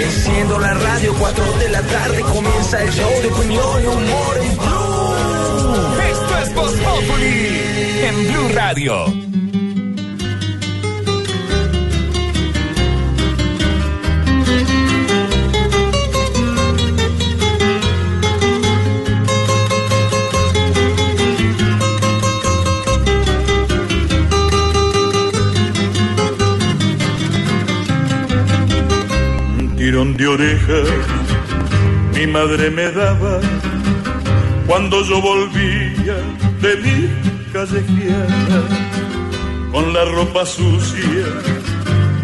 Enciendo la radio, 4 de la tarde comienza el show de opinión y humor en Blue. Esto es Voz Populi en Blue Radio. Mi madre me daba cuando yo volvía de mi callejeada con la ropa sucia,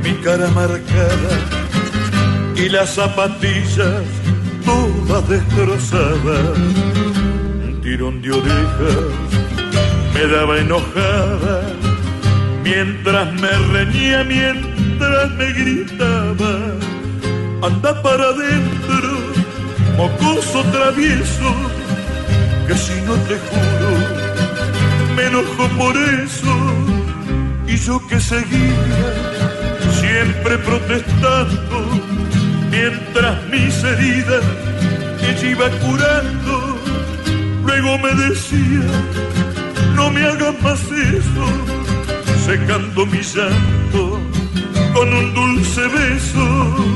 mi cara marcada y las zapatillas todas destrozadas. Un tirón de oreja me daba enojada mientras me reñía, mientras me gritaba, anda para adentro, mocoso travieso, que si no te juro, me enojo por eso, y yo que seguía, siempre protestando, mientras mis heridas ella iba curando, luego me decía, no me hagas más eso, secando mi llanto con un dulce beso.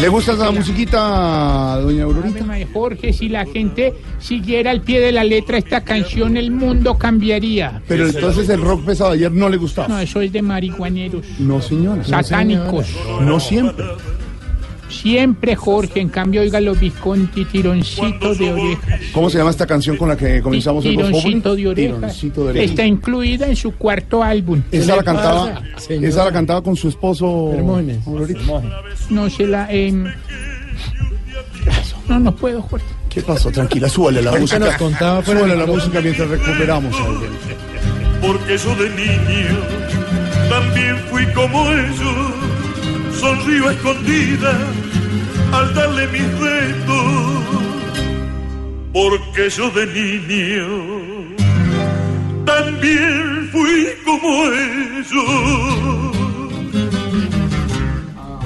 ¿Le gusta esa musiquita, doña Aurorita? Jorge, si la gente siguiera al pie de la letra esta canción, el mundo cambiaría. Pero entonces el rock pesado ayer no le gustaba. No, eso es de marihuaneros, No, señora. satánicos. No siempre. Siempre, Jorge, en cambio, oiga los Visconti, tironcito de orejas. ¿Cómo se llama esta canción con la que comenzamos el? Tironcito de orejas. Tironcito de orejas. Está incluida en su cuarto álbum. Esa la cantaba, esa la cantaba con su esposo. No se la... em, No, no puedo, Jorge. ¿Qué pasó? Tranquila, súbale la música. nos contaba súbale la música mientras recuperamos. Porque yo de niño también fui como ellos, sonrío escondida al darle mis retos, porque yo de niño también fui como ellos.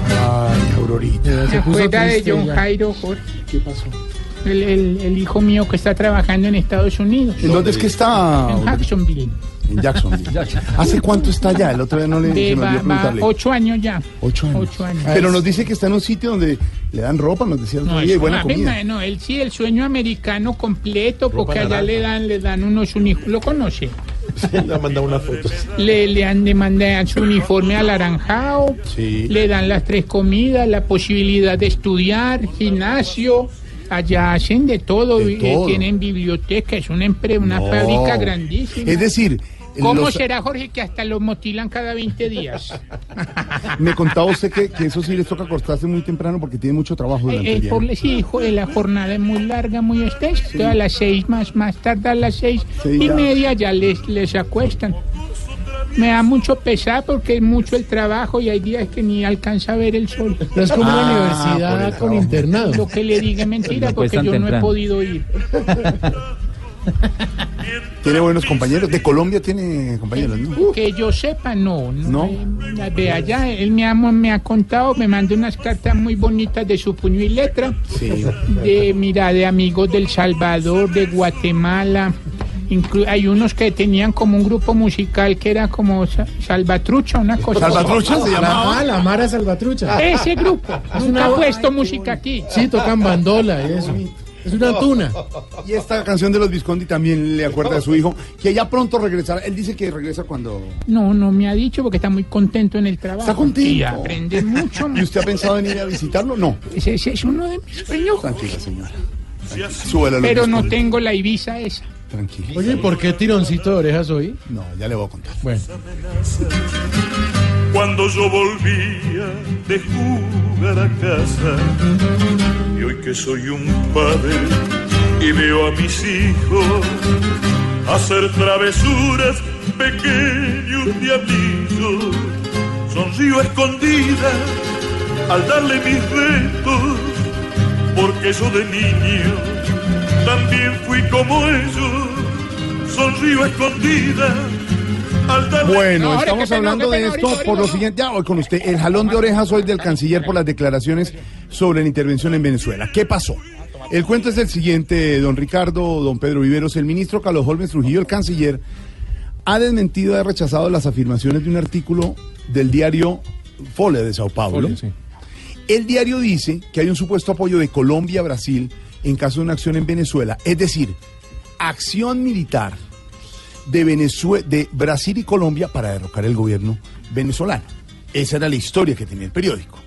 Ay, Aurorita. ¿Se acuerda de John Jairo, Jorge? ¿Qué pasó? El, el- el hijo mío que está trabajando en Estados Unidos. ¿En dónde es que está? En Jacksonville. En Jacksonville. ¿Hace cuánto está allá? El otro día no le De- va- va ocho años ya. Ocho años. Ocho años. Pero nos dice que está en un sitio donde le dan ropa, nos decía el otro No, día, y buena a mí, comida. no, él sí, el sueño americano completo, porque allá le dan, le dan unos uniformes, ¿lo conoce? Le ha mandado una foto. Le, le han demandado su uniforme alaranjado, Sí. le dan las tres comidas, la posibilidad de estudiar, gimnasio, allá hacen de todo, De todo. tienen biblioteca, es una, empre- una No. fábrica grandísima. Es decir, ¿Cómo los- será, Jorge, que hasta los motilan cada 20 días? me contaba usted que, que eso sí les toca acostarse muy temprano porque tiene mucho trabajo durante Eh, el eh, día. por- sí, jo- la jornada es muy larga, muy extensa. Entonces, a las seis más, más tarde a las seis Sí, y ya. media ya les, les acuestan. Me da mucho pesar porque es mucho el trabajo y hay días que ni alcanza a ver el sol. No es como Ah, una universidad con internado. Lo que le diga es mentira porque yo no he podido ir. Tiene buenos compañeros. De Colombia tiene compañeros, ¿no? Que yo sepa, no. ¿No? Eh, de allá, él me ha, me ha contado, me mandó unas cartas muy bonitas de su puño y letra. Sí. de mira de amigos del Salvador, de Guatemala. Inclu- hay unos que tenían como un grupo musical que era como Sa- Salvatrucha, una cosa. así. ¿Salvatrucha se La, llamaba? ah, la Mara Salvatrucha. Ese grupo. Nunca una- ha puesto música aquí. Sí, tocan bandola y eso. Es una tuna. Y esta canción de los Visconti también le acuerda a su hijo que ya pronto regresará. Él dice que regresa cuando. No, no me ha dicho porque está muy contento en el trabajo. Está contento. Y aprende mucho. ¿Y usted ha pensado en ir a visitarlo? No. Ese, ese es uno de mis sueños. Tranquila, señora. Súbele a los Pero no tengo la Ibiza esa. Tranquila. Oye, ¿y ¿por qué tironcito de orejas hoy? No, ya le voy a contar. Bueno, cuando yo volvía de jugar a casa. Y hoy que soy un padre y veo a mis hijos hacer travesuras, pequeños diablillos. Sonrío escondida al darle mis besos, porque yo de niño también fui como ellos. Sonrío escondida Bueno, No, estamos pena, hablando de esto ahorita, por lo siguiente. Ya voy con usted. El jalón de orejas hoy del canciller por las declaraciones sobre la intervención en Venezuela. ¿Qué pasó? El cuento es el siguiente, don Ricardo, don Pedro Viveros. El ministro Carlos Holmes Trujillo, el canciller, ha desmentido ha rechazado las afirmaciones de un artículo del diario Fole de Sao Paulo. Sí. El diario dice que hay un supuesto apoyo de Colombia a Brasil en caso de una acción en Venezuela. Es decir, acción militar de, Venezue- de Brasil y Colombia para derrocar el gobierno venezolano. Esa era la historia que tenía el periódico.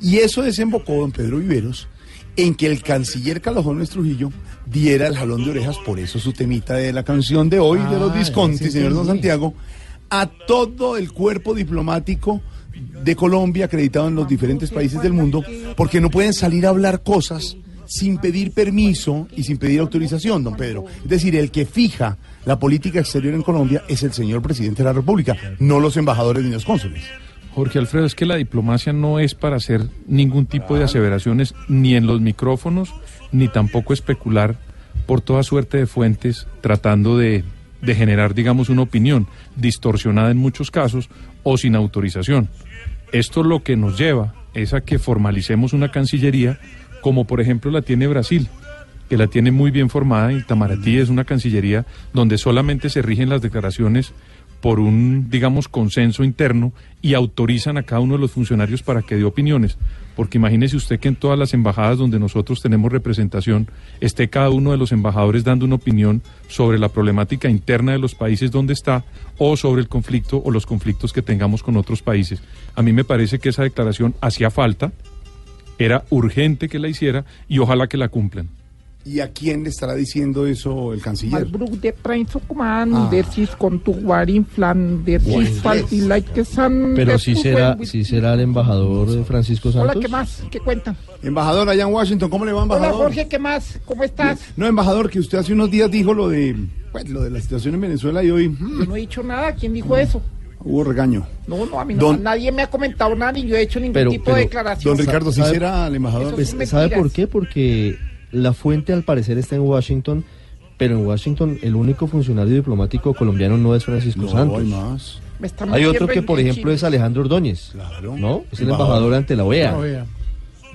Y eso desembocó, don Pedro Viveros, en que el canciller Carlos Holmes Trujillo diera el jalón de orejas, por eso su temita de la canción de hoy de los Ah, Visconti, sí señor Don. Santiago, a todo el cuerpo diplomático de Colombia acreditado en los diferentes países del mundo, porque no pueden salir a hablar cosas sin pedir permiso y sin pedir autorización, don Pedro. Es decir, el que fija la política exterior en Colombia es el señor presidente de la República, no los embajadores ni los cónsules. Jorge Alfredo, es que la diplomacia no es para hacer ningún tipo de aseveraciones ni en los micrófonos, ni tampoco especular por toda suerte de fuentes tratando de, de generar, digamos, una opinión distorsionada en muchos casos o sin autorización. Esto lo que nos lleva es a que formalicemos una cancillería como por ejemplo la tiene Brasil, que la tiene muy bien formada. Itamaraty es una cancillería donde solamente se rigen las declaraciones por un, digamos, consenso interno y autorizan a cada uno de los funcionarios para que dé opiniones. Porque imagínese usted que en todas las embajadas donde nosotros tenemos representación esté cada uno de los embajadores dando una opinión sobre la problemática interna de los países donde está o sobre el conflicto o los conflictos que tengamos con otros países. A mí me parece que esa declaración hacía falta, era urgente que la hiciera y ojalá que la cumplan. ¿Y a quién le estará diciendo eso el canciller? Al brug de. Pero sí será, sí será el embajador Francisco Hola, Santos. ¿qué más? ¿Qué cuentan? Embajador allá en Washington, ¿cómo le va, Hola, embajador? Jorge, ¿qué más? ¿Cómo estás? No, embajador, que usted hace unos días dijo lo de, pues, lo de la situación en Venezuela y hoy mm, Yo no he dicho nada. ¿Quién dijo eso? Hubo regaño. No, no, a mí no. Don- nadie me ha comentado nada ni yo he hecho ningún Pero- tipo pero, de Don declaración. Ricardo, ¿sí ¿sabe- será el embajador? Pues, ¿Sabe por qué? Porque la fuente al parecer está en Washington, pero en Washington el único funcionario diplomático colombiano no es Francisco No, Santos. hay más. Me está Hay otro que, por ejemplo, es. Alejandro Ordóñez. Claro. ¿No? Es el Embajador. ante la OEA.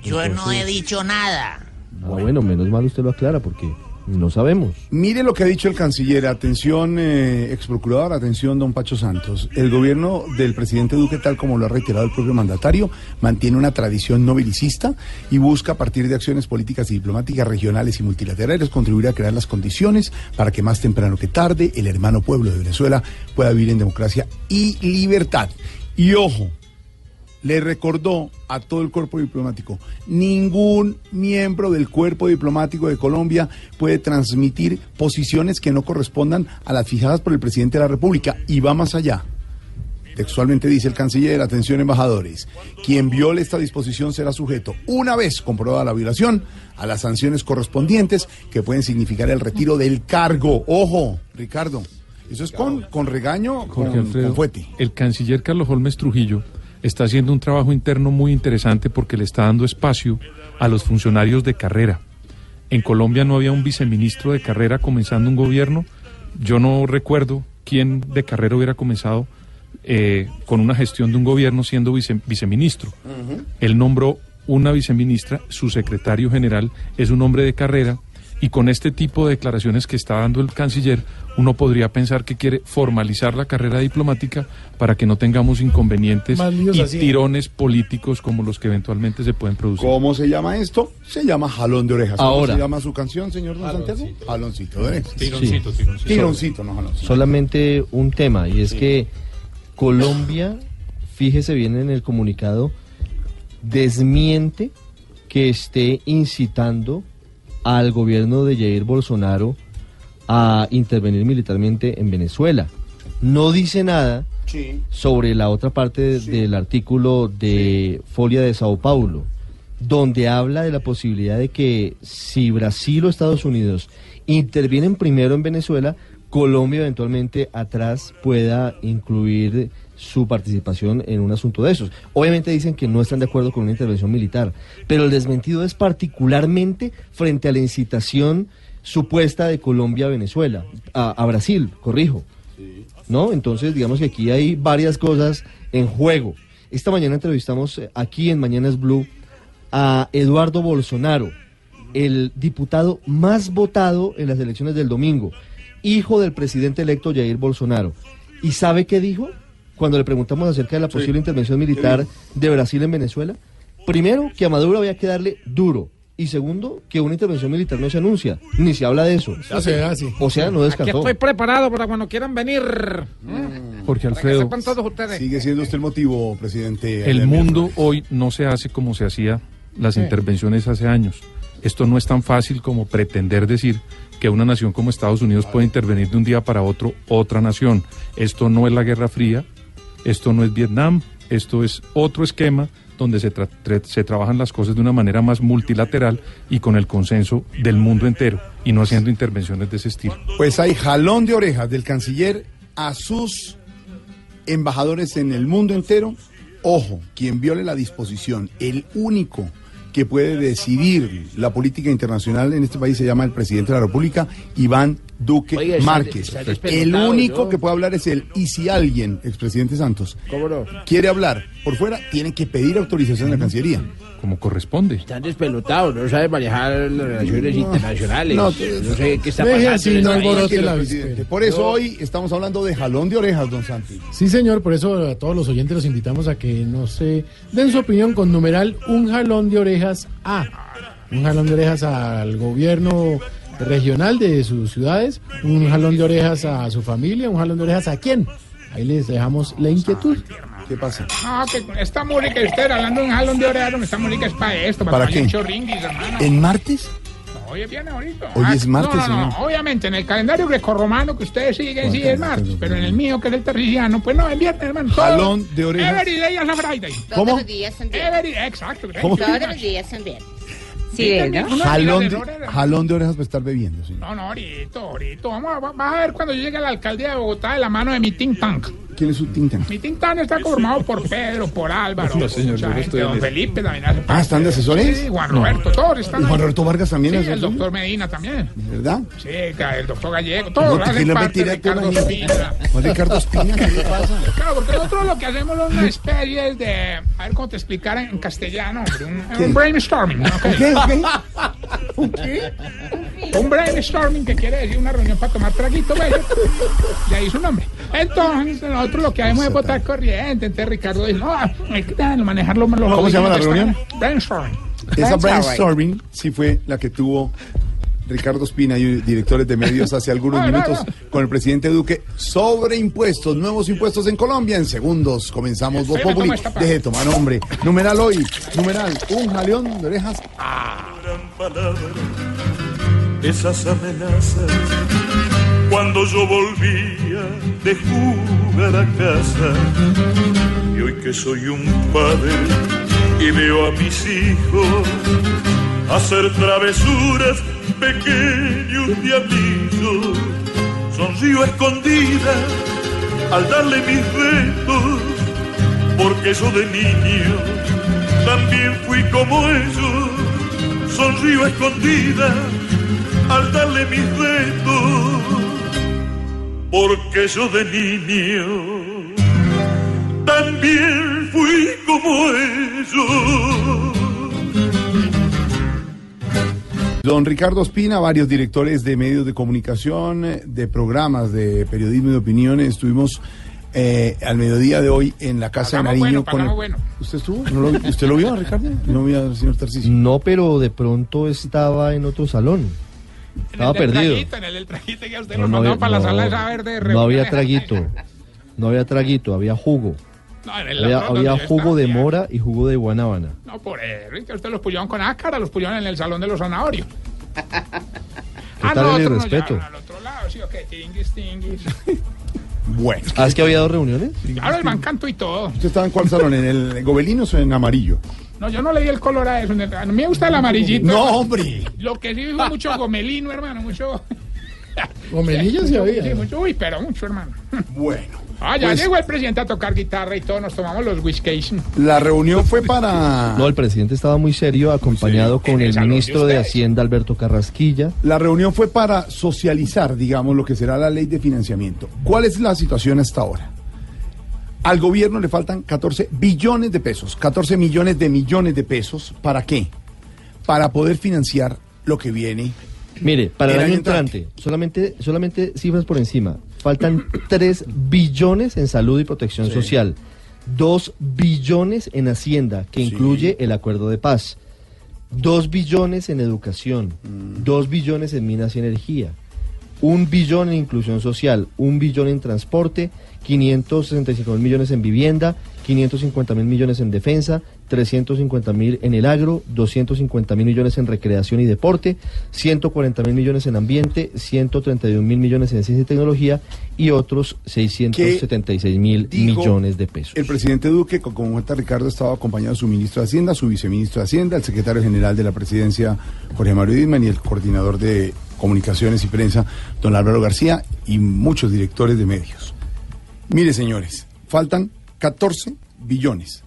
Yo no he dicho nada. Ah, bueno, menos mal usted lo aclara porque no sabemos. Mire lo que ha dicho el canciller. Atención, eh, ex procurador, atención, don Pacho Santos. El gobierno del presidente Duque, tal como lo ha reiterado el propio mandatario, mantiene una tradición novelicista y busca, a partir de acciones políticas y diplomáticas regionales y multilaterales, contribuir a crear las condiciones para que más temprano que tarde el hermano pueblo de Venezuela pueda vivir en democracia y libertad. Y ojo, le recordó a todo el cuerpo diplomático, ningún miembro del cuerpo diplomático de Colombia puede transmitir posiciones que no correspondan a las fijadas por el presidente de la República y va más allá. Textualmente dice el canciller, atención embajadores, quien viole esta disposición será sujeto, una vez comprobada la violación, a las sanciones correspondientes que pueden significar el retiro del cargo. Ojo, Ricardo, eso es con, con regaño, con, Jorge Alfredo, con fuete. el canciller Carlos Holmes Trujillo está haciendo un trabajo interno muy interesante porque le está dando espacio a los funcionarios de carrera. En Colombia no había un viceministro de carrera comenzando un gobierno. Yo no recuerdo quién de carrera hubiera comenzado eh, con una gestión de un gobierno siendo vice- viceministro. Él nombró una viceministra, su secretario general es un hombre de carrera y con este tipo de declaraciones que está dando el canciller, uno podría pensar que quiere formalizar la carrera diplomática para que no tengamos inconvenientes y así. tirones políticos como los que eventualmente se pueden producir. ¿Cómo se llama esto? Se llama jalón de orejas. ¿Cómo Ahora. se llama su canción, señor Don Santiago? Jaloncito de orejas. Tironcito, tironcito. Tironcito, no jaloncito. Solamente un tema, y es que Colombia, fíjese bien en el comunicado, desmiente que esté incitando al gobierno de Jair Bolsonaro a intervenir militarmente en Venezuela. No dice nada Sí. sobre la otra parte de- del artículo de Folia de Sao Paulo, donde habla de la posibilidad de que si Brasil o Estados Unidos intervienen primero en Venezuela, Colombia eventualmente atrás pueda incluir su participación en un asunto de esos. Obviamente dicen que no están de acuerdo con una intervención militar, pero el desmentido es particularmente frente a la incitación supuesta de Colombia a Venezuela, a, Brasil, corrijo. ¿No? Entonces, digamos que aquí hay varias cosas en juego. Esta mañana entrevistamos eh, aquí en Mañanas Blue a Eduardo Bolsonaro, el diputado más votado en las elecciones del domingo, hijo del presidente electo Jair Bolsonaro. ¿Y sabe qué dijo cuando le preguntamos acerca de la posible intervención militar de Brasil en Venezuela? Primero, que a Maduro había que darle duro. Y segundo, que una intervención militar no se anuncia, ni se habla de eso. O sea. O sea, no Aquí descartó. estoy preparado para cuando quieran venir. Porque Para que Alfredo, sepan todos ustedes. Sigue siendo usted el motivo, presidente. el mundo hoy no se hace como se hacía las intervenciones hace años. Esto no es tan fácil como pretender decir que una nación como Estados Unidos puede intervenir de un día para otro otra nación. Esto no es la Guerra Fría, esto no es Vietnam, esto es otro esquema donde se, se trabajan las cosas de una manera más multilateral y con el consenso del mundo entero y no haciendo intervenciones de ese estilo. Pues hay jalón de orejas del canciller a sus embajadores en el mundo entero. Ojo, quien viole la disposición, el único que puede decidir la política internacional en este país se llama el presidente de la República, Iván Duque Márquez. está El único que puede hablar es él. Y si alguien, expresidente Santos, ¿Cómo no? quiere hablar por fuera, tiene que pedir autorización a la Cancillería. Como corresponde. Están despelotados, no saben manejar las relaciones internacionales. no, No, sé qué está pasando. así, no la. Por eso hoy estamos hablando de jalón de orejas, don Santi. Sí, señor, por eso a todos los oyentes los invitamos a que nos eh, den su opinión con numeral un jalón de orejas a. Un jalón de orejas al gobierno regional de sus ciudades, un jalón de orejas a su familia, un jalón de orejas a quién. Ahí les dejamos la inquietud. ¿Qué pasa? No, que esta música que ustedes hablando de un jalón de orejas, esta música es para esto, para, ¿Para qué? un chorringuis, hermano. ¿En martes? Oye, viene ahorita. Hoy Ah, es martes, No, no, no, obviamente, en el calendario grecorromano que ustedes siguen, sí es martes, pero en el mío, que es el terciano, pues no, en viernes, hermano. todo- Jalón de orejas. Every day is a Friday. ¿Cómo? Todos los días son viernes. Every, exacto. ¿Cómo? Todos los días son viernes. Sí, Sí, ¿ves, también, ¿no? Jalón de, jalón de orejas para estar bebiendo, señor. No, no, ahorita, ahorita. Vamos a, vas a ver cuando yo llegue a la alcaldía de Bogotá de la mano de mi think tank. ¿Quién es su tinta? Mi think tank está conformado por Pedro, por Álvaro, No, señor, mucha no gente, don. Felipe también hace Ah. ¿están de asesores? Sí, Juan Roberto, todos están ¿Y Juan. Roberto Vargas también Sí, es el doctor Medina también. ¿Verdad? Sí, el doctor Gallego, No, todos ¿qué hacen parte, a Ricardo Espina. Ricardo Espina, ¿qué le pasa? Claro, porque nosotros lo que hacemos es una especie de. A ver cómo te explicara en castellano, hombre. Un, un brainstorming, ¿no? ¿Qué? ¿Qué? Un brainstorming que quiere decir una reunión para tomar traguito, bello. De ahí su nombre. Entonces, nosotros lo que hacemos es votar corriente. Entonces, Ricardo dice: No, hay que manejarlo. Los ¿Cómo se llama la reunión? Brainstorming. Esa brainstorming sí fue la que tuvo Ricardo Espina y directores de medios hace algunos Ah, no, minutos con el presidente Duque sobre impuestos, nuevos impuestos en Colombia. En segundos comenzamos Voz Populi. Deje de tomar hombre. Numeral hoy, numeral, un jalón de orejas. palabra, esas amenazas. Cuando yo volvía de a casa, y hoy que soy un padre y veo a mis hijos hacer travesuras, pequeños diablitos, sonrío escondida al darle mis retos, porque yo de niño también fui como ellos. Sonrío escondida al darle mis retos, porque yo de niño también fui como ellos. Don Ricardo Espina, varios directores de medios de comunicación, de programas de periodismo y de opinión, estuvimos eh, al mediodía de hoy en la Casa Pagamos de Nariño. bueno, bueno. ¿Usted estuvo? ¿No lo vi? ¿Usted lo vio, Ricardo? No al señor Tarcisio. No, pero de pronto estaba en otro salón. En Estaba el perdido. traguito, en el del traguito que a usted No, había, para la no, sala esa verde. no reunión. había traguito. No había traguito, había jugo. No, en el Había, jugo de mora y jugo de guanábana. No, por eso. es que usted los pusieron con ácara, los pusieron en el salón de los zanahorios. Ah, tal el otro no, irrespeto? ya, al otro lado, sí, ok, tinguis, tinguis. Bueno. ¿Ah, es que había dos reuniones? Claro, el mancanto y todo. ¿Usted estaba en cuál salón? ¿En el Gobelinos o en amarillo? No, yo no le di el color a eso. A mí me gusta el amarillito. No, hombre. Lo que sí fue mucho gomelino, hermano, mucho... Gomelillo se oía. Sí, mucho, uy, pero mucho, hermano. Bueno. Ah, ya Pues- llegó el presidente a tocar guitarra y todos nos tomamos los whiskies. La reunión fue para... No, el presidente estaba muy serio, acompañado con el el salón de ministro de. Hacienda, Alberto Carrasquilla. La reunión fue para socializar, digamos, lo que será la ley de financiamiento. ¿Cuál es la situación hasta ahora? Al gobierno le faltan 14 billones de pesos, 14 millones de millones de pesos. ¿Para qué? Para poder financiar lo que viene. Mire, para el, año entrante, solamente, solamente cifras por encima, faltan 3 billones en salud y protección Sí. social, 2 billones en Hacienda, que Sí. incluye el acuerdo de paz, 2 billones en educación, Mm. 2 billones en minas y energía, 1 billón en inclusión social, 1 billón en transporte, 565 mil millones en vivienda, 550 mil millones en defensa, 350 mil en el agro, 250 mil millones en recreación y deporte, 140 mil millones en ambiente, 131 mil millones en ciencia y tecnología y otros 676 mil millones de pesos. El presidente Duque, co- como cuenta Ricardo, estaba acompañado de su ministro de Hacienda, su viceministro de Hacienda, el secretario general de la presidencia, Jorge Mario Didman, y el coordinador de comunicaciones y prensa, don Álvaro García, y muchos directores de medios. Mire, señores, faltan 14 billones.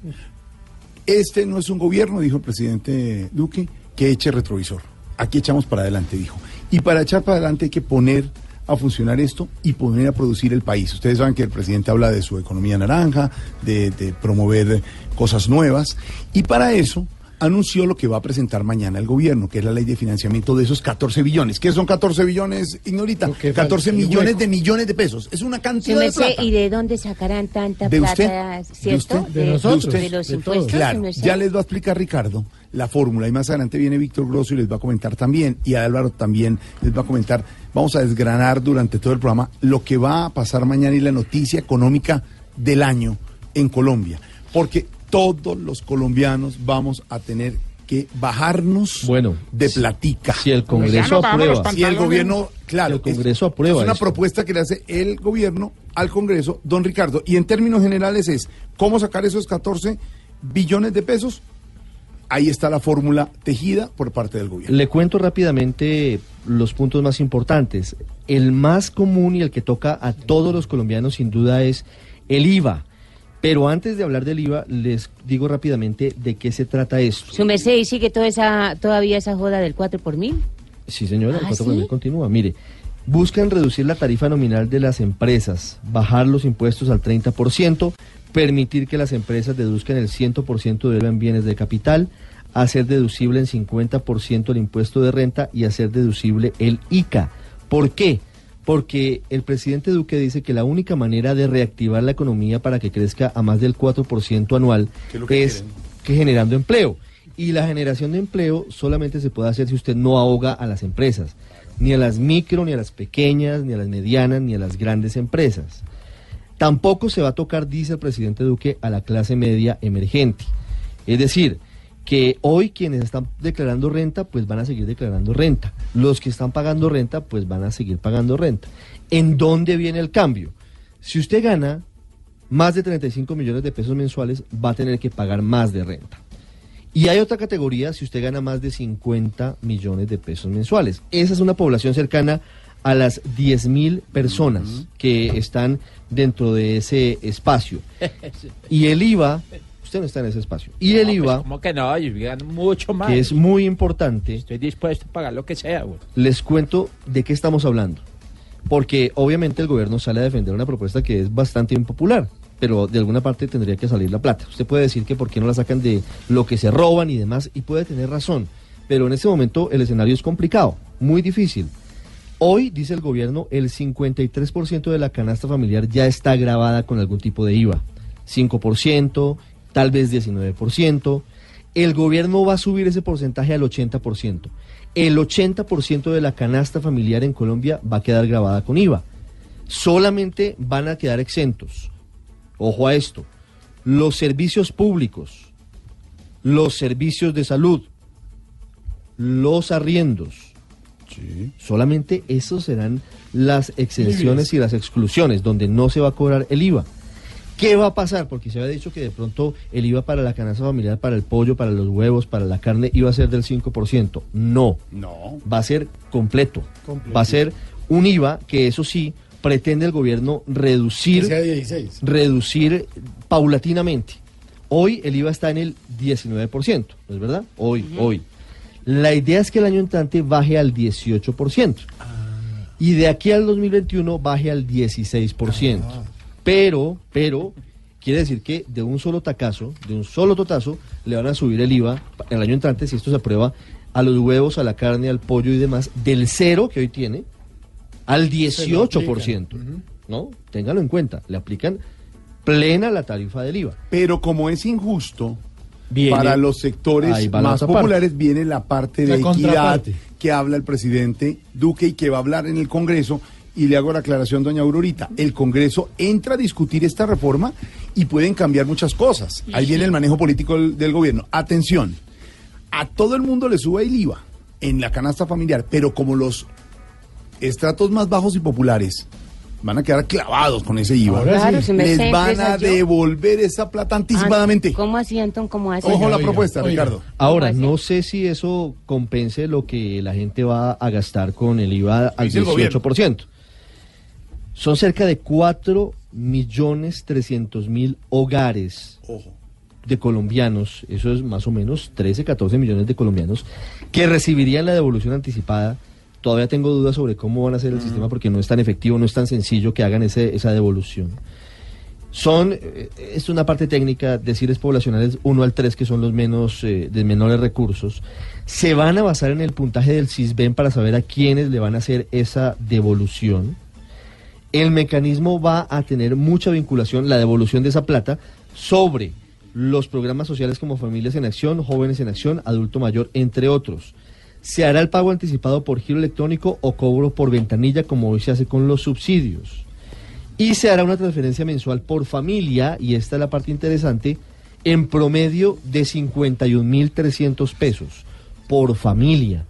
Este no es un gobierno, dijo el presidente Duque, que eche retrovisor. Aquí echamos para adelante, dijo. Y para echar para adelante hay que poner a funcionar esto y poner a producir el país. Ustedes saben que el presidente habla de su economía naranja, de, de promover cosas nuevas. Y para eso anunció lo que va a presentar mañana el gobierno, que es la ley de financiamiento de esos 14 billones. ¿Qué son 14 billones, Ignorita? Que 14 falta, el millones hueco. de millones de pesos. Es una cantidad de plata. ¿Y de dónde sacarán tanta ¿De usted? plata, ¿De cierto? usted? De nosotros, de los de impuestos. Claro, ya les va a explicar Ricardo la fórmula y más adelante viene Víctor Grosso y les va a comentar también y Álvaro también les va a comentar. Vamos a desgranar durante todo el programa lo que va a pasar mañana y la noticia económica del año en Colombia, porque todos los colombianos vamos a tener que bajarnos Bueno, de platica. Si el ya Congreso aprueba, Si el gobierno, claro, El Congreso es, aprueba es una esto. propuesta que le hace el gobierno al Congreso, don Ricardo. Y en términos generales es cómo sacar esos 14 billones de pesos. Ahí está la fórmula tejida por parte del gobierno. Le cuento rápidamente los puntos más importantes. El más común y el que toca a todos los colombianos sin duda es el IVA. Pero antes de hablar del IVA, les digo rápidamente de qué se trata esto. Su merced, ¿y sigue toda esa, todavía esa joda del 4 por mil? Sí, señora, el ¿Ah, 4 sí? continúa. Mire, buscan reducir la tarifa nominal de las empresas, bajar los impuestos al 30%, permitir que las empresas deduzcan el 100% de IVA en bienes de capital, hacer deducible en 50% el impuesto de renta y hacer deducible el ICA. ¿Por qué? Porque el presidente Duque dice que la única manera de reactivar la economía para que crezca a más del 4% anual ¿Qué es lo que es quieren? que generando empleo. Y la generación de empleo solamente se puede hacer si usted no ahoga a las empresas, ni a las micro, ni a las pequeñas, ni a las medianas, ni a las grandes empresas. Tampoco se va a tocar, dice el presidente Duque, a la clase media emergente. Es decir, que hoy quienes están declarando renta, pues van a seguir declarando renta. Los que están pagando renta, pues van a seguir pagando renta. ¿En dónde viene el cambio? Si usted gana más de 35 millones de pesos mensuales, va a tener que pagar más de renta. Y hay otra categoría si usted gana más de 50 millones de pesos mensuales. Esa es una población cercana a las 10 mil personas que están dentro de ese espacio. Y el IVA, usted no está en ese espacio. Y el No, pues, IVA, ¿Cómo que no? Yo gano mucho más. que es muy importante, Estoy dispuesto a pagar lo que sea, güey. les cuento de qué estamos hablando. Porque obviamente el gobierno sale a defender una propuesta que es bastante impopular, pero de alguna parte tendría que salir la plata. Usted puede decir que por qué no la sacan de lo que se roban y demás, y puede tener razón. Pero en este momento el escenario es complicado, muy difícil. Hoy, dice el gobierno, el 53% de la canasta familiar ya está grabada con algún tipo de IVA. 5%, tal vez 19%. El gobierno va a subir ese porcentaje al 80%. El 80% de la canasta familiar en Colombia va a quedar grabada con IVA. Solamente van a quedar exentos. Ojo a esto. Los servicios públicos, los servicios de salud, los arriendos. Solamente esos serán las exenciones y las exclusiones, donde no se va a cobrar el IVA. ¿Qué va a pasar? Porque se había dicho que de pronto el IVA para la canasta familiar, para el pollo, para los huevos, para la carne, iba a ser del 5%. No, No. va a ser completo. Completo. Va a ser Un IVA que eso sí pretende el gobierno reducir, Que sea 16. reducir paulatinamente. Hoy el IVA está en el 19%, ¿no es verdad? Hoy, hoy. La idea es que el año entrante baje al 18%. Y de aquí al 2021 baje al 16%. Pero, pero, quiere decir que de un solo tacazo, de un solo totazo, le van a subir el IVA el año entrante, si esto se aprueba, a los huevos, a la carne, al pollo y demás, del cero que hoy tiene al 18%. ¿No? Téngalo en cuenta. Le aplican plena la tarifa del IVA. Pero como es injusto, Viene- para los sectores más parte. populares viene la parte de La equidad contraparte. que habla el presidente Duque y que va a hablar en el Congreso. Y le hago la aclaración, doña Aurorita. El Congreso entra a discutir esta reforma y pueden cambiar muchas cosas. Ahí viene el manejo político del, del gobierno. Atención, a todo el mundo le sube el IVA en la canasta familiar, pero como los estratos más bajos y populares van a quedar clavados con ese IVA. Claro, si les sé van a yo. devolver esa plata anticipadamente. Ah, ¿Cómo así, Anton? ¿Cómo así? Ojo la Oiga, propuesta, oiga. Ricardo. Ahora, no sé si eso compense lo que la gente va a gastar con el IVA al Dice el gobierno. 18%. Son cerca de 4 millones 300 mil hogares Ojo. de colombianos, eso es más o menos 13, 14 millones de colombianos, que recibirían la devolución anticipada. Todavía tengo dudas sobre cómo van a hacer el sistema porque no es tan efectivo, no es tan sencillo que hagan ese, esa devolución. Son, eh, es una parte técnica, deciles poblacionales 1 al 3, que son los menos, eh, de menores recursos. Se van a basar en el puntaje del CISBEN para saber a quiénes le van a hacer esa devolución. El mecanismo va a tener mucha vinculación, la devolución de esa plata, sobre los programas sociales como Familias en Acción, Jóvenes en Acción, Adulto Mayor, entre otros. Se hará el pago anticipado por giro electrónico o cobro por ventanilla, como hoy se hace con los subsidios. Y se hará una transferencia mensual por familia, y esta es la parte interesante, en promedio de 51.300 pesos por familia,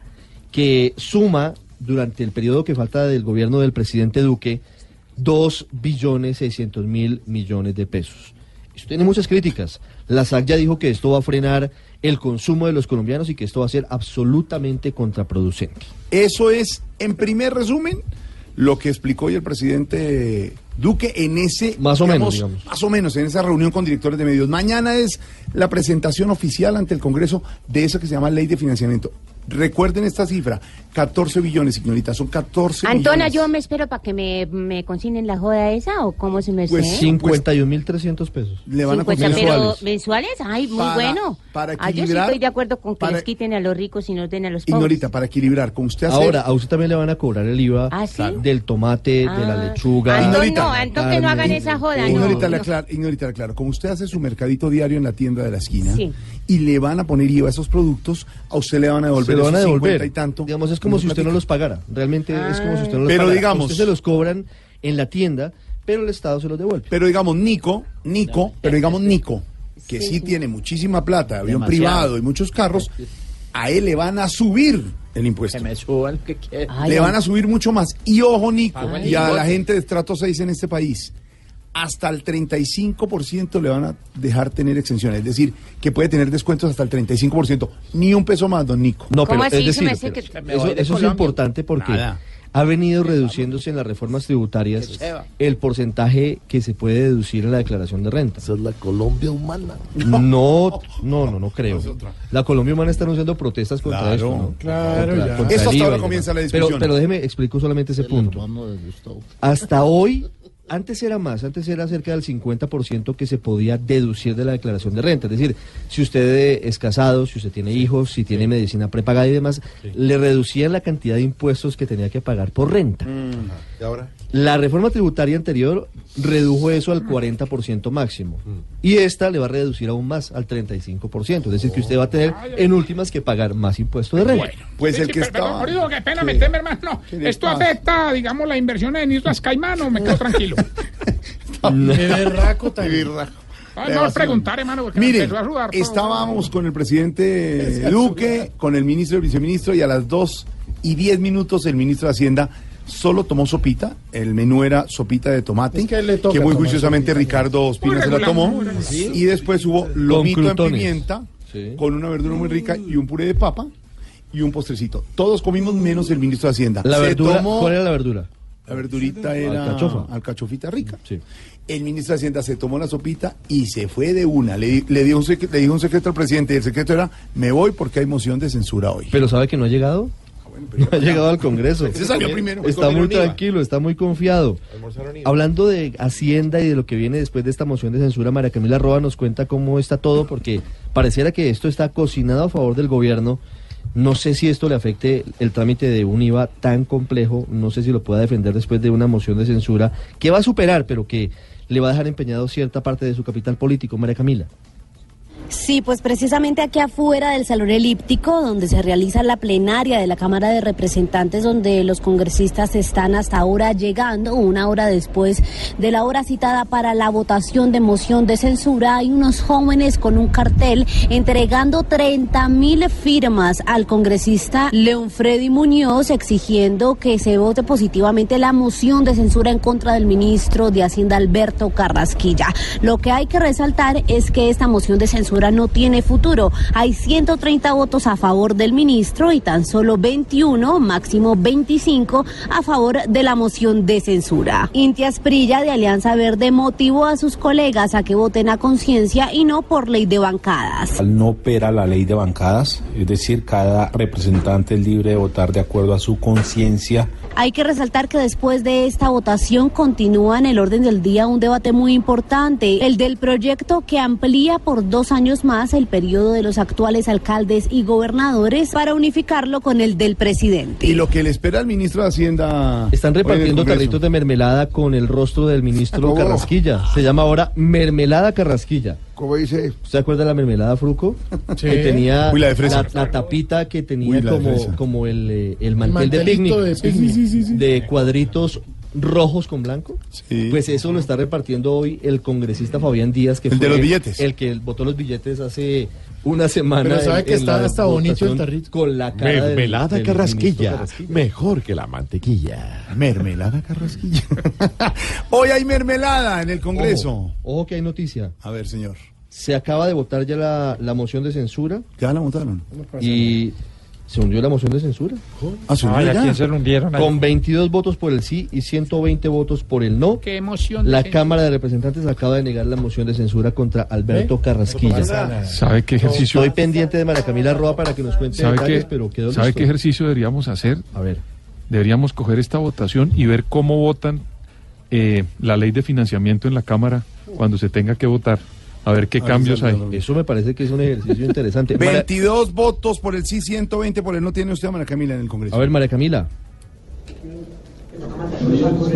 que suma durante el periodo que falta del gobierno del presidente Duque 2 billones 600 mil millones de pesos. Esto tiene muchas críticas. La SAC ya dijo que esto va a frenar el consumo de los colombianos y que esto va a ser absolutamente contraproducente. Eso es, en primer resumen, lo que explicó hoy el presidente Duque en ese... Más o menos, digamos. Más o menos, en esa reunión con directores de medios. Mañana es la presentación oficial ante el Congreso de eso que se llama Ley de Financiamiento. Recuerden esta cifra, 14 billones, señorita, son 14 Antona, billones. yo me espero para que me, me consignen la joda esa o cómo se me Pues sé. 51.300 pesos. Le van a 50, costar pero mensuales. mensuales, ay, muy Para- bueno. para Ah, yo sí equilibrar- estoy de acuerdo con que para- les quiten a los ricos y nos den a los pobres. Ignorita, para equilibrar, con usted hacer... Ahora, a usted también le van a cobrar el IVA ¿Ah, sí? del tomate, de la Ah. lechuga. Antón, no, Antón, que no hagan esa joda, no. Ignorita, le no. ignorita, le aclaro. Como usted hace su mercadito diario en la tienda de la esquina Sí. y le van a poner IVA a esos productos, a usted le van a Se devolver lo van a esos 50 devolver. y tanto. Digamos, es como si usted no los pagara. Realmente es como si usted no los Pero pagara. digamos- Usted se los cobran en la tienda, pero el Estado se los devuelve. Pero digamos, Nico, Nico, pero digamos Nico, que sí, Sí, sí. tiene muchísima plata, avión Demasiado. privado y muchos carros, a él le van a subir el impuesto. Que me suban, que quieren. Ay, le van a subir mucho más. Y ojo, Nico, Ay, y a la gente de estrato 6 en este país, hasta el 35% le van a dejar tener exenciones. Es decir, que puede tener descuentos hasta el 35%. Ni un peso más, don Nico. No, ¿Cómo pero así? es decir, pero que- eso, de eso es importante porque Nada. ha venido reduciéndose en las reformas tributarias el porcentaje que se puede deducir en la declaración de renta. Esa es la Colombia humana. No, no, no, no creo. La Colombia Humana está anunciando protestas contra Claro, esto, ¿no? claro, Contra- ya. contra Eso hasta ahora comienza la discusión. Pero, pero déjeme explico solamente ese punto. Hasta hoy, antes era más, antes era cerca del 50% que se podía deducir de la declaración de renta. Es decir, si usted es casado, si usted tiene hijos, si tiene medicina prepagada y demás, le reducían la cantidad de impuestos que tenía que pagar por renta. ¿Y ahora? La reforma tributaria anterior redujo eso al 40% máximo. Y esta le va a reducir aún más, al 35%. Es decir, que usted va a tener en últimas que pagar más impuestos de renta. Pues Sí, el sí, que Perdón, está... Morido, qué pena meterme, hermano. ¿Qué le Esto pasa? afecta, digamos, la inversión en Islas Caimán, me quedo tranquilo. Berraco tan- Ay, no preguntar, hermano, porque Mire, a sudar estábamos con el presidente Duque, con el ministro y el viceministro, y a las 2 y 10 minutos el ministro de Hacienda solo tomó sopita. El menú era sopita de tomate, Es que le toca muy juiciosamente sopita, Ricardo Ospina se la tomó. Y después hubo lomito en pimienta, Sí. con una verdura muy rica y un puré de papa. y un postrecito. Todos comimos menos el ministro de Hacienda. La Se verdura, tomó- ¿cuál era la verdura? La verdurita era Alcachofa. alcachofita rica. Sí. El ministro de Hacienda se tomó la sopita y se fue de una. Le, di- le, dio un secre- le dijo un secreto al presidente y el secreto era, me voy porque hay moción de censura hoy. Pero ¿sabe que no ha llegado? No ha llegado al Congreso. Ese salió primero. Está muy tranquilo, está muy confiado. Hablando de Hacienda y de lo que viene después de esta moción de censura, María Camila Roa nos cuenta cómo está todo, porque pareciera que esto está cocinado a favor del gobierno. No sé si esto le afecte el trámite de un IVA tan complejo, no sé si lo pueda defender después de una moción de censura que va a superar, pero que le va a dejar empeñado cierta parte de su capital político, María Camila. Sí, pues precisamente aquí afuera del Salón Elíptico, donde se realiza la plenaria de la Cámara de Representantes, donde los congresistas están hasta ahora llegando, una hora después de la hora citada para la votación de moción de censura, hay unos jóvenes con un cartel entregando 30 mil firmas al congresista León Freddy Muñoz, exigiendo que se vote positivamente la moción de censura en contra del ministro de Hacienda Alberto Carrasquilla. Lo que hay que resaltar es que esta moción de censura no tiene futuro. Hay 130 votos a favor del ministro y tan solo 21, máximo 25, a favor de la moción de censura. Intia Sprilla de Alianza Verde motivó a sus colegas a que voten a conciencia y no por ley de bancadas. No opera la ley de bancadas, es decir, cada representante es libre de votar de acuerdo a su conciencia. Hay que resaltar que después de esta votación continúa en el orden del día un debate muy importante, el del proyecto que amplía por dos años más el periodo de los actuales alcaldes y gobernadores para unificarlo con el del presidente. Y lo que le espera al ministro de Hacienda. Están repartiendo tarritos de mermelada con el rostro del ministro Oh. Carrasquilla. Se llama ahora Mermelada Carrasquilla. ¿Cómo dice? ¿Usted acuerda de la mermelada Fruco? Sí. Que tenía Uy, la de fresa. la, la tapita que tenía Uy, la de como, como el, eh, el mantel de picnic. de picnic. Sí, sí, sí, sí. De cuadritos rojos con blanco. Sí. Pues eso lo está repartiendo hoy el congresista Fabián Díaz, que El de los billetes. El que votó los billetes hace una semana. Pero sabe en- que en está la hasta bonito el tarrito. Con la cara Mermelada del carrasquilla, Carrasquilla. mejor que la mantequilla. Mermelada Carrasquilla. Hoy hay mermelada en el Congreso. Ojo, ojo que hay noticia. A ver, señor. Se acaba de votar ya la, la moción de censura ¿Ya la montaron? y se hundió la moción de censura. Ah, ¿se hundió Ay, ¿a quién se lo hundieron? ahí? Con 22 votos por el sí y 120 votos por el no. Qué emoción. La. Cámara de Representantes acaba de negar la moción de censura contra Alberto ¿Eh? Carrasquilla. ¿Sabe qué ejercicio? Estoy pendiente de María Camila Roa para que nos cuente ¿Sabe detalles, qué, pero quedó ¿sabe listo. qué ejercicio deberíamos hacer? A ver. Deberíamos coger esta votación y ver cómo votan eh, la ley de financiamiento en la Cámara cuando se tenga que votar. A ver qué A ver, cambios hay. Eso me parece que es un ejercicio interesante. María- 22 votos por el sí, 120 por el no. Tiene usted a María Camila en el Congreso. a ver, María Camila.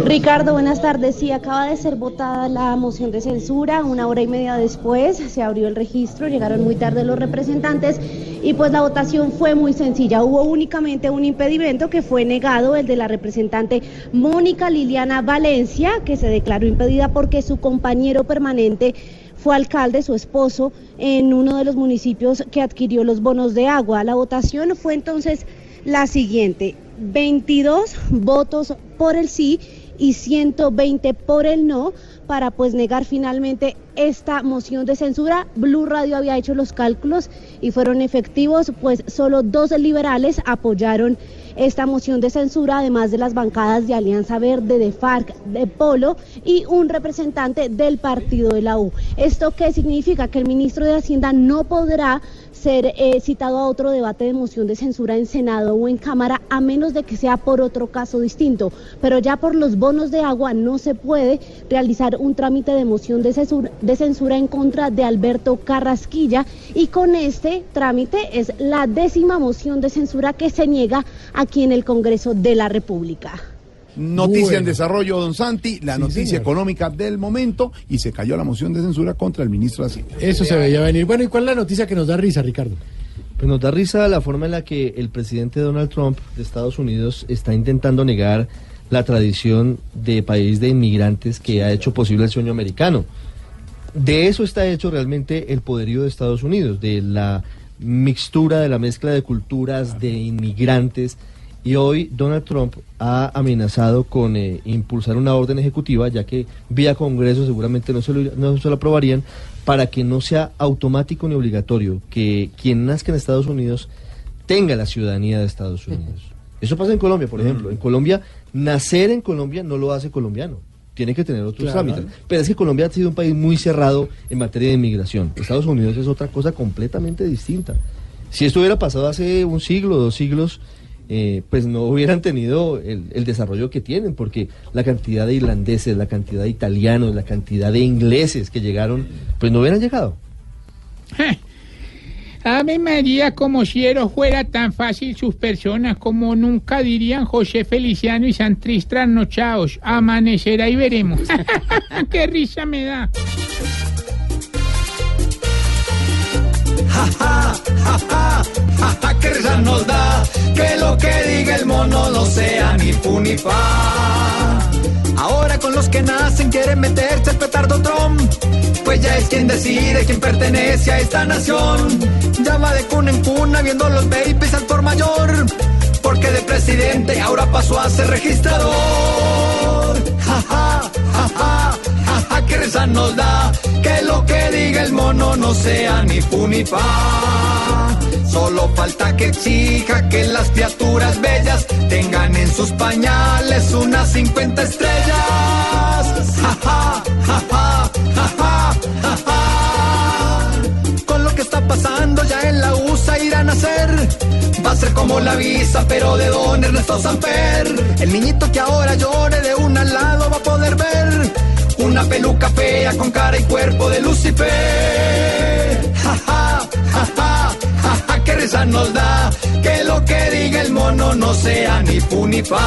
Ricardo, buenas tardes. Sí, acaba de ser votada la moción de censura. Una hora y media después se abrió el registro, llegaron muy tarde los representantes y pues la votación fue muy sencilla. Hubo únicamente un impedimento que fue negado, el de la representante Mónica Liliana Valencia, que se declaró impedida porque su compañero permanente fue alcalde, su esposo, en uno de los municipios que adquirió los bonos de agua. La votación fue entonces la siguiente, 22 votos por el sí y 120 por el no para pues negar finalmente esta moción de censura. Blue Radio había hecho los cálculos y fueron efectivos, pues solo dos liberales apoyaron esta moción de censura, además de las bancadas de Alianza Verde, de FARC, de Polo y un representante del partido de la U. ¿Esto qué significa? Que el ministro de Hacienda no podrá ser eh, citado a otro debate de moción de censura en Senado o en Cámara a menos de que sea por otro caso distinto. Pero ya por los bonos de agua no se puede realizar un trámite de moción de censura, de censura en contra de Alberto Carrasquilla y con este trámite es la décima moción de censura que se niega aquí en el Congreso de la República. Noticia en desarrollo, don Santi, la Sí, noticia señor. económica del momento y se cayó la moción de censura contra el ministro de Hacienda. Eso se veía venir. Bueno, ¿y cuál es la noticia que nos da risa, Ricardo? Pues nos da risa la forma en la que el presidente Donald Trump de Estados Unidos está intentando negar la tradición de país de inmigrantes que ha hecho posible el sueño americano. De eso está hecho realmente el poderío de Estados Unidos, de la mixtura, de la mezcla de culturas, de inmigrantes. Y hoy Donald Trump ha amenazado con eh, impulsar una orden ejecutiva, ya que vía Congreso seguramente no se, lo, no se lo aprobarían, para que no sea automático ni obligatorio que quien nazca en Estados Unidos tenga la ciudadanía de Estados Unidos. Eso pasa en Colombia, por ejemplo. En Colombia, nacer en Colombia no lo hace colombiano. Tiene que tener otros Claro. trámites. Pero es que Colombia ha sido un país muy cerrado en materia de inmigración. Estados Unidos es otra cosa completamente distinta. Si esto hubiera pasado hace un siglo, dos siglos, eh, pues no hubieran tenido el, desarrollo que tienen, porque la cantidad de irlandeses, la cantidad de italianos, la cantidad de ingleses que llegaron, pues no hubieran llegado. Ave María, como si Ero fuera tan fácil sus personas, como nunca dirían José Feliciano y Santrís trasnochados. Amanecerá y veremos. ¡Qué risa me da! Ja, ja, ja, ja, que risa nos da que lo que diga el mono no sea ni fu. Ahora con los que nacen quieren meterse el petardo Trump, pues ya es quien decide quién pertenece a esta nación. Va de cuna en cuna viendo los babies al por mayor, porque de presidente ahora pasó a ser registrador. Que risa nos da que lo que diga el mono no sea ni fu ni fa. Solo falta que exija que las criaturas bellas tengan en sus pañales unas 50 estrellas. Ja, ja, ja, ja, ja, ja, ja. Con lo que está pasando ya en la USA irán a hacer. Va a ser como la visa, pero de don Ernesto Samper. El niñito que ahora llore de un al lado va a poder ver una peluca fea con cara y cuerpo de Lucifer. Ja, ja, ja, ja, ja, ja, que risa nos da que lo que diga el mono no sea ni fu ni fa.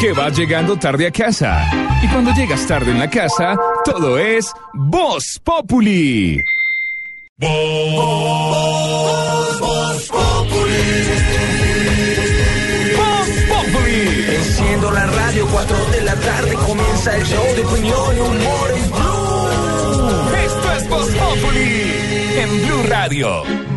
Que vas llegando tarde a casa. Y cuando llegas tarde en la casa, todo es Voz Populi. Voz radio, 4 de la tarde comienza el show de opinión y humor en Blue. Esto es Voz en Blue Radio.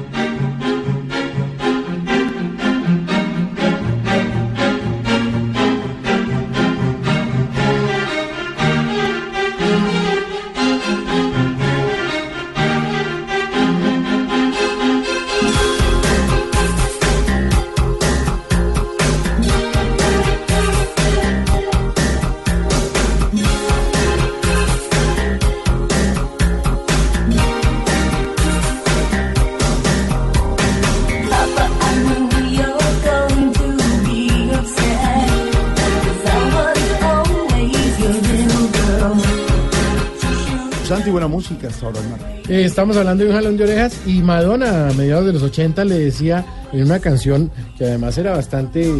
Música hasta ahora, hermano. Eh, estamos hablando de un jalón de orejas y Madonna a mediados de los 80 le decía en una canción que además era bastante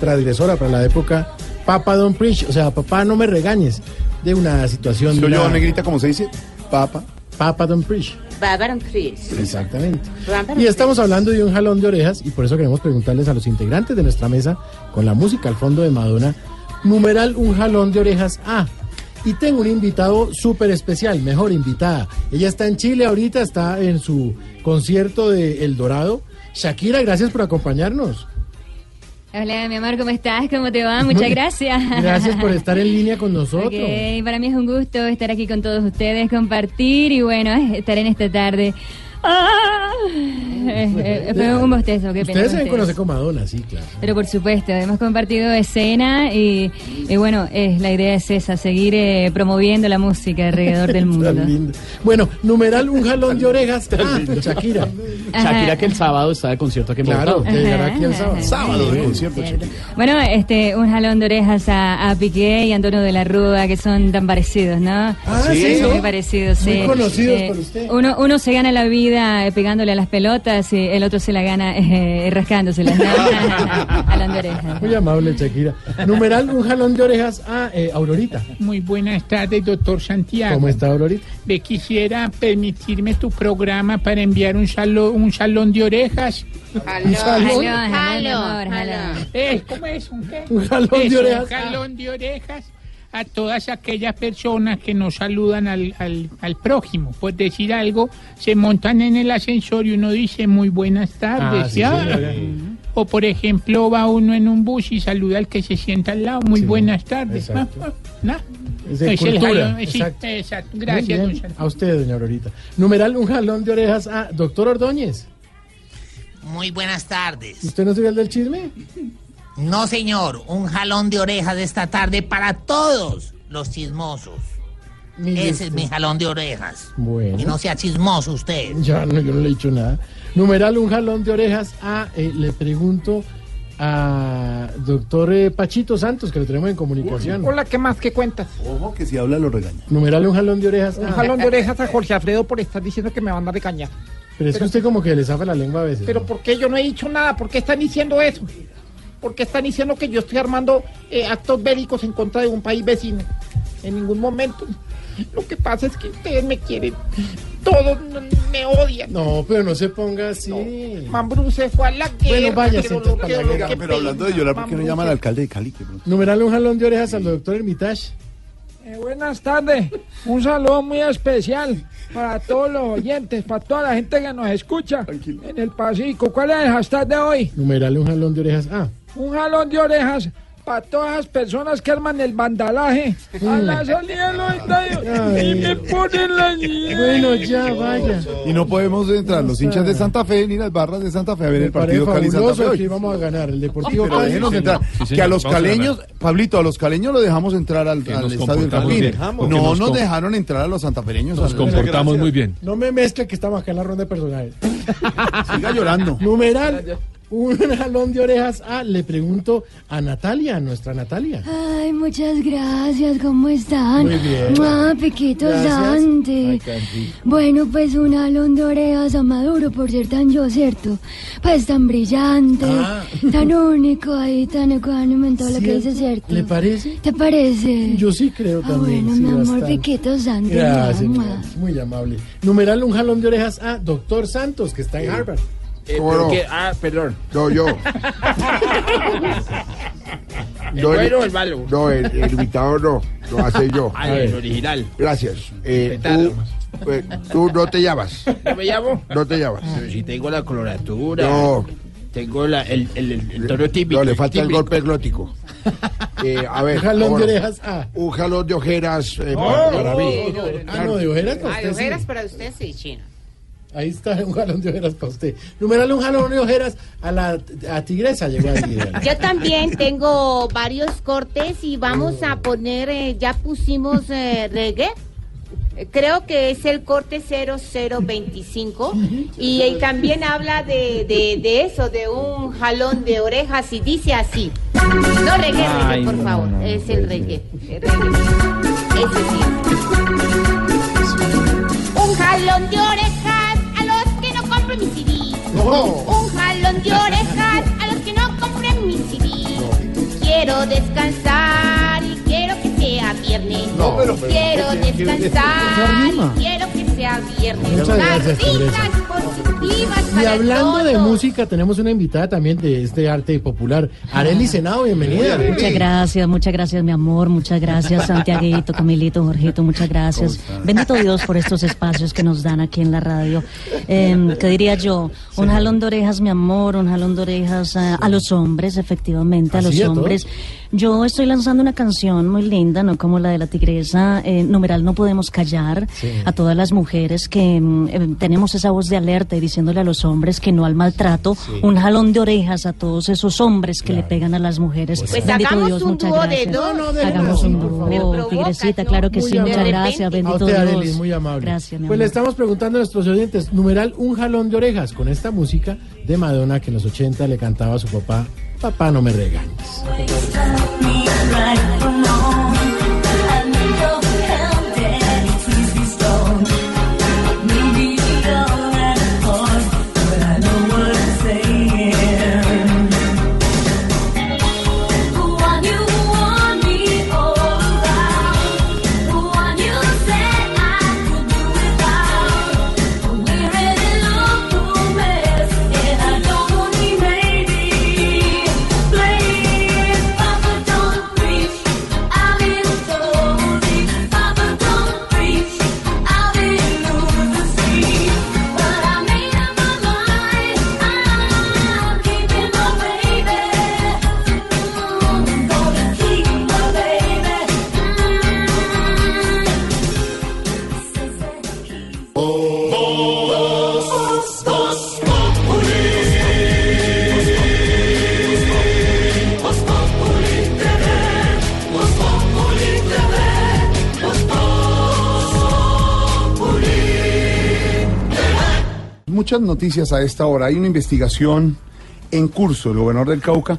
transgresora para la época, Papa Don't Preach, o sea, papá no me regañes, de una situación... ¿Se de una- negrita, como se dice? Papa. Papa Don't Preach. Exactamente. Y estamos hablando de un jalón de orejas y por eso queremos preguntarles a los integrantes de nuestra mesa con la música al fondo de Madonna, numeral un jalón de orejas A. Y tengo un invitado súper especial, mejor invitada. Ella está en Chile ahorita, está en su concierto de El Dorado. Shakira, gracias por acompañarnos. Hola, mi amor, ¿cómo estás? ¿Cómo te va? Muchas gracias. Gracias por estar en línea con nosotros. Para mí es un gusto estar aquí con todos ustedes, compartir y bueno, estar en esta tarde. Ah, eh, eh, fue un bostezo, qué pena. Ustedes se con conocen con Madonna, sí, claro. Pero por supuesto, hemos compartido escena y, y bueno, es, la idea es esa, seguir eh, promoviendo la música alrededor del mundo. Lindo. Bueno, numeral un jalón de orejas. Ah, Shakira. Shakira que el sábado está de concierto aquí en Claro, que llegará aquí el sábado. Ajá. Sábado de concierto, cierto. Shakira. Bueno, este, un jalón de orejas a, a Piqué y Antonio de la Rúa, que son tan parecidos, ¿no? Ah, muy ¿no? parecidos, sí. Muy conocidos Eh, por usted. Uno, uno se gana la vida eh, pegándole a las pelotas y el otro se la gana eh, rascándoselas, ¿no? jalón de orejas. Muy amable, Shakira. Numeral un jalón de orejas a eh, Aurorita. Muy buenas tardes, doctor Santiago. ¿Cómo está Aurorita? Me quisiera permitirme tu programa para enviar un salón, un salón de orejas. Aló, aló, aló. Eh, ¿Cómo es? ¿Un qué? Un jalón de orejas. Un jalón de orejas a todas aquellas personas que no saludan al, al, al prójimo. Por decir algo, se montan en el ascensor y uno dice muy buenas tardes. Ah. O por ejemplo, va uno en un bus y saluda al que se sienta al lado. Muy Sí, buenas tardes. exacto. Ah, ah. Es de el cultura. jalón, sí, exacto. exacto. Gracias, bien. don Santiago. A usted, doña Aurorita. Numeral un jalón de orejas a Doctor Ordóñez. Muy buenas tardes. ¿Usted no sería el del chisme? No, señor, un jalón de orejas de esta tarde para todos los chismosos. Ese es mi jalón de orejas. Bueno. Y no sea chismoso usted. Ya no, yo no le he dicho nada. Numeral un jalón de orejas a, eh, le pregunto a doctor eh, Pachito Santos, que lo tenemos en comunicación. Hola, ¿qué más? ¿Qué cuentas? Ojo que si habla lo regaña. Numeral un jalón de orejas Un a. jalón de orejas a Jorge Alfredo por estar diciendo que me van a recañar. Pero es que usted como que le zafa la lengua a veces. Pero ¿no? ¿por qué yo no he dicho nada? ¿Por qué están diciendo eso? ¿Por qué están diciendo que yo estoy armando eh, actos bélicos en contra de un país vecino? En ningún momento. Lo que pasa es que ustedes me quieren. Todos me odian. No, pero no se ponga así. Mambrú se fue a la guerra. Bueno, guerra. qué Pero hablando de llorar, ¿por qué no llama al alcalde de Cali? Numeral un jalón de orejas al doctor Hermitage. Eh, buenas tardes, un saludo muy especial para todos los oyentes, para toda la gente que nos escucha en el Pacífico. ¿Cuál es el hashtag de hoy? Numeral un jalón de orejas a. Un jalón de orejas para todas las personas que arman el vandalaje a la salida de los estadios y me ponen la Bueno, ya, vaya. Y no podemos entrar los hinchas de Santa Fe ni las barras de Santa Fe a ver Me el partido parece Cali-Santa Fe hoy. que íbamos a ganar. El Deportivo Pero Cali. entrar. Sí, señor, que a los vamos a caleños, Pablito, a los caleños lo dejamos entrar al, al estadio del No nos dejaron entrar a los santafereños. Nos comportamos muy bien. No me mezcle que estamos acá en la ronda de personajes. Siga llorando. Numeral, un jalón de orejas a, le pregunto a Natalia, a nuestra Natalia. Ay, muchas gracias, ¿cómo están? Muy bien. Ah, Piquito. Dante. Bueno, pues un jalón de orejas a Maduro por ser tan yo, ¿cierto? Pues tan brillante, Ah. tan único ahí, tan ecuánime en todo lo que dice, ¿cierto? ¿Le parece? ¿Te parece? Yo sí creo Ah, también. bueno, sí, mi amor, bastante. Piquito Dante. Gracias, mua, mi amor, muy amable. Numeral, un jalón de orejas a doctor Santos, que está en Harvard. Eh, ¿Cómo pero no? ah, perdón. No, yo. ¿El No, bueno o el malo? No, el, el invitado no. Lo hace yo. Ah, el original. Gracias. Eh, tú, eh, tú no te llamas. ¿No me llamo? No te llamas. Pero si tengo la coloratura. No. Tengo la, el, el, el, el tono típico. No, le falta el típico. golpe glótico. Eh, a ver. Un jalón ¿cómo de no? orejas a. Un jalón de ojeras eh, para, para mí. Ah, no, de ojeras para Ah, de usted. sí. ojeras para usted, sí, chino. Ahí está un jalón de ojeras para usted. Numeral, un jalón de ojeras a la a tigresa. Llegó ahí. Yo también tengo varios cortes y vamos a poner, eh, ya pusimos eh, reggae. Creo que es el corte 0025 y, eh, también habla de, de- de eso, de un jalón de orejas y dice así. No reggae, reggae, por favor, es el reggae. el reggae. Ese sí. Un jalón de orejas Un jalón de orejas a los que no compren mi CD. Quiero descansar y quiero que sea viernes. No, pero- quiero descansar y quiero que sea viernes. Muchas gracias, positivas Y hablando de música, tenemos una invitada también de este arte popular. Arely Senado, bienvenida. Muchas gracias, muchas gracias, mi amor. Muchas gracias, Santiaguito, Camilito, Jorgito. Muchas gracias. Bendito Dios por estos espacios que nos dan aquí en la radio. Eh, ¿Qué diría yo? Un jalón de orejas, mi amor, un jalón de orejas eh, a los hombres, efectivamente, a ¿Así los todos? Yo estoy lanzando una canción muy linda, ¿no? Como la de la tigresa, eh, numeral No Podemos Callar, a todas las mujeres que mm, eh, tenemos esa voz de alerta y diciéndole a los hombres que no al maltrato, un jalón de orejas a todos esos hombres que le pegan a las mujeres. Pues Bendito hagamos Dios, un muchas dúo de. No, no, de Hagamos un dúo, tigresita, claro que sí, muchas gracias, A bendito usted, Arely, Dios. muy amable. Gracias, mi Pues le estamos preguntando a nuestros oyentes, numeral, un jalón de orejas con esta música de Madonna que en los 80 le cantaba a su papá, papá no me regañes. Muchas noticias a esta hora. Hay una investigación en curso. El gobernador del Cauca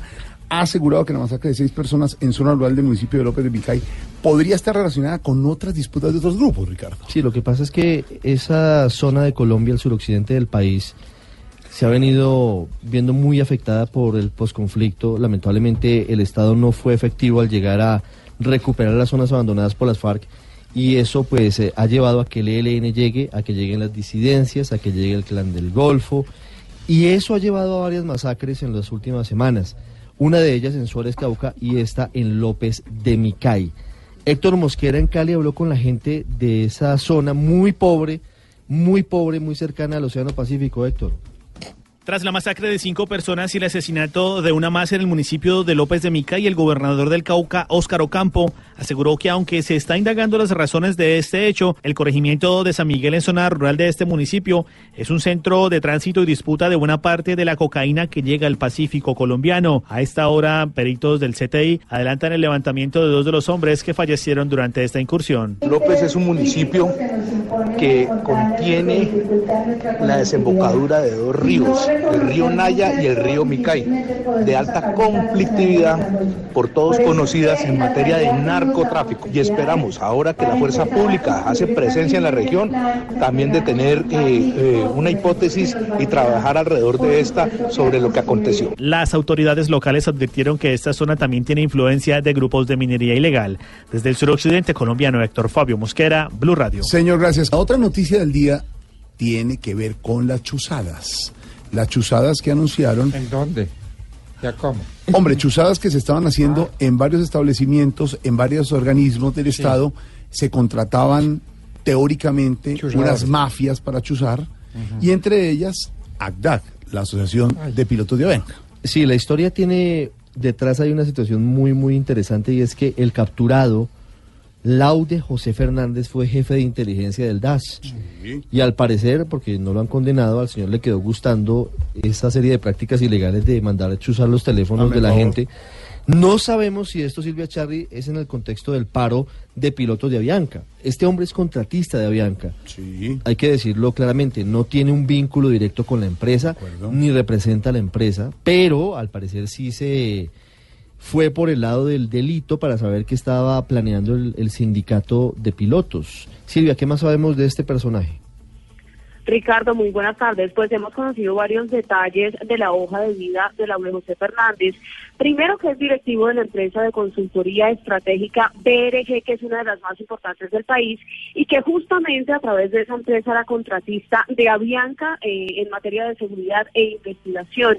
ha asegurado que la masacre de seis personas en zona rural del municipio de López de Vicay podría estar relacionada con otras disputas de otros grupos, Ricardo. Sí, lo que pasa es que esa zona de Colombia, el suroccidente del país, se ha venido viendo muy afectada por el posconflicto. Lamentablemente el Estado no fue efectivo al llegar a recuperar las zonas abandonadas por las FARC y eso pues eh, ha llevado a que el ELN llegue, a que lleguen las disidencias, a que llegue el clan del Golfo y eso ha llevado a varias masacres en las últimas semanas. Una de ellas en Suárez Cauca y esta en López de Micay. Héctor Mosquera en Cali habló con la gente de esa zona muy pobre, muy pobre, muy cercana al Océano Pacífico, Héctor. Tras la masacre de cinco personas y el asesinato de una más en el municipio de López de Mica y el gobernador del Cauca, Óscar Ocampo, aseguró que aunque se está indagando las razones de este hecho, el corregimiento de San Miguel en zona rural de este municipio es un centro de tránsito y disputa de buena parte de la cocaína que llega al Pacífico colombiano. A esta hora, peritos del CTI adelantan el levantamiento de dos de los hombres que fallecieron durante esta incursión. López es un municipio que contiene la desembocadura de dos ríos, el río Naya y el río Micay, de alta conflictividad por todos conocidas en materia de narcotráfico. Y esperamos, ahora que la fuerza pública hace presencia en la región, también de tener eh, eh, una hipótesis y trabajar alrededor de esta sobre lo que aconteció. Las autoridades locales advirtieron que esta zona también tiene influencia de grupos de minería ilegal. Desde el suroccidente colombiano, Héctor Fabio Mosquera, Blue Radio. Señor, gracias. La otra noticia del día tiene que ver con las chuzadas. Las chuzadas que anunciaron. ¿En dónde? ¿Ya cómo? Hombre, chuzadas que se estaban haciendo en varios establecimientos, en varios organismos del Estado. Se contrataban teóricamente unas mafias para chuzar. Y entre ellas, ACDAC, la Asociación de Pilotos de Avianca. Sí, la historia tiene detrás hay una situación muy muy interesante y es que el capturado Laude José Fernández fue jefe de inteligencia del DAS. Y al parecer, porque no lo han condenado, al señor le quedó gustando esa serie de prácticas ilegales de mandar a chuzar los teléfonos Hazme de la gente. No sabemos si esto, Silvia Charri, es en el contexto del paro de pilotos de Avianca. Este hombre es contratista de Avianca. Hay que decirlo claramente, no tiene un vínculo directo con la empresa, ni representa a la empresa, pero al parecer sí se fue por el lado del delito para saber que estaba planeando el, el sindicato de pilotos. Silvia, ¿qué más sabemos de este personaje? Ricardo, muy buenas tardes. Pues hemos conocido varios detalles de la hoja de vida de Laure José Fernández. Primero que es directivo de la empresa de consultoría estratégica BRG, que es una de las más importantes del país, y que justamente a través de esa empresa era contratista de Avianca eh, en materia de seguridad e investigación.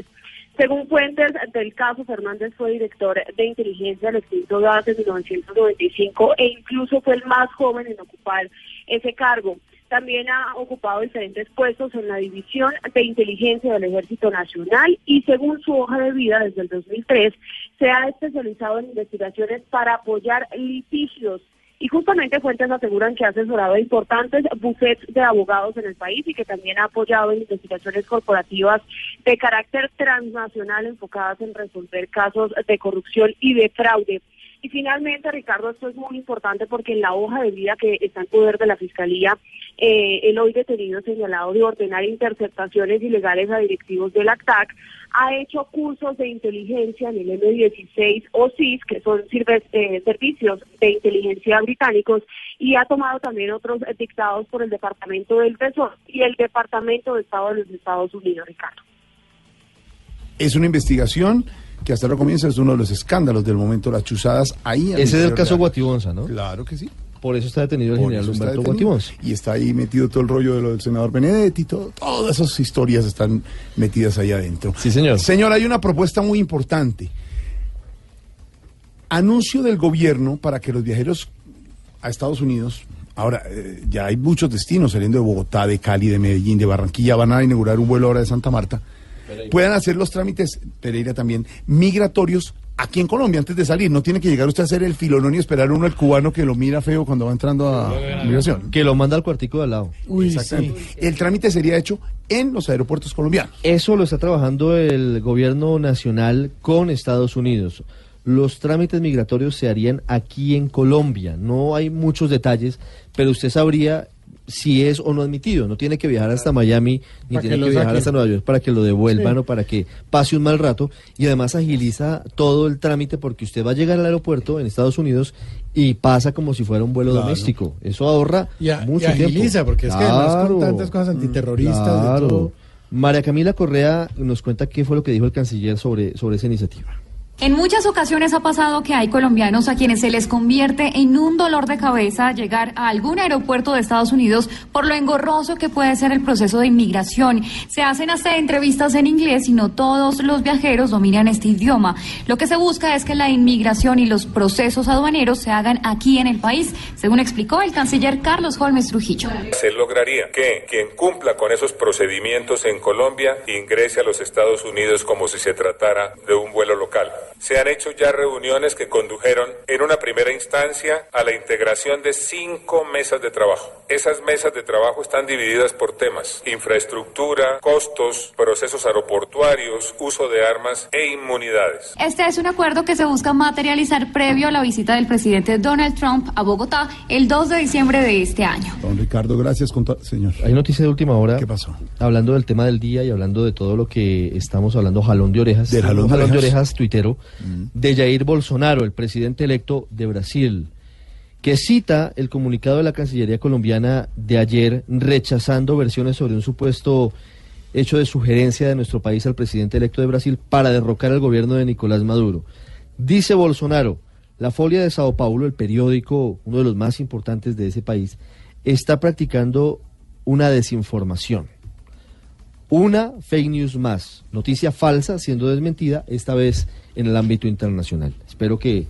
Según fuentes del caso, Fernández fue director de inteligencia del extinto DAS en 1995 e incluso fue el más joven en ocupar ese cargo. También ha ocupado diferentes puestos en la División de Inteligencia del Ejército Nacional y según su hoja de vida desde el 2003 se ha especializado en investigaciones para apoyar litigios y justamente fuentes aseguran que ha asesorado importantes bufetes de abogados en el país y que también ha apoyado en investigaciones corporativas de carácter transnacional enfocadas en resolver casos de corrupción y de fraude. Y finalmente, Ricardo, esto es muy importante porque en la hoja de vida que está en poder de la Fiscalía, eh, el hoy detenido señalado de ordenar interceptaciones ilegales a directivos del ACTAC ha hecho cursos de inteligencia en el M16 o CIS, que son sirve- eh, servicios de inteligencia británicos, y ha tomado también otros dictados por el Departamento del Tesoro y el Departamento de Estado de los Estados Unidos, Ricardo. Es una investigación que hasta ahora comienza, es uno de los escándalos del momento, las chuzadas ahí. Ese es el caso. Guatibonza, ¿no? Claro que sí. Por eso está detenido el Por general Humberto. Guatibonza. Y está ahí metido todo el rollo de lo del senador Benedetti, todo, todas esas historias están metidas ahí adentro. Sí, señor. Señor, hay una propuesta muy importante. Anuncio del gobierno para que los viajeros a Estados Unidos, ahora eh, ya hay muchos destinos saliendo de Bogotá, de Cali, de Medellín, de Barranquilla, van a inaugurar un vuelo ahora de Santa Marta, puedan hacer los trámites, Pereira también, migratorios aquí en Colombia antes de salir. No tiene que llegar usted a hacer el filonón y esperar uno al cubano que lo mira feo cuando va entrando a migración. Que lo manda al cuartico de al lado. Exactamente. El trámite sería hecho en los aeropuertos colombianos. Eso lo está trabajando el gobierno nacional con Estados Unidos. Los trámites migratorios se harían aquí en Colombia. No hay muchos detalles, pero usted sabría si es o no admitido. No tiene que viajar hasta Miami ni Para que tiene que viajar hasta Nueva York para que lo devuelvan Sí. o para que pase un mal rato. Y además agiliza todo el trámite porque usted va a llegar al aeropuerto en Estados Unidos y pasa como si fuera un vuelo Claro. doméstico. Eso ahorra Y, a- mucho y agiliza, tiempo. porque es que además con Claro. tantas cosas antiterroristas, de Claro. todo. María Camila Correa nos cuenta qué fue lo que dijo el canciller sobre, sobre esa iniciativa. En muchas ocasiones ha pasado que hay colombianos a quienes se les convierte en un dolor de cabeza llegar a algún aeropuerto de Estados Unidos por lo engorroso que puede ser el proceso de inmigración. Se hacen hasta entrevistas en inglés y no todos los viajeros dominan este idioma. Lo que se busca es que la inmigración y los procesos aduaneros se hagan aquí en el país, según explicó el canciller Carlos Holmes Trujillo. Se lograría que quien cumpla con esos procedimientos en Colombia ingrese a los Estados Unidos como si se tratara de un vuelo local se han hecho ya reuniones que condujeron en una primera instancia a la integración de cinco mesas de trabajo. Esas mesas de trabajo están divididas por temas, infraestructura, costos, procesos aeroportuarios, uso de armas e inmunidades. Este es un acuerdo que se busca materializar previo a la visita del presidente Donald Trump a Bogotá el 2 de diciembre de este año. Don Ricardo, gracias, señor. Hay noticia de última hora. ¿Qué pasó? Hablando del tema del día y hablando de todo lo que estamos hablando, jalón de orejas. Del jalón, jalón de orejas. tuitero de Jair Bolsonaro, el presidente electo de Brasil, que cita el comunicado de la Cancillería colombiana de ayer rechazando versiones sobre un supuesto hecho de sugerencia de nuestro país al presidente electo de Brasil para derrocar al gobierno de Nicolás Maduro. Dice Bolsonaro, la Folia de Sao Paulo, el periódico, uno de los más importantes de ese país, está practicando una desinformación. Una fake news más, noticia falsa siendo desmentida, esta vez en el ámbito internacional. Espero que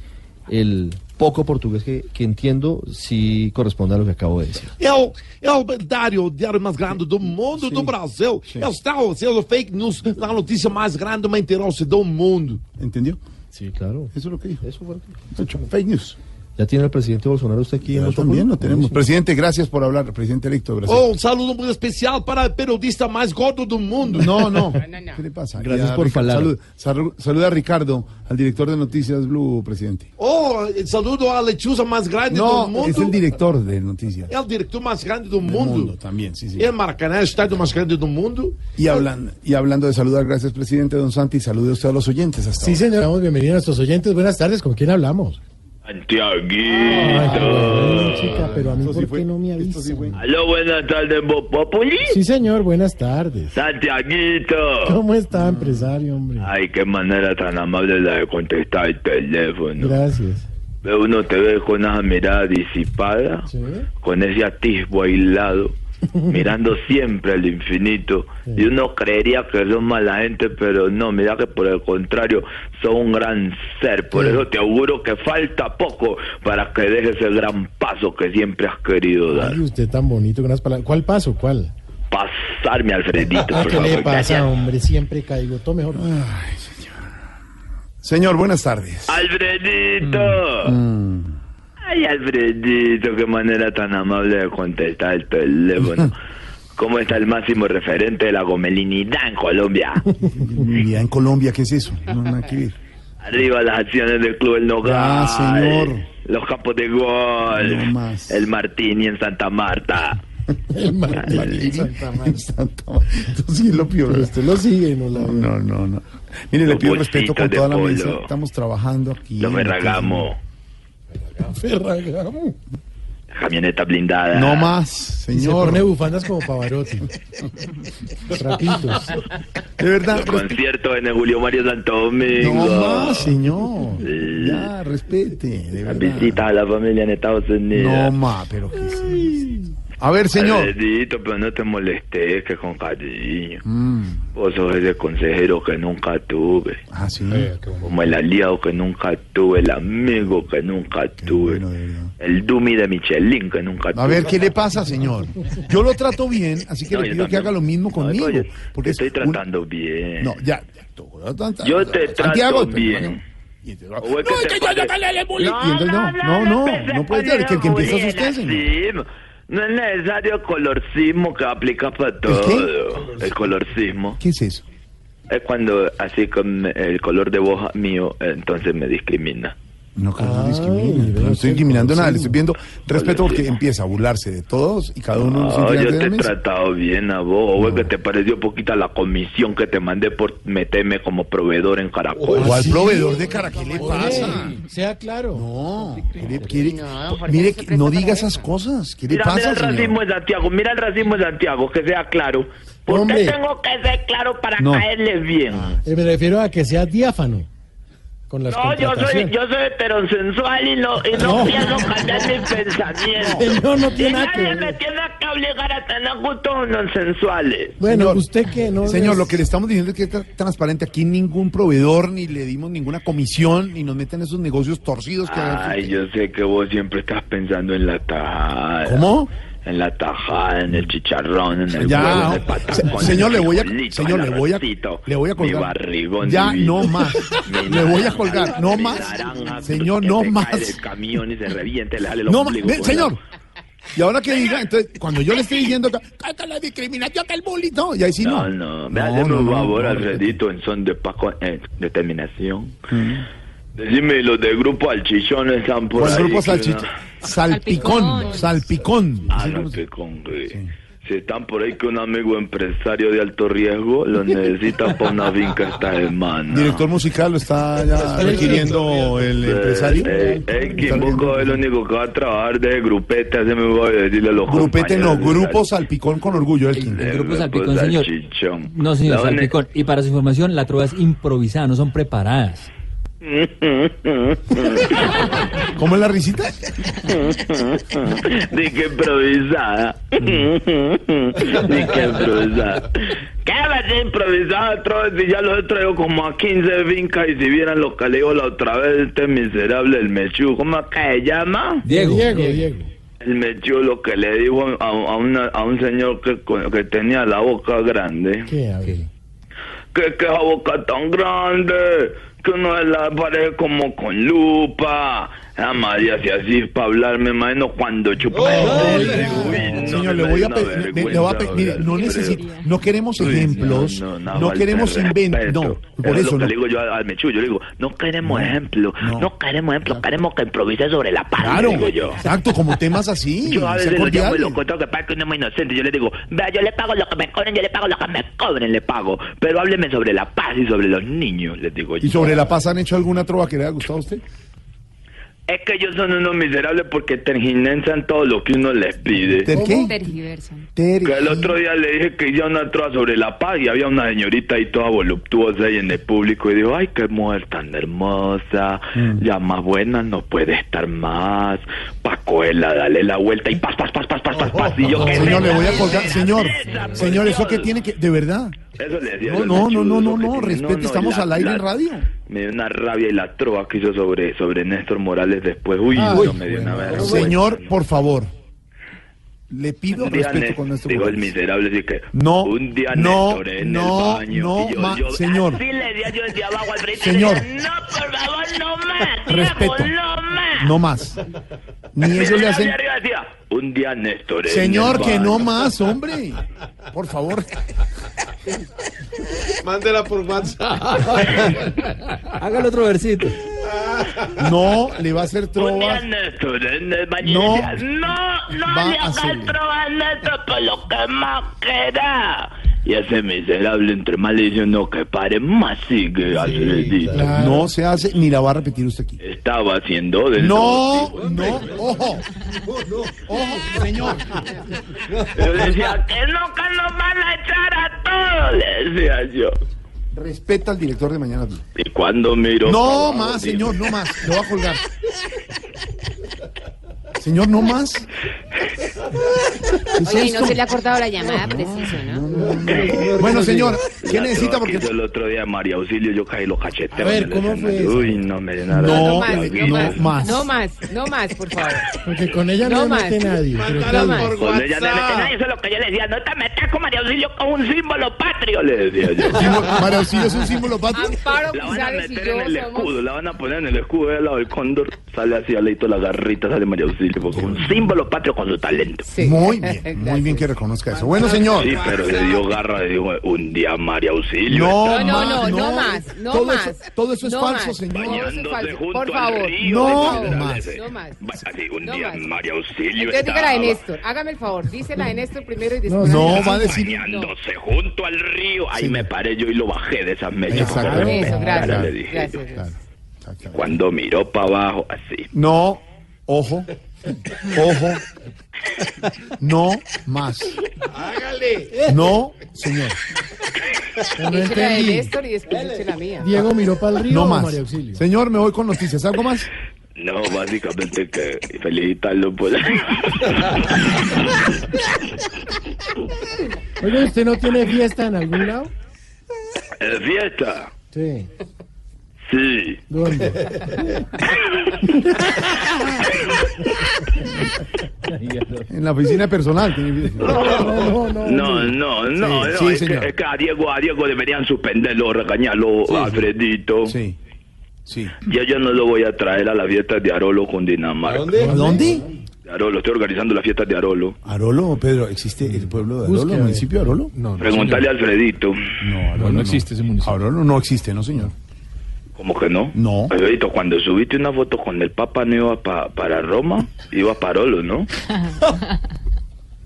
el poco portugués que, que entiendo sí corresponda a lo que acabo de decir. É o, é o diário, o diário mais grande do mundo, do Brasil. É o tal, sendo fake news, a notícia mais grande, mentirosa do mundo. ¿Entendió? Sí, claro. Eso es lo que dijo. Eso fue lo que Hecho, Fake news. ¿Ya tiene el presidente Bolsonaro usted aquí en también lo tenemos. Buenísimo. Presidente, gracias por hablar, presidente electo de Brasil. Oh, um saludo muito especial para o periodista mais gordo do mundo. No, no. ¿Qué le pasa? Gracias por Ricardo- falar. salud- salu- saluda a Ricardo, al director de Noticias Blue, presidente. Oh, saludo a Lechuza mais grande No, mundo. es el director de Noticias. É o diretor mais grande Del mundo. mundo también, sí, sí. É Maracanã, o estádio mais grande do mundo. Y, hablan, y hablando de saludar, gracias, presidente Don Santi, salude usted a los oyentes hasta Sí, señor, damos bienvenida a nuestros oyentes. Buenas tardes, ¿con quién hablamos? Santiaguito. Chica, pero a mí, ¿por qué no me avisa? Aló, buenas tardes, Voz Populi. Sí, señor, buenas tardes. Santiaguito. ¿Cómo está, empresario, hombre? Ay, qué manera tan amable la de contestar el teléfono. Gracias. Ve, Uno te ve con esa mirada disipada, con ese atisbo aislado, mirando siempre al infinito. Y uno creería que son mala gente, pero no, mira que por el contrario, son un gran ser. Por Sí. eso te auguro que falta poco para que dejes el gran paso que siempre has querido dar. Ay, usted tan bonito con unas palabras. ¿Cuál paso? ¿Cuál? Pasarme, Alfredito, Ah, por ¿Qué le pasa, hombre? Siempre caigo. Todo mejor. Señor, buenas tardes. Alfredito. Mm. Ay, Alfredito, qué manera tan amable de contestar el teléfono. ¿Cómo está el máximo referente de la gomelinidad en Colombia? Mira, en Colombia, ¿qué es eso? No, nada que ver. Arriba las acciones del Club El Nogal. Ya, señor. Los campos de gol. No más. El Martini en Santa Marta. El Martín Ay, Santa Marta. Santa Marta. Entonces, sí lo peor. Pero usted lo sigue, ¿no? La... No, no, no. Mire, le pido respeto con toda la mesa. Estamos trabajando aquí. Los en Ferragamo. Camioneta blindada. No más, Y se señor. pone bufandas como Pavarotti. Trapitos. De verdad. Los conciertos en el Julio Mario Santo Domingo. No más, señor. Sí. Ya, respete, de La verdad. visita a la familia en Estados Unidos. No más, pero qué es esto? A ver, señor. Alfredito, pero no te molestes, que con cariño. Mm. Vos sos ese consejero que nunca tuve. Ah, sí. Como el aliado que nunca tuve, el amigo que nunca tuve. el Dumi de Michelin que nunca tuve. A ver, ¿qué le pasa, señor? Yo lo trato bien, así que No, le yo pido que haga lo mismo No, conmigo. yo porque te es estoy un- tratando bien. No, ya. ya, Yo te trato Santiago, bien. Y entonces- O es que No, te es que yo- yo pare- también le bullying. Y entonces no, no, no, no puede ser que el que empieza es usted, señor. No es necesario colorcismo que aplica para todo. El colorcismo. ¿Qué es eso? Es cuando así con el color de voz mío, entonces me discrimina. No, que no discrimine. No estoy discriminando nada, le estoy viendo respeto porque empieza a burlarse de todos y cada uno No, yo te he tratado bien a vos. ¿O que te pareció poquita la comisión que te mandé por meterme como proveedor en Caracol? ¿Cuál proveedor de cara? ¿Qué le pasa? Sea claro. No, quiere, quiere- mire, no diga esas cosas. ¿Qué le Mira, mira pasa, el señor? racismo de Santiago, mira el racismo de Santiago, que sea claro. ¿Por Hombre. qué tengo que ser claro para No. caerles bien? Eh, Me refiero a que sea diáfano con las No, yo soy, yo soy heterosensual y no, y no, No. pienso cambiar mi pensamiento. Señor, no tiene nada que nadie me tiene que obligar a tener gustos no sensuales. Bueno, Señor, usted que no. Señor, es- lo que le estamos diciendo es que es transparente. Aquí ningún proveedor, ni le dimos ninguna comisión, ni nos meten esos negocios torcidos que Ay, yo sé que vos siempre estás pensando en la tajada. ¿Cómo? En la tajada, en el chicharrón, en el Ya, huevo, en el se- patacón, señor, en el le voy a- señor, le voy a- le voy a Mi colgar. barrigón Ya, divino, no más. mi Le voy a colgar, no mi más. naranja, Señor, no se más. camión y se reviente, le sale No, ombligo ve, por señor. Y ahora que diga, entonces, cuando yo le estoy diciendo que, que- la discriminación, que el bullying, no, y ahí sí no. No, no, No, hazme no, un no, favor, no, Alfredito, en son de Paco, eh, determinación. Decime, los del grupo Alchichón están por Por el ahí. grupo una- Salpicón, salpicón. Ah, salpicón, sí. Si están por ahí que un amigo empresario de alto riesgo lo necesita para una finca esta semana. Director musical lo está ya requiriendo el empresario. Eh, eh, ¿quién buscó el único que va a trabajar de grupete? Hace me voy a decirle a los Grupete no, grupo salpicón con orgullo. El, sal- grupo Salpicón, pues, señor. salchichón. No, señor Salpicón. Y para su información, la trova es improvisada, no son preparadas. ¿Cómo es la risita? Di que improvisada. Di que improvisada. ¿Qué va a ser improvisada otra vez? Si ya los he traído como a 15 fincas y si vieran lo que le digo la otra vez, este miserable, el Mechu, ¿cómo es que se llama? Diego, Diego, Diego. El Mechu lo que le dijo a, a una- a un señor que, que tenía la boca grande. ¿Qué? A ver. que que esa boca tan grande, que uno la parece como con lupa. Ah, María, si así es para hablar, me imagino cuando chupa. Señor, le voy a pedir, le, le voy a pedir, mire, no necesito, no queremos ejemplos, no, falta de queremos inventos, no, por es eso no. le digo yo al Mechu, yo le digo, no queremos ejemplos, no. queremos ejemplos, queremos que improvise sobre la paz, Claro, digo yo. exacto, como temas así, Yo a veces lo llamo y lo cuento que pasa que uno es muy inocente. Yo le digo, vea, yo le pago lo que me cobren, yo le pago lo que me cobren, le pago. Pero hábleme sobre la paz y sobre los niños, les digo yo. ¿Y sobre La Paz han hecho alguna trova que le haya gustado a usted? Es que ellos son unos miserables porque tergiversan todo lo que uno les pide. ¿Ter qué? Tergiversan. Que el otro día le dije que hice una trova sobre la paz y había una señorita ahí toda voluptuosa ahí en el público y dijo, ay, qué mujer tan hermosa, ya más buena no puede estar más, cogerla, dale la vuelta y paz, paz, paz, paz, paz, paz, paz, y yo que Señor, le voy a colgar, señor, señor, eso que tiene que, de verdad. Eso le decía No, no, no, no, no, no, respete, estamos al aire en radio. Me dio una rabia y la trova que hizo sobre, sobre Néstor Morales después. Uy, no me dio una vergüenza. Señor, por favor, le pido Un día respeto con nuestro dijo el miserable, así que No, un día no, Néstor en no, el baño. no, y yo- ma- yo- señor. Así le decía yo desde abajo al frente. Señor. le decía, No, por favor, no más. Respeto. No más. No más. Ni ellos le hacen. Arriba un día Néstor en Señor, que no más, hombre. Por favor. Mándela por WhatsApp. Hágale otro versito. No le va a hacer Un día trovas. Néstor en el baño. No. no, no Va le a hagas hacerlo. trovas, Néstor, por lo que más queda. Y ese miserable entre más le dice, no, que pare, más sigue Alfredito. No se hace ni la va a repetir usted aquí. Estaba haciendo del No, no, ojo. Ojo, señor. Yo le decía, que no, que nos van a echar a todos, le decía yo. Respeta al director de Mañana Blue. Y cuando miro... No más, abajo, señor, no más. Lo va a colgar. Señor, no más. ¿Qué es Oye, y no se le ha cortado la llamada, preciso, ¿no? Bueno, señor, ¿qué La necesita? Porque el otro día María Auxilio, yo caí los cachetes. A ver, ¿cómo fue eso? Uy, no me dio nada. No, No más, no más, más. no más, no más, por favor. Porque con ella no, No se más. mete nadie. Con ella no me mete nadie, eso es lo que yo le decía. No te metas con María Auxilio con un símbolo patrio, le decía yo. María Auxilio es un símbolo patrio. Amparo La van a González y meter yo en el somos... escudo, la van a poner en el escudo del lado del cóndor. Sale así al ladito la garrita, sale María Auxilio, porque un símbolo patrio con su talento. Muy bien, muy bien que reconozca eso. Bueno, señor. Sí, pero le dio garra, le dijo, un día María Auxilio. No, No, no, no, no más, no todo más. Eso, todo eso es No falso, más. señor. Todo eso es falso. junto Por al favor. río, No de más. No más. Así un No día más. María Auxilio Entonces diga la de estaba Néstor. Hágame el favor. Dice la de Néstor primero y después. no, va a decir- bañándose junto al río. Ahí me paré yo y lo bajé de esas mechas. Exacto. Por Eso, respetar, gracias. le dije. Gracias. Cuando miró para abajo, así. No, ojo, ojo, no más. Hágale. No, señor. No entendí. Néstor y después dice la mía. Diego miró para el río No más. María Auxilio. Señor, me voy con noticias. ¿Algo más? No, básicamente que felicitarlo por... Oye, ¿usted no tiene fiesta en algún lado? ¿Es fiesta? Sí. Sí. ¿Dónde? En la oficina personal. tiene- No, no, no. No, no, no, Sí, no, sí, es, que, señor. es que a Diego, a Diego deberían suspenderlo, regañarlo, a Alfredito. Sí, sí. Ya yo no lo voy a traer a la fiesta de Arolo con Dinamarca. ¿A dónde? De Arolo, estoy organizando la fiesta de Arolo. Arolo, Pedro, ¿existe el pueblo de Arolo, a el municipio de Arolo? No, no, Pregúntale a señor. Alfredito. No, Arolo No, no existe ese municipio. Arolo no existe, no, señor. ¿Cómo que no? No. Alfredito, cuando subiste una foto con el Papa no iba pa- para Roma, iba para Arolo, ¿no?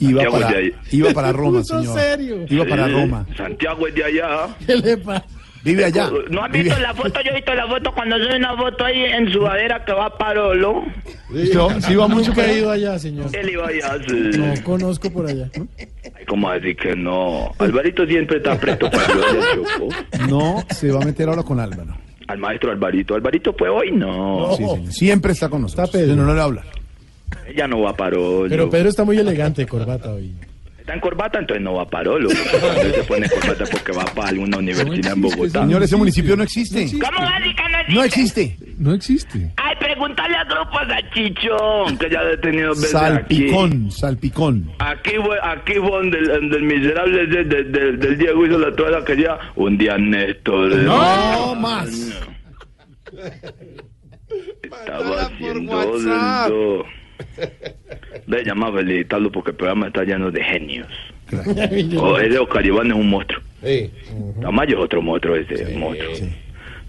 Iba Santiago para, iba para Roma, señor. serio. Iba para Sí, Roma. Santiago es de allá. ¿Qué le pasa? Vive allá. ¿No has Vive- visto la foto? Yo he visto la foto cuando sube una foto ahí en sudadera que va para Arolo. ¿Listo? ¿Sí va mucho Nunca he ido allá, señor. Él iba allá, sí. No conozco por allá. Ay, ¿Cómo decir que no? Alvarito siempre está presto para lo Choco. No, se va a meter ahora con Álvaro. Al maestro Alvarito. ¿Alvarito fue hoy? No. Sí. Siempre está con nosotros. Está Pedro. No, no le habla. Ella no va para Arolo. Pero Pedro está muy elegante de corbata hoy. Está en corbata, entonces no va para. Cuando él se pone corbata porque va para alguna universidad en Bogotá. Señor, ese municipio no existe. ¿Cómo va a que no existe? No existe. No. Ay, pregúntale a Grupo Salchichón, que ya he detenido veces aquí. Salpicón, salpicón. Aquí fue, aquí fue donde, el- donde el miserable ese de- de- del Diego hizo la toalla que ya un día Néstor. No más. Estaba haciendo. Ve, llama a felicitarlo porque el programa está lleno de genios. O ese Oscar Iván es un monstruo. Sí. Tamayo es otro monstruo ese, monstruo.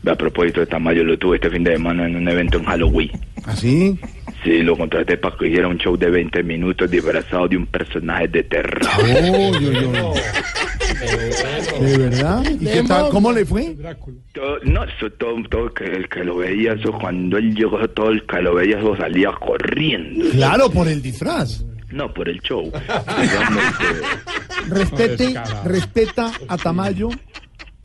A propósito de Tamayo, lo tuve este fin de semana en un evento en Halloween. ¿Así? Sí, lo contraté para que hiciera un show de 20 minutos disfrazado de un personaje de terror. Oh, yo, yo. ¿De verdad? ¿Y qué tal? ¿Cómo le fue? Todo- no, eso todo, todo el que, el que lo veía, eso cuando él llegó, todo el que lo veía, eso salía corriendo. Claro, por el disfraz. No, por el show. Respete, respeta a Tamayo,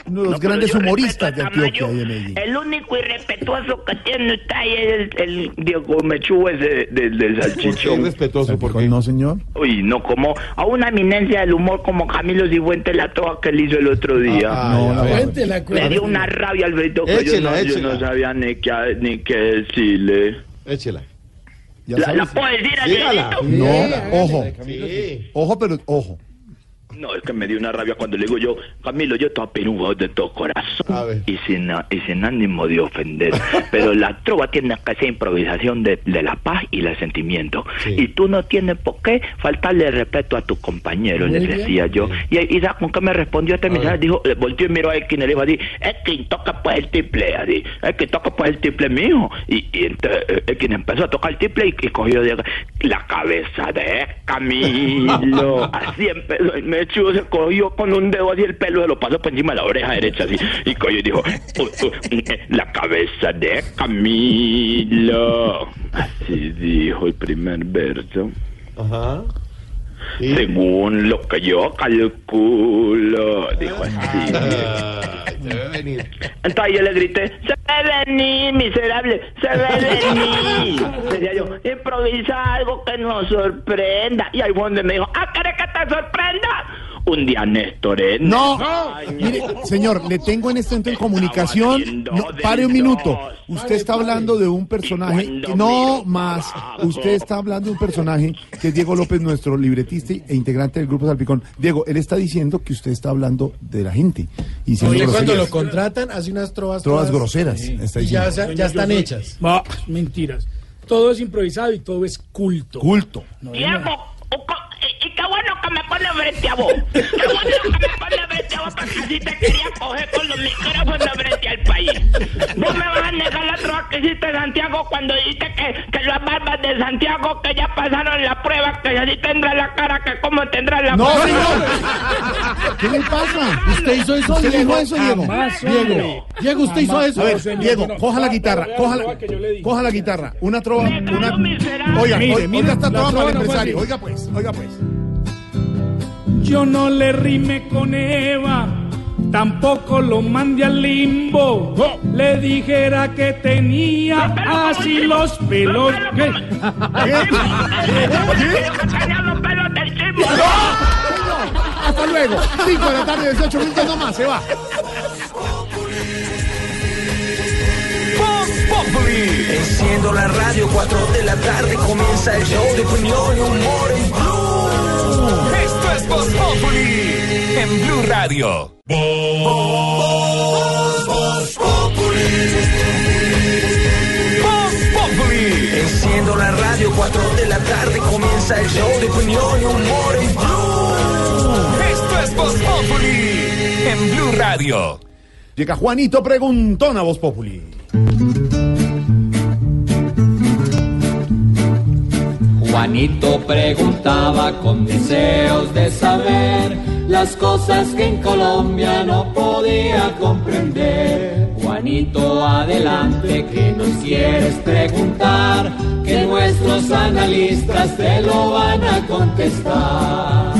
uno de los No, grandes yo humoristas de Antioquia y de Medellín. El único irrespetuoso que tiene usted ahí es el, el Diego Mechú ese del, del salchichón. respetuoso? ¿Por qué? No, señor. Uy, no, como a una eminencia del humor como Camilo Cifuentes la toa que él hizo el otro día. Ah, No, ya, la Me dio una rabia, Alfredo, que yo Échela, no, yo no sabía ni qué, ni qué decirle. Échela. Ya ¿La, la puedo decir, Dígala. No, ojo, Sí. ojo, pero ojo. No, es que me dio una rabia cuando le digo yo, Camilo, yo te apenugo de todo corazón y sin, y sin ánimo de ofender. Pero la trova tiene que ser improvisación de, de la paz y el sentimiento. Sí. Y tú no tienes por qué faltarle respeto a tus compañeros, bien. decía yo. Y, y ¿sabes con qué me respondió este mensaje? Dijo, le volteó y miró a Elkin y le dijo así, Elkin, toca pues el triple, así. Elkin, toca pues el triple, mijo. Y, y entonces eh, Elkin empezó a tocar el triple y, y cogió de la cabeza de Camilo. Así empezó. Y me echó, se cogió con un dedo así el pelo, se lo pasó por encima de la oreja derecha así. Y cogió y dijo, "Uh, uh, eh, la cabeza de Camilo. Así dijo el primer verso. Ajá. Sí. Según lo que yo calculo, dijo así. Debe venir. Entonces yo le grité, se ve venir, miserable, se ve venir. Decía yo, improvisa algo que nos sorprenda. Y ahí fue donde me dijo, ah, ¿querés que te sorprenda? Un día Néstor en No, mire, señor, le tengo en este momento en comunicación. No, pare un minuto. Usted está hablando de un personaje. No más. Usted está hablando de un personaje que es Diego López, nuestro libretista e integrante del grupo Salpicón. Diego, él está diciendo que usted está hablando de la gente. Y cuando lo contratan, hace unas trovas. Trovas groseras, está ya, están hechas. Mentiras. Todo es improvisado y todo es culto. Culto. No, Diego, pone frente a vos. Qué bueno que me pone frente a vos porque así te quería coger con los micrófonos frente al país. Vos me vas a negar la trova que hiciste en Santiago cuando dijiste que, que las barbas de Santiago que ya pasaron la prueba, que así tendrá la cara que como tendrá la No, prueba. señor. ¿Qué le pasa? ¿Usted hizo eso? ¿Usted dijo eso, Diego? Diego. Diego, usted hizo eso. A ver, A Diego, no, coja la no, guitarra, no, coja no, la, que yo le dije. coja la guitarra. Una trova, una... Oiga, Mire, oiga, mire, oiga esta la trova para el no empresario. Oiga pues, oiga pues. Yo no le rime con Eva, tampoco lo mandé al limbo. Le dijera que tenía así los pelos. ¿Qué? Hasta luego. 5 de la tarde, 18 minutos nomás, se va. Enciendo la radio, 4 de la tarde comienza el show de opinión y humor en es Voz Populi en Blue Radio. Voz Populi. Enciendo la radio, 4 de la tarde comienza el show de opinión y humor en Blue. Esto es Voz Populi en Blue Radio. Llega Juanito Preguntón a Voz Populi. Juanito preguntaba con deseos de saber las cosas que en Colombia no podía comprender. Juanito, adelante, que nos quieres preguntar, que nuestros analistas te lo van a contestar.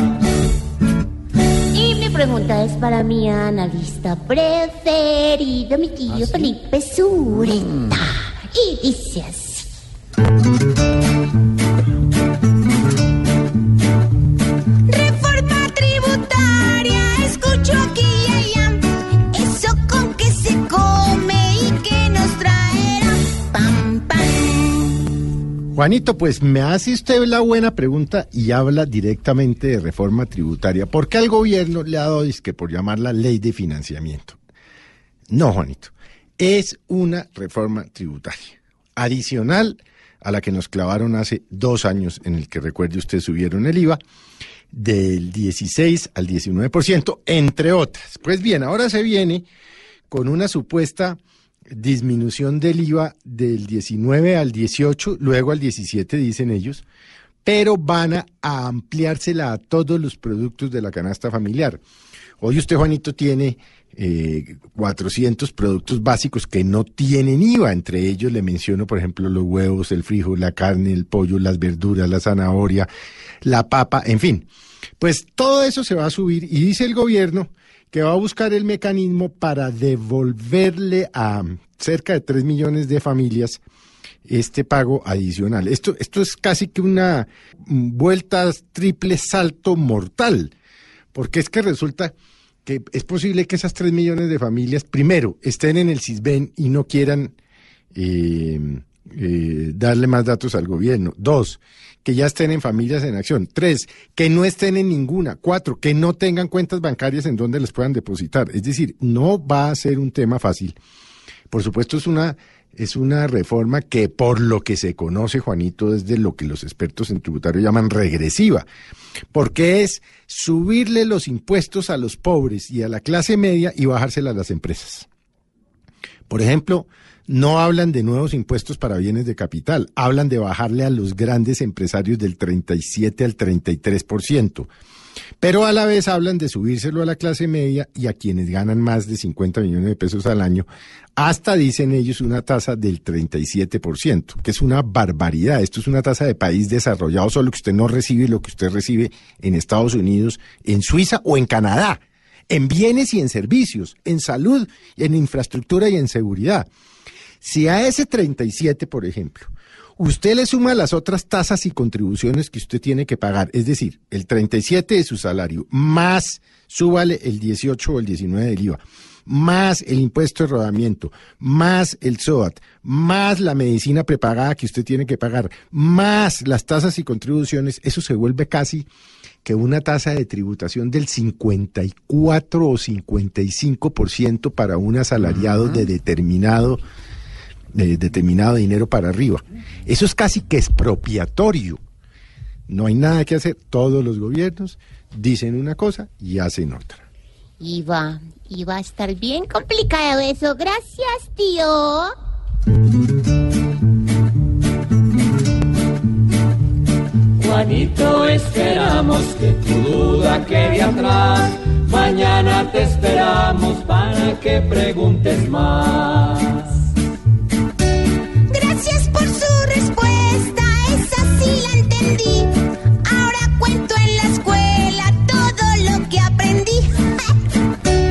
Y mi pregunta es para mi analista preferido, mi tío Felipe Zureta. Y dice así. Juanito, pues me hace usted la buena pregunta y habla directamente de reforma tributaria. ¿Por qué al gobierno le ha dado disque por llamarla ley de financiamiento? No, Juanito. Es una reforma tributaria. Adicional a la que nos clavaron hace dos años, en el que recuerde usted subieron el IVA del 16 al 19%, entre otras. Pues bien, ahora se viene con una supuesta disminución del IVA del 19 al 18, luego al 17, dicen ellos, pero van a ampliársela a todos los productos de la canasta familiar. Hoy usted, Juanito, tiene eh, 400 productos básicos que no tienen IVA. Entre ellos le menciono, por ejemplo, los huevos, el frijol, la carne, el pollo, las verduras, la zanahoria, la papa, en fin. Pues todo eso se va a subir y dice el gobierno que va a buscar el mecanismo para devolverle a cerca de 3 millones de familias este pago adicional. Esto, esto es casi que una vuelta triple salto mortal, porque es que resulta que es posible que esas 3 millones de familias, primero, estén en el CISBEN y no quieran eh, eh, darle más datos al gobierno. Dos, que ya estén en familias en acción. Tres, que no estén en ninguna. Cuatro, que no tengan cuentas bancarias en donde les puedan depositar. Es decir, no va a ser un tema fácil. Por supuesto, es una, es una reforma que por lo que se conoce, Juanito, es de lo que los expertos en tributario llaman regresiva, porque es subirle los impuestos a los pobres y a la clase media y bajársela a las empresas. Por ejemplo, no hablan de nuevos impuestos para bienes de capital, hablan de bajarle a los grandes empresarios del 37 al 33%, pero a la vez hablan de subírselo a la clase media y a quienes ganan más de 50 millones de pesos al año, hasta dicen ellos una tasa del 37%, que es una barbaridad. Esto es una tasa de país desarrollado, solo que usted no recibe lo que usted recibe en Estados Unidos, en Suiza o en Canadá, en bienes y en servicios, en salud, en infraestructura y en seguridad. Si a ese 37, por ejemplo, usted le suma las otras tasas y contribuciones que usted tiene que pagar, es decir, el 37 de su salario, más súbale el 18 o el 19 del IVA, más el impuesto de rodamiento, más el SOAT, más la medicina prepagada que usted tiene que pagar, más las tasas y contribuciones, eso se vuelve casi que una tasa de tributación del 54 o 55% para un asalariado de determinado de determinado dinero para arriba. Eso es casi que expropiatorio. No hay nada que hacer. Todos los gobiernos dicen una cosa y hacen otra. Iba, iba a estar bien complicado eso. Gracias, tío. Juanito, esperamos que tu duda quede atrás. Mañana te esperamos para que preguntes más. Respuesta, esa sí la entendí. Ahora cuento en la escuela todo lo que aprendí.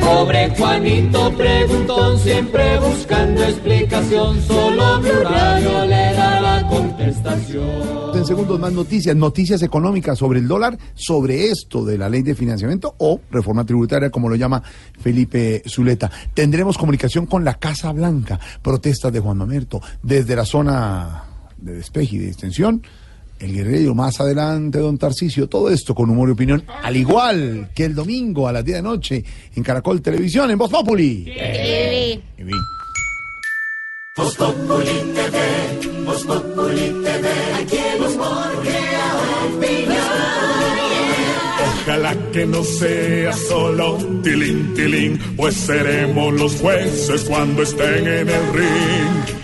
Pobre Juanito preguntón, siempre buscando explicación. Solo Blue Radio le da la contestación. En segundos más noticias, noticias económicas sobre el dólar, sobre esto de la ley de financiamiento o reforma tributaria, como lo llama Felipe Zuleta. Tendremos comunicación con la Casa Blanca, protestas de Juan Mamerto, desde la zona de despeje y de extensión. El guerrero más adelante, don Tarcisio, todo esto con humor y opinión, al igual que el domingo a las 10 de la noche en Caracol Televisión, en Voz Populi. Voz Populi TV, Voz Populi TV, aquí el humor crea Ojalá que no sea solo tilín, tilín, pues seremos los jueces cuando estén en el ring.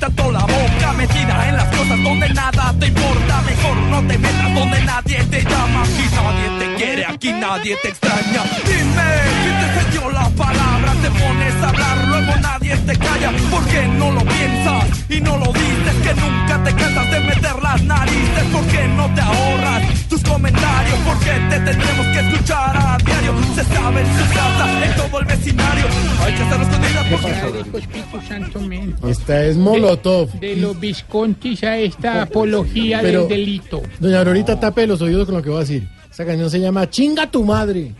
Abrir tanto la boca metida en las cosas donde nada te importa. Mejor no te metas donde nadie te llama. Aquí nadie te quiere, aquí nadie te extraña. Dime, ¿quién te cedió la palabra? Te pones a hablar, luego nadie te calla. ¿Por qué no lo piensas y no lo dices? Que nunca te cansas de meter las narices. ¿Por qué no te ahorras tus comentarios? ¿Por qué te tendremos que escuchar a diario? Se sabe en su casa, en todo el vecindario. Hay que hacerlo escondidas porque... Espíritu Santo. Esta es Molotov. De los Viscontis a esta apología Pero- del delito. Doña Aurorita, tape los oídos con lo que voy a decir. Esa canción se llama Chinga tu madre.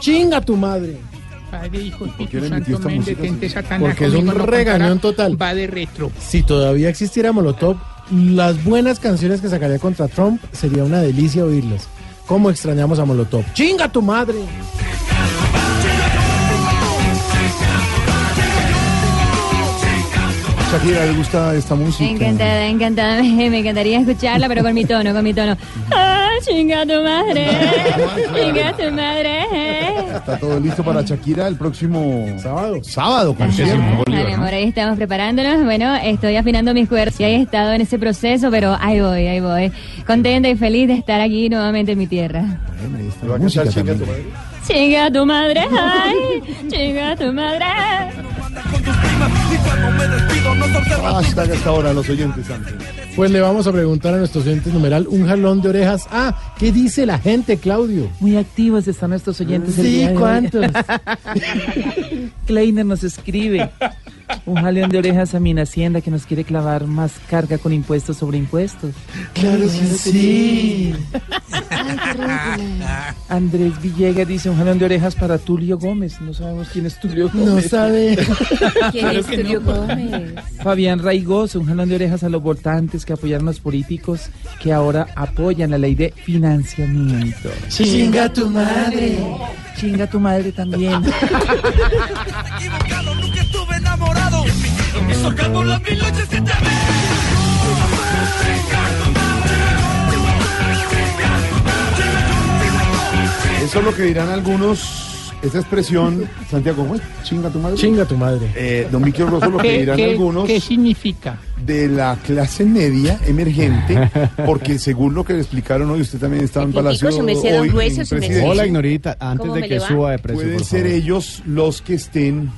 Chinga tu madre. Padre, Hijo, Espíritu Santo, metió esta men, música detente así? Satanás. Porque es un regañón total. Va de retro. Si todavía existiera Molotov, las buenas canciones que sacaría contra Trump sería una delicia oírlas. ¿Cómo extrañamos a Molotov? ¡Chinga tu madre! Shakira, ¿le gusta esta música? Encantada, encantada. Me, me encantaría escucharla, pero con mi tono, con mi tono. ¡Ah, chinga tu madre! ¡Chinga tu madre! Está todo listo para Shakira el próximo sábado. Sábado, concierto. Dale, amor, ahí estamos preparándonos. Bueno, estoy afinando mis cuerdas. Ya he estado en ese proceso, pero ahí voy, ahí voy. Contenta y feliz de estar aquí nuevamente en mi tierra. Va a cantar Chinga tu madre. Chinga tu madre, ay, chinga tu madre. Hashtag hasta ahora los oyentes antes. Pues le vamos a preguntar a nuestros oyentes numeral un jalón de orejas. Ah, ¿qué dice la gente, Claudio? Muy activos están nuestros oyentes. el Sí, día de hoy. ¿cuántos? Kleiner nos escribe. Un jalón de orejas a mi hacienda que nos quiere clavar más carga con impuestos sobre impuestos. Claro que sí. Andrés Villegas dice un jalón de orejas para Tulio Gómez. No sabemos quién es Tulio No Gómez. sabe. ¿Quién es Tulio no. Gómez? Fabián Raigoso, un jalón de orejas a los votantes que apoyaron a los políticos que ahora apoyan la ley de financiamiento. Chinga tu madre. Chinga tu madre también. Eso calmó las mil noches que te Eso es lo que dirán algunos. Esa expresión, Santiago, ¿cómo es? Chinga tu madre. Chinga tu madre. Eh, don Vicky Rosso, lo que ¿Qué, dirán qué- algunos qué significa? de la clase media emergente, porque según lo que le explicaron hoy, usted también estaba en Palacio hoy. Grueso, presidente. merced. Hola, Ignorita. Antes ¿Cómo de me que suba de precio, Pueden por ser favor. ellos los que estén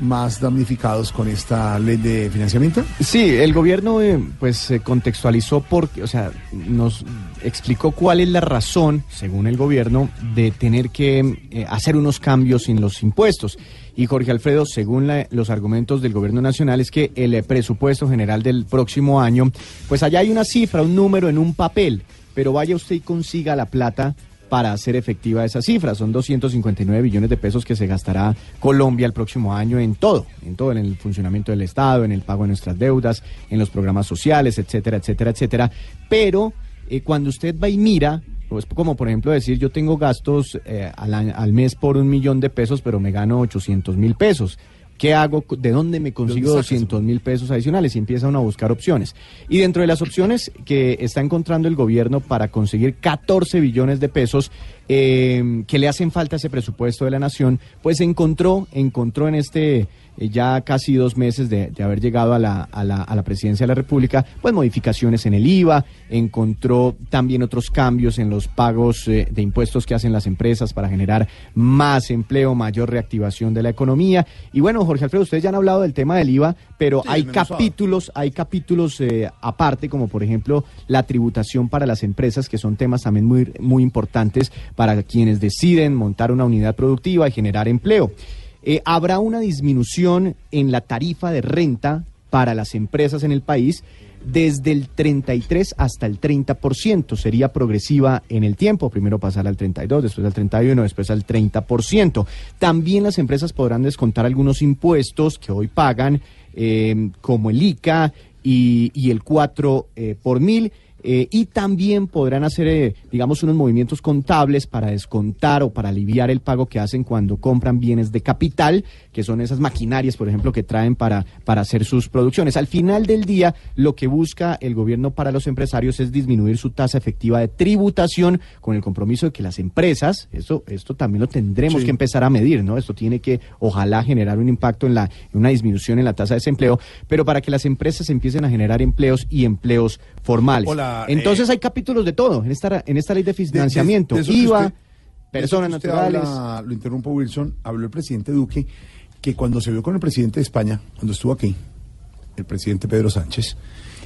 más damnificados con esta ley de financiamiento. Sí, el gobierno eh, pues se contextualizó porque, o sea, nos explicó cuál es la razón, según el gobierno, de tener que eh, hacer unos cambios en los impuestos. Y Jorge Alfredo, según la- los argumentos del gobierno nacional, es que el eh, presupuesto general del próximo año, pues allá hay una cifra, un número en un papel, pero vaya usted y consiga la plata para hacer efectiva esa cifra. Son 259 billones de pesos que se gastará Colombia el próximo año en todo, en todo, en el funcionamiento del Estado, en el pago de nuestras deudas, en los programas sociales, etcétera, etcétera, etcétera. Pero eh, cuando usted va y mira, pues como por ejemplo decir yo tengo gastos eh, al, mes por un millón de pesos, pero me gano 800 mil pesos. ¿Qué hago? ¿De dónde me consigo ¿Dónde sacas? 200 mil pesos adicionales? Y empieza uno a buscar opciones. Y dentro de las opciones que está encontrando el gobierno para conseguir 14 billones de pesos eh, que le hacen falta a ese presupuesto de la nación, pues encontró, encontró en este ya casi dos meses de, de haber llegado a la, a, la, a la presidencia de la República, pues modificaciones en el IVA, encontró también otros cambios en los pagos eh, de impuestos que hacen las empresas para generar más empleo, mayor reactivación de la economía. Y bueno, Jorge Alfredo, ustedes ya han hablado del tema del IVA, pero Sí, hay capítulos, hay capítulos eh, aparte, como por ejemplo la tributación para las empresas, que son temas también muy, muy importantes para quienes deciden montar una unidad productiva y generar empleo. Eh, habrá una disminución en la tarifa de renta para las empresas en el país desde el 33 hasta el 30%. Sería progresiva en el tiempo. Primero pasar al 32, después al 31, después al 30%. También las empresas podrán descontar algunos impuestos que hoy pagan, eh, como el ICA y, el 4 eh, por mil. Eh, y también podrán hacer, eh, digamos, unos movimientos contables para descontar o para aliviar el pago que hacen cuando compran bienes de capital, que son esas maquinarias, por ejemplo, que traen para, para hacer sus producciones. Al final del día, lo que busca el gobierno para los empresarios es disminuir su tasa efectiva de tributación con el compromiso de que las empresas, esto, esto también lo tendremos Sí. que empezar a medir, ¿no? Esto tiene que, ojalá, generar un impacto en, la, en una disminución en la tasa de desempleo, pero para que las empresas empiecen a generar empleos y empleos formales. Hola, Entonces eh, hay capítulos de todo en esta, en esta ley de De- de- financiamiento. de IVA, usted- personas naturales. habla, lo interrumpo Wilson, habló el presidente Duque que cuando se vio con el presidente de España, cuando estuvo aquí, el presidente Pedro Sánchez,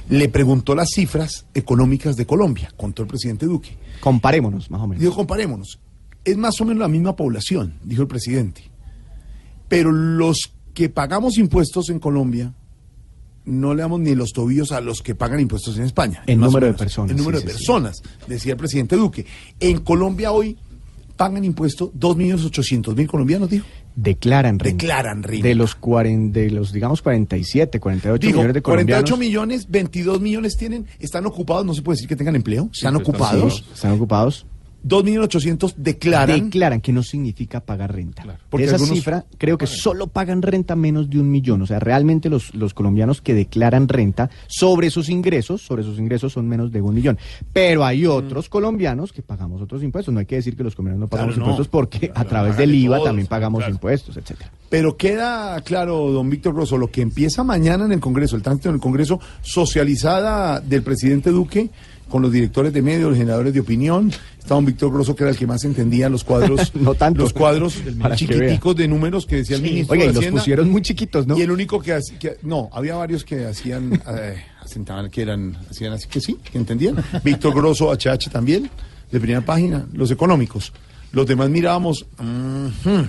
le preguntó las cifras económicas de Colombia, contó el presidente Duque. Comparémonos, más o menos. Dijo, comparémonos. Es más o menos la misma población, dijo el presidente. Pero los que pagamos impuestos en Colombia no le damos ni los tobillos a los que pagan impuestos en España. O número de personas, En número sí, de sí, sí. personas, decía el presidente Duque. En Colombia hoy pagan impuestos 2.800.000 colombianos, dijo. Declaran renta. Declaran renta. De los, cuaren- de los, digamos, 47, 48 Dijo, millones de colombianos. 48 millones, 22 millones tienen, están ocupados, no se puede decir que tengan empleo, están ocupados. están ocupados. 2.800.000 declaran. Declaran que no significa pagar renta. Porque De esa cifra, creo que solo pagan renta menos de un millón. O sea, realmente los, los colombianos que declaran renta sobre sus ingresos, sobre sus ingresos son menos de un millón. Pero Mm. hay otros colombianos que pagamos otros impuestos. No hay que decir que los colombianos no pagamos Claro, no. impuestos porque a Claro, través del de IVA todos, también pagamos claro. impuestos, etcétera. Pero queda claro, don Víctor Grosso, lo que empieza mañana en el Congreso, el tránsito en el Congreso, socializada del presidente Duque con los directores de medios, los generadores de opinión. Está don Víctor Grosso, que era el que más entendía los cuadros, No tanto. los cuadros chiquiticos de números que decía el Sí. ministro Oiga, de y los pusieron muy chiquitos, ¿no? Y el único que, que- no, había varios que hacían, eh, asentaban que eran, hacían así que sí, que entendían. Víctor Grosso, HH también, de primera página, los económicos. Los demás mirábamos. ujú.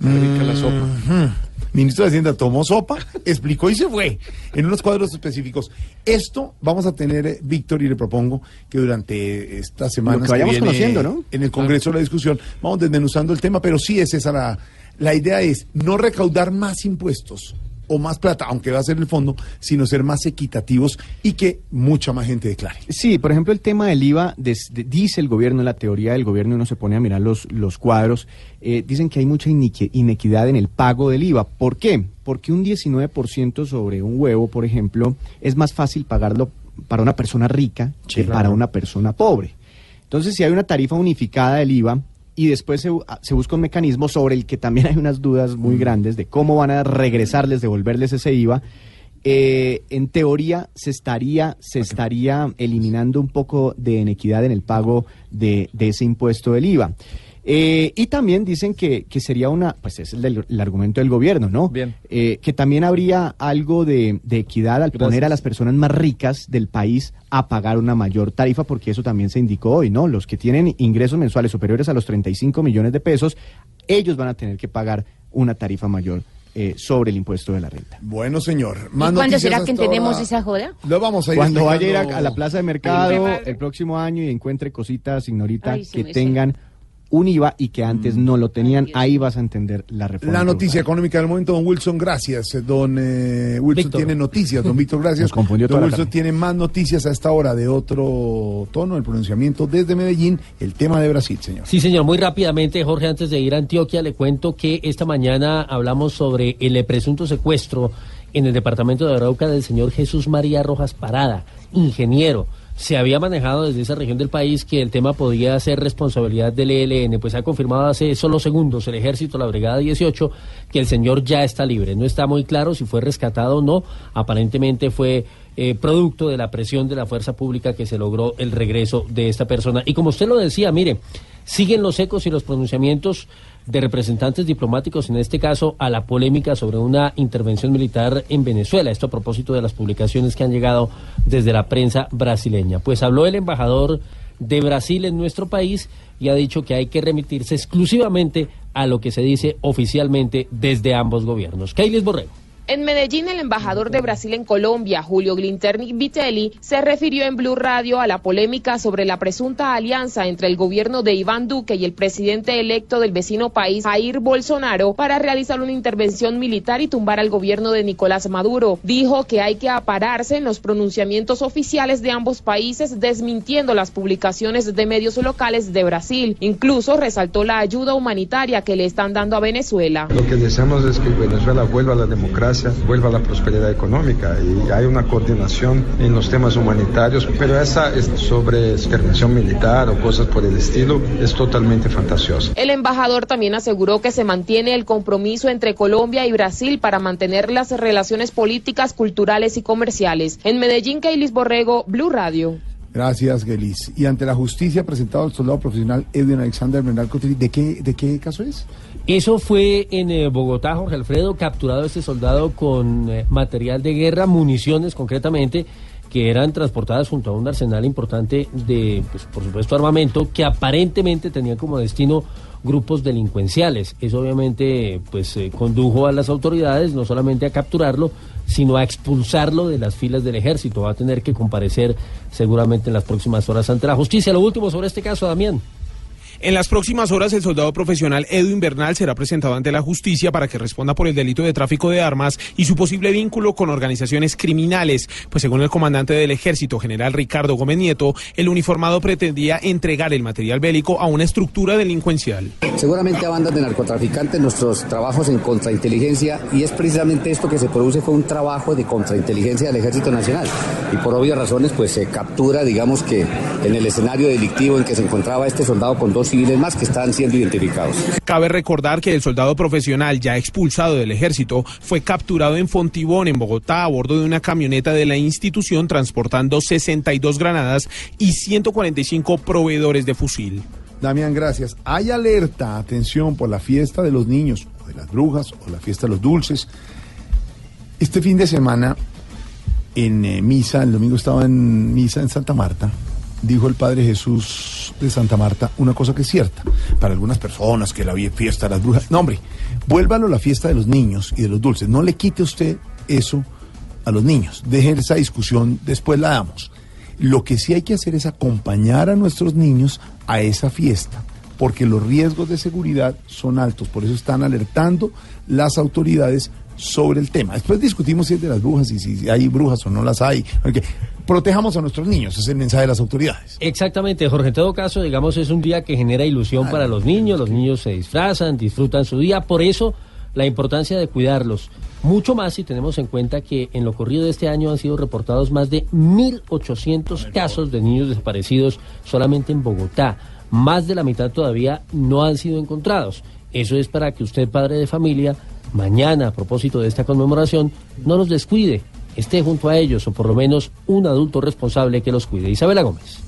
Ujú. Ministro de Hacienda tomó sopa, explicó y se fue en unos cuadros específicos. Esto vamos a tener, eh, Víctor, y le propongo que durante estas semanas que vayamos viene conociendo, ¿no? en el Congreso la discusión, vamos desmenuzando el tema, pero sí es esa la, la idea es no recaudar más impuestos o más plata, aunque va a ser el fondo, sino ser más equitativos y que mucha más gente declare. Sí, por ejemplo, el tema del IVA, des- de- dice el gobierno, en la teoría del gobierno, uno se pone a mirar los, los cuadros, eh, dicen que hay mucha inequidad en el pago del IVA. ¿Por qué? Porque un 19% sobre un huevo, por ejemplo, es más fácil pagarlo para una persona rica Sí, que claro. para una persona pobre. Entonces, si hay una tarifa unificada del IVA y después se, bu- se busca un mecanismo sobre el que también hay unas dudas muy grandes de cómo van a regresarles, devolverles ese IVA, eh, en teoría se estaría, se estaría eliminando un poco de inequidad en el pago de, de ese impuesto del IVA. Eh, y también dicen que, que sería una, pues es el, del- el argumento del gobierno, ¿no? Bien. Eh, que también habría algo de, de equidad al poner a las personas más ricas del país a pagar una mayor tarifa, porque eso también se indicó hoy, ¿no? Los que tienen ingresos mensuales superiores a los 35 millones de pesos, ellos van a tener que pagar una tarifa mayor eh, sobre el impuesto de la renta. Bueno, señor. ¿Y cuándo será que entendemos esa joda? Lo vamos a ir Cuando vaya a ir a, la plaza de mercado el próximo año y encuentre cositas, Ay, sí que tengan un IVA y que antes no lo tenían, ahí vas a entender la reforma. La noticia tributaria. económica del momento, don Wilson, gracias. Eh, Don eh, Wilson Víctor. tiene noticias, don Víctor, gracias. Nos confundió don Wilson tiene más noticias a esta hora de otro tono, el pronunciamiento desde Medellín, el tema de Brasil, señor. Sí, señor, muy rápidamente, Jorge, antes de ir a Antioquia, le cuento que esta mañana hablamos sobre el presunto secuestro en el departamento de Arauca del señor Jesús María Rojas Parada, ingeniero. Se había manejado desde esa región del país que el tema podía ser responsabilidad del ELN, pues ha confirmado hace solo segundos el ejército, la Brigada 18, que el señor ya está libre. No está muy claro si fue rescatado o no. Aparentemente fue eh, producto de la presión de la fuerza pública que se logró el regreso de esta persona. Y como usted lo decía, mire, siguen los ecos y los pronunciamientos de representantes diplomáticos, en este caso a la polémica sobre una intervención militar en Venezuela. Esto a propósito de las publicaciones que han llegado desde la prensa brasileña. Pues habló el embajador de Brasil en nuestro país y ha dicho que hay que remitirse exclusivamente a lo que se dice oficialmente desde ambos gobiernos. Keilis Borrego. En Medellín, el embajador de Brasil en Colombia, Julio Glinterni Vitelli, se refirió en Blue Radio a la polémica sobre la presunta alianza entre el gobierno de Iván Duque y el presidente electo del vecino país, Jair Bolsonaro, para realizar una intervención militar y tumbar al gobierno de Nicolás Maduro. Dijo que hay que apararse en los pronunciamientos oficiales de ambos países, desmintiendo las publicaciones de medios locales de Brasil. Incluso resaltó la ayuda humanitaria que le están dando a Venezuela. Lo que deseamos es que Venezuela vuelva a la democracia, vuelva a la prosperidad económica y hay una coordinación en los temas humanitarios, pero esa es sobre intervención militar o cosas por el estilo es totalmente fantasiosa. El embajador también aseguró que se mantiene el compromiso entre Colombia y Brasil para mantener las relaciones políticas, culturales y comerciales. En Medellín, Kailis Borrego, Blue Radio. Gracias, Gelis. Y ante la justicia presentado el soldado profesional Edwin Alexander Bernal Cotelli, ¿de qué, ¿de qué caso es? Eso fue en eh, Bogotá, Jorge Alfredo, capturado este soldado con eh, material de guerra, municiones concretamente, que eran transportadas junto a un arsenal importante de, pues, por supuesto, armamento, que aparentemente tenía como destino grupos delincuenciales. Eso obviamente pues eh, condujo a las autoridades no solamente a capturarlo, sino a expulsarlo de las filas del ejército. Va a tener que comparecer seguramente en las próximas horas ante la justicia. Lo último sobre este caso, Damián. En las próximas horas, el soldado profesional Edwin Bernal será presentado ante la justicia para que responda por el delito de tráfico de armas y su posible vínculo con organizaciones criminales. Pues según el comandante del ejército, general Ricardo Gómez Nieto, el uniformado pretendía entregar el material bélico a una estructura delincuencial. Seguramente a bandas de narcotraficantes nuestros trabajos en contrainteligencia y es precisamente esto que se produce fue un trabajo de contrainteligencia del Ejército Nacional y por obvias razones pues se captura digamos que en el escenario delictivo en que se encontraba este soldado con dos civiles más que están siendo identificados. Cabe recordar que el soldado profesional ya expulsado del ejército fue capturado en Fontibón, en Bogotá, a bordo de una camioneta de la institución transportando 62 granadas y 145 proveedores de fusil. Damián, gracias. Hay alerta, atención, por la fiesta de los niños, o de las brujas, o la fiesta de los dulces. Este fin de semana, en eh, misa, el domingo estaba en misa en Santa Marta, dijo el Padre Jesús de Santa Marta una cosa que es cierta. Para algunas personas que la fiesta de las brujas. No, hombre, vuélvalo a la fiesta de los niños y de los dulces. No le quite usted eso a los niños. Dejen esa discusión, después la damos. Lo que sí hay que hacer es acompañar a nuestros niños a esa fiesta, porque los riesgos de seguridad son altos. Por eso están alertando las autoridades sobre el tema. Después discutimos si es de las brujas y si hay brujas o no las hay. Porque protejamos a nuestros niños, es el mensaje de las autoridades. Exactamente, Jorge. En todo caso, digamos, es un día que genera ilusión para los niños. Los niños se disfrazan, disfrutan su día. Por eso, la importancia de cuidarlos. Mucho más si tenemos en cuenta que en lo corrido de este año han sido reportados más de 1.800 casos de niños desaparecidos solamente en Bogotá. Más de la mitad todavía no han sido encontrados. Eso es para que usted, padre de familia, mañana, a propósito de esta conmemoración, no los descuide, esté junto a ellos o por lo menos un adulto responsable que los cuide. Isabela Gómez.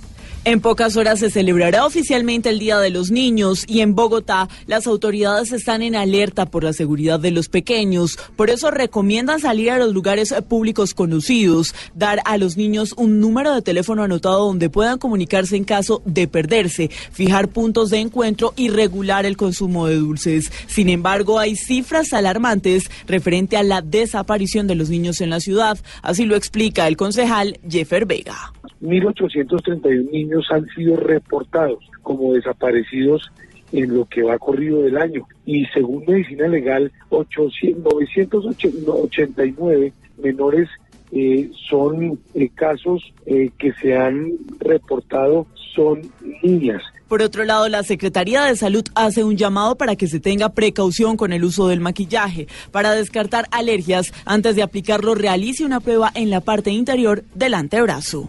En pocas horas se celebrará oficialmente el Día de los Niños y en Bogotá las autoridades están en alerta por la seguridad de los pequeños. Por eso recomiendan salir a los lugares públicos conocidos, dar a los niños un número de teléfono anotado donde puedan comunicarse en caso de perderse, fijar puntos de encuentro y regular el consumo de dulces. Sin embargo, hay cifras alarmantes referente a la desaparición de los niños en la ciudad. Así lo explica el concejal Jeffer Vega. 1.831 niños han sido reportados como desaparecidos en lo que va corrido del año. Y según medicina legal, 800, 989 menores eh, son eh, casos eh, que se han reportado, son niñas. Por otro lado, la Secretaría de Salud hace un llamado para que se tenga precaución con el uso del maquillaje. Para descartar alergias, antes de aplicarlo, realice una prueba en la parte interior del antebrazo.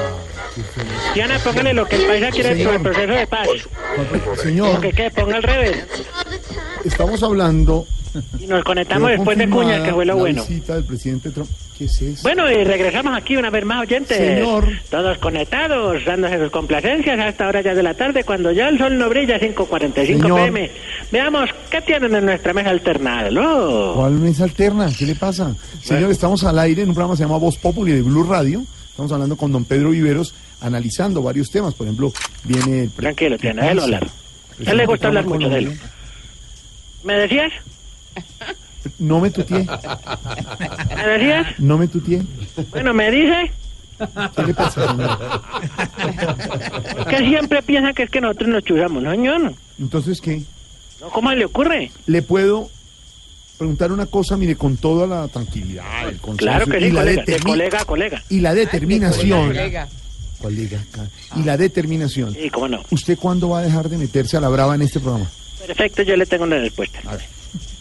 Diana, póngale lo que el país quiere sobre el proceso de paz. Señor. Lo que qué, ponga al revés. Estamos hablando. Y nos conectamos después de Cuña, que fue lo la bueno. visita del presidente Trump. ¿Qué es eso? Bueno, y regresamos aquí una vez más, oyentes. Señor. Todos conectados, dándose sus complacencias a esta hora ya de la tarde, cuando ya el sol no brilla, 5.45 Señor. pm. Veamos, ¿qué tienen en nuestra mesa alternada? ¿no? ¿Cuál mesa alterna? ¿Qué le pasa? Señor, estamos al aire en un programa que se llama Voz Populi de Blue Radio. Estamos hablando con don Pedro Viveros, analizando varios temas. Por ejemplo, viene el... Tranquilo, ¿Qué tiene, pasa? hablar. A él le gusta hablar mucho de él. ¿Me decías? No me tutié. ¿Me decías? No me tutié. Bueno, me dice ¿Qué le pasa, que siempre piensan que es que nosotros nos chuzamos, ¿no, señor? Entonces, ¿qué? No, ¿Cómo le ocurre? Le puedo preguntar una cosa, mire, con toda la tranquilidad, el consenso Claro que y sí, la colega, de colega a colega. y la determinación. colega. Y la determinación. Sí, cómo no. ¿Usted cuándo va a dejar de meterse a la brava en este programa? Perfecto, yo le tengo una respuesta.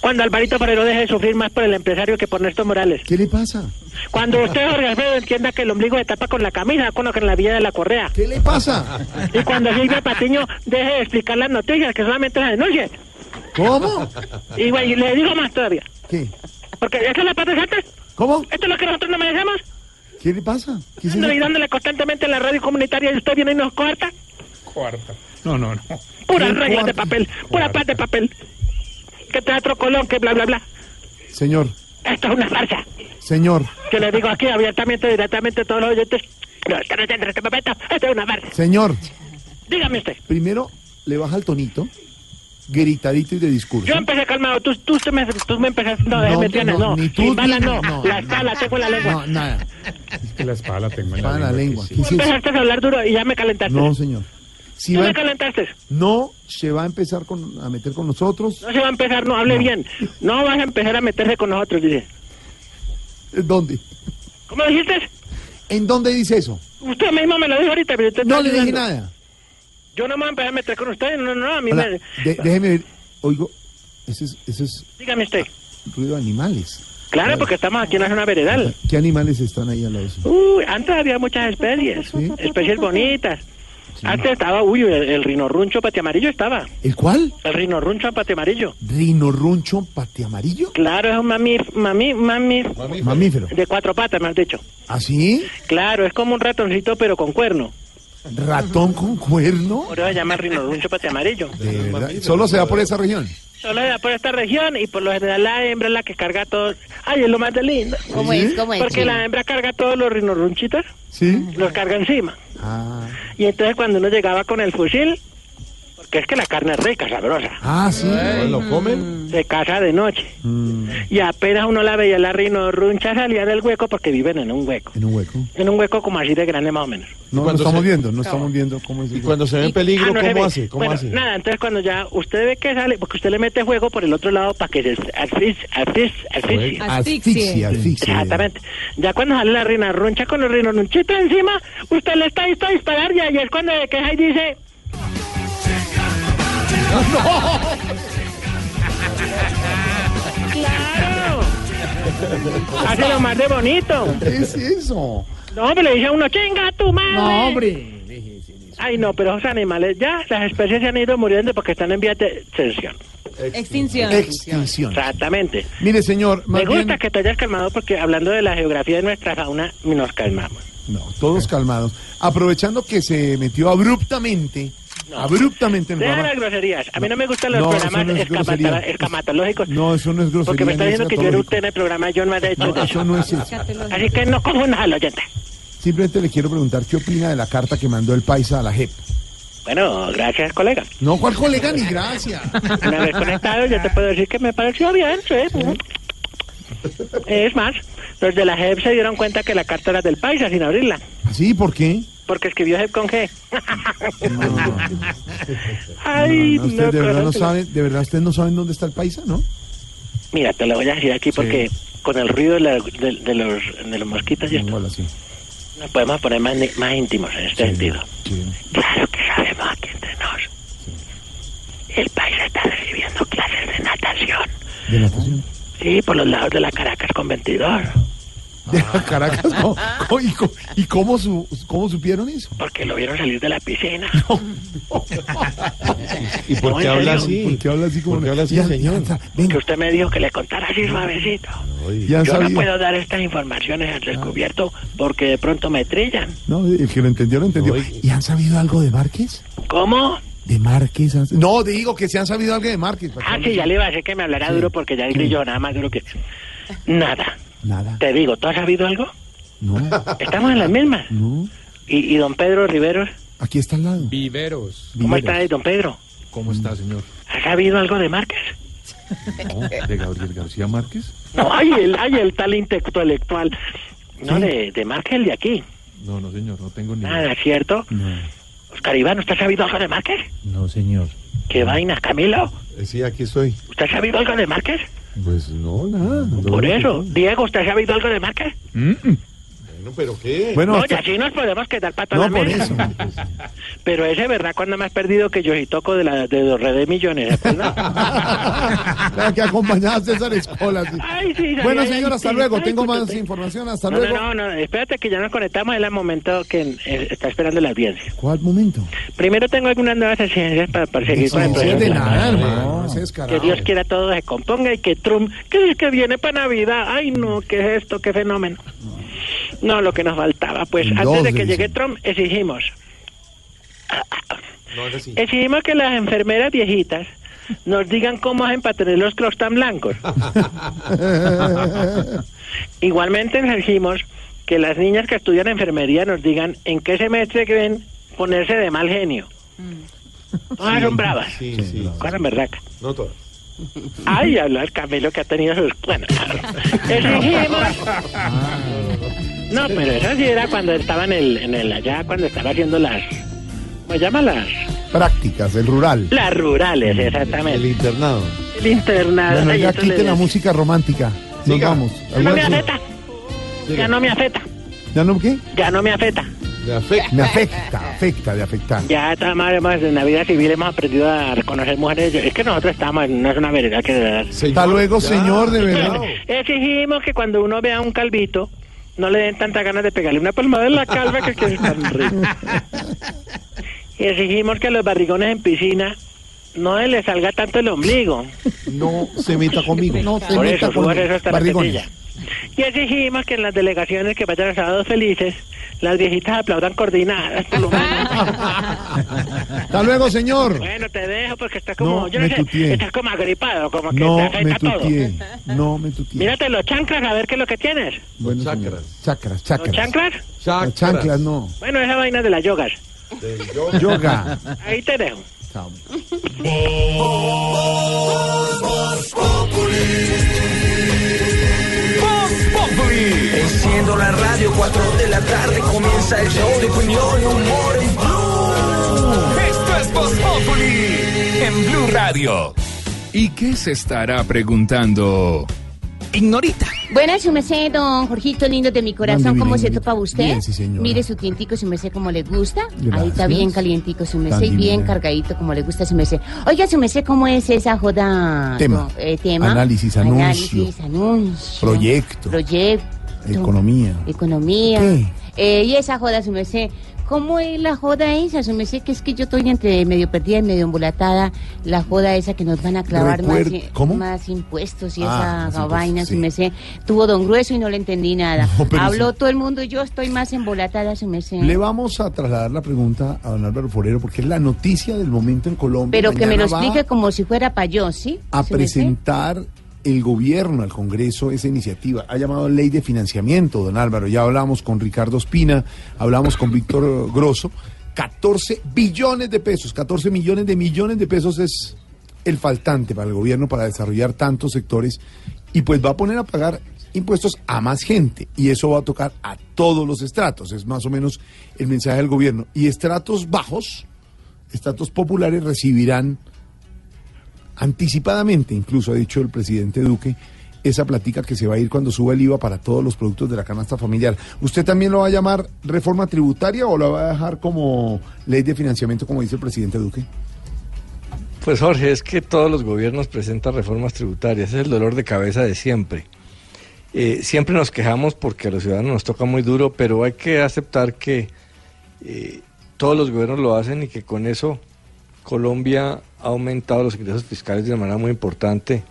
Cuando Alvarito Forero deje de sufrir más por el empresario que por Néstor Morales. ¿Qué le pasa? Cuando usted, Jorge Alfredo, entienda que el ombligo se tapa con la camisa, con lo que en la vía de la correa. ¿Qué le pasa? Y cuando Silvia Patiño deje de explicar las noticias, que solamente las denuncie. ¿Cómo? Y, güey, y le digo más todavía. ¿Qué? Porque esta es la parte alta. ¿Cómo? Esto es lo que nosotros no merecemos. ¿Qué le pasa? ¿Qué es Ando eso? y dándole constantemente en la radio comunitaria y usted viene y nos corta. Cuarta. No, no, no. Puras ¿Qué reglas de papel, pura paz de papel. Que teatro Colón, que bla, bla, bla. Señor, Esto es una farsa. señor, Que le digo aquí abiertamente, directamente a todos los oyentes. No, esto no es este momento. Esto es una farsa. señor. Dígame usted. Primero le baja el tonito, gritadito y de discurso. Yo empecé calmado, tú, tú, te me, tú me empezaste, no, No, me tienes, no, no, ni tú, balas no, no, la espada la tengo en la lengua. No, nada. Es que la espada la tengo en la la lengua. lengua. ¿Qué Tú eso? empezaste a hablar duro y ya me calentaste. No, señor. Si Tú va- me calentaste. no se va a empezar con, a meter con nosotros. No se va a empezar, no, hable bien. No vas a empezar a meterse con nosotros, dice. ¿Dónde? ¿Cómo dijiste? ¿En dónde dice eso? Usted mismo me lo dijo ahorita, pero usted No le dije nada. Yo no me voy a empezar a meter con usted, no, no, a mí Hola, me... de- déjeme ver. Oigo, ese es, ese es Dígame usted. ruido de animales. Claro, porque estamos aquí en la zona veredal. ¿Qué animales están ahí al lado? Uy, antes había muchas especies, especies bonitas. Antes estaba, uy, el, el rinorruncho patiamarillo estaba. ¿El cuál? El rinorruncho patiamarillo. ¿Rinorruncho pateamarillo? Claro, es un mamíf, mamíf, Mamífero. de cuatro patas, me has dicho. ¿Así? Claro, es como un ratoncito, pero con cuerno. ¿Ratón con cuerno? Por eso se llama rinorruncho patiamarillo. De verdad. Solo se da por esa región. Solo da por esta región y por lo general la hembra es la que carga todos. Ay, es lo más de lindo. ¿Cómo es? ¿Cómo es? Porque Sí. la hembra carga todos los rinorrunchitos, ¿Sí? los carga encima. Ah, Y entonces cuando uno llegaba con el fusil, porque es que la carne es rica, sabrosa, ah sí. ¿Lo comen? se caza de noche. Y apenas uno la veía, la rinorruncha salía del hueco porque viven en un hueco. En un hueco. En un hueco como así de grande más o menos. No, no cuando estamos se- viendo, no estamos viendo cómo es. Y cuando se ve en peligro, Ah, no ¿cómo hace? ¿Cómo Bueno, hace? Nada, entonces cuando ya usted ve que sale, porque usted le mete fuego por el otro lado para que se asfix, asfix, asfixie. Asfixia, asfixia. Exactamente. Ya cuando sale la rina runcha con el rinonunchito encima, usted le está listo a disparar y ahí es cuando se queja y dice... ¡Claro! Hace lo más de bonito. ¿Qué es eso? No, pero le dice a uno, chinga tu madre. No, hombre. Ay, no, pero esos animales ya, las especies se han ido muriendo porque están en vía de extinción. Extinción. Extinción. Exactamente. Mire, señor, Me gusta bien- que te hayas calmado porque hablando de la geografía de nuestra fauna nos calmamos. No, todos calmados. Aprovechando que se metió abruptamente, abruptamente en las groserías. A mí no me gustan los No, eso programas no es escamatológicos. No, eso no es grosería. Porque me está diciendo que yo usted en el programa, yo no he hecho No, de eso no es eso. Así que no confundas al oyente. Simplemente le quiero preguntar qué opina de la carta que mandó el paisa a la JEP. Bueno, gracias, colega. No, ¿cuál colega ni gracias? Una vez conectado, yo te puedo decir que me pareció bien, sí. Es más, los de la JEP se dieron cuenta que la carta era del paisa sin abrirla. ¿Sí? ¿Por qué? Porque escribió JEP con G. Ay, No, no, usted de verdad no sabe, de verdad ustedes no saben dónde está el paisa, ¿no? Mira, te lo voy a decir aquí porque con el ruido de, la- de- de los, de los mosquitos y esto, nos podemos poner más, más íntimos en este sentido. Claro que sabemos aquí entre nos. El país está recibiendo clases de natación. ¿De natación? Sí, por los lados de la Caracas con 22. De Caracas. ¿cómo- cómo- ¿Y, cómo, y cómo su- cómo supieron eso? Porque lo vieron salir de la piscina. ¿Y por qué habla así? ¿Por qué habla así como ¿Por qué habla así, Ya- señor? ya- Que usted me dijo que le contara así suavecito. Yo no puedo dar estas informaciones al descubierto porque de pronto me trillan. No, el que lo entendió, lo entendió. ¿Y han sabido algo de Márquez? ¿Cómo? ¿De Márquez? han- No, digo que se han sabido algo de Márquez. Ah, sí, ya le iba a decir que me hablara duro porque ya el grillo nada más duro que... Nada. Nada. Te digo, ¿tú has sabido algo? No. Estamos en las mismas. No. ¿Y, y don Pedro Riveros? Aquí está al lado. Viveros. ¿Cómo está ahí, don Pedro? ¿Cómo está, señor? ¿Has sabido algo de Márquez? No, ¿De Gabriel García Márquez? No, ay, el, ay, el tal intelectual. No, de, de Márquez, el de aquí. No, no, señor, no tengo ni Nada, ¿cierto? Oscar Iván, ¿usted ha sabido algo de Márquez? No, señor. ¿Qué vaina, Camilo? Eh, Sí, aquí estoy. ¿Usted ha sabido algo de Márquez? Pues no, nada. Por eso. Diego, ¿usted ha sabido algo de Márquez? Bueno, pero qué. Bueno, no, hasta- y así nos podemos quedar para toda No, la por mesa. eso. Pero ese, ¿verdad? Cuando me has perdido que yo sí toco de la de los redes millones, que acompañaba a César Escola. sí. Ay, sí, Bueno, señor, hasta sí. luego. Ay, Tengo más información. Hasta No, luego. no, no, no, espérate que ya nos conectamos, es el momento que eh, está esperando la audiencia. ¿Cuál momento? Primero tengo algunas nuevas exigencias para, para seguir con el proceso. de nada, hermano. Ese es Que. Dios quiera todo se componga y que Trump, que, que viene para Navidad. Ay, no, ¿qué es esto? ¿Qué fenómeno? No, lo que nos faltaba. Pues antes de que llegue. Trump, exigimos. No. Exigimos que las enfermeras viejitas nos digan cómo hacen para tener los crocs tan blancos. Igualmente exigimos que las niñas que estudian enfermería nos digan en qué semestre creen ponerse de mal genio. Todas son bravas. Sí, sí. Cosas verdad. No todas. Ay, habla el Camilo que ha tenido sus... Bueno, exigimos... No, pero eso sí era cuando estaba en el, en el allá, cuando estaba haciendo las... ¿Cómo se llama? Las... Prácticas, el rural. Las rurales, exactamente. El internado. El internado. Bueno, ya eso le quite la música romántica. Nos Siga. vamos. Ya no me afecta. Ya no me afecta. ¿Ya no qué? Ya no me afecta. De afecto. Me afecta, afecta, de afectar. Ya además en la vida civil hemos aprendido a reconocer mujeres. Es que nosotros estamos en no es una vereda que de verdad. Hasta luego, señor, de verdad. Exigimos que cuando uno vea a un calvito, no le den tantas ganas de pegarle una palmada en la calva que, que es tan rico. Y exigimos que a los barrigones en piscina no les salga tanto el ombligo. No se meta conmigo. No se Por meta eso, conmigo. eso hasta Barrigones. Y exigimos que en las delegaciones que vayan a sábados felices, las viejitas aplaudan coordinadas, por lo menos. Hasta luego, señor. Bueno, te dejo porque estás como, No, yo no me sé, tuteé. estás como agripado, como que No te me afecta todo. tutié. No me tutié. Mírate los chanclas a ver qué es lo que tienes. Bueno, señor. Chacras, ¿Los chacras. chanclas? Las chanclas, no. Bueno, esa vaina de las yogas. Yoga. Ahí te dejo. Chao. Voz Enciendo la radio, 4 de la tarde comienza el show de opinión y humor en Blue. Esto es Voz Populi en Blue Radio. ¿Y qué se estará preguntando? Ignorita. Buenas, su merced, don Jorgito, lindo de mi corazón. Ande, ¿Cómo bien, se topa usted? Bien, sí, señora. Mire su tintico, su merced, como le gusta. Ahí Gracias. está bien calientico, su merced, y bien cargadito, como le gusta, su merced. Oiga, su merced, ¿cómo es esa joda? Tema. eh, tema. Análisis, anuncio. Análisis, anuncio. Proyecto. Proyecto. Economía. Economía. ¿Qué? Eh, y esa joda, su merced, ¿cómo es la joda esa? Se me sé que es que yo estoy entre medio perdida y medio embolatada. La joda esa que nos van a clavar más, Recuer- i- ¿cómo? más impuestos y Ah, esa vaina, sí. me sé. Tuvo don Grueso y no le entendí nada. No, Habló sí. todo el mundo y yo estoy más embolatada, se me sé. Le vamos a trasladar la pregunta a don Álvaro Forero porque es la noticia del momento en Colombia. Pero que me lo explique como si fuera para yo, ¿sí? a presentar el gobierno al Congreso esa iniciativa. Ha llamado ley de financiamiento, don Álvaro. Ya hablamos con Ricardo Espina, hablamos con Víctor Grosso. 14 billones de pesos, 14 millones de millones de pesos es el faltante para el gobierno para desarrollar tantos sectores y pues va a poner a pagar impuestos a más gente y eso va a tocar a todos los estratos, es más o menos el mensaje del gobierno. Y estratos bajos, estratos populares recibirán anticipadamente, incluso ha dicho el presidente Duque, esa platica que se va a ir cuando suba el IVA para todos los productos de la canasta familiar. ¿Usted también lo va a llamar reforma tributaria o lo va a dejar como ley de financiamiento, como dice el presidente Duque? Pues Jorge, es que todos los gobiernos presentan reformas tributarias, es el dolor de cabeza de siempre. Eh, siempre nos quejamos porque a los ciudadanos nos toca muy duro, pero hay que aceptar que eh, todos los gobiernos lo hacen y que con eso Colombia ha aumentado los ingresos fiscales de una manera muy importante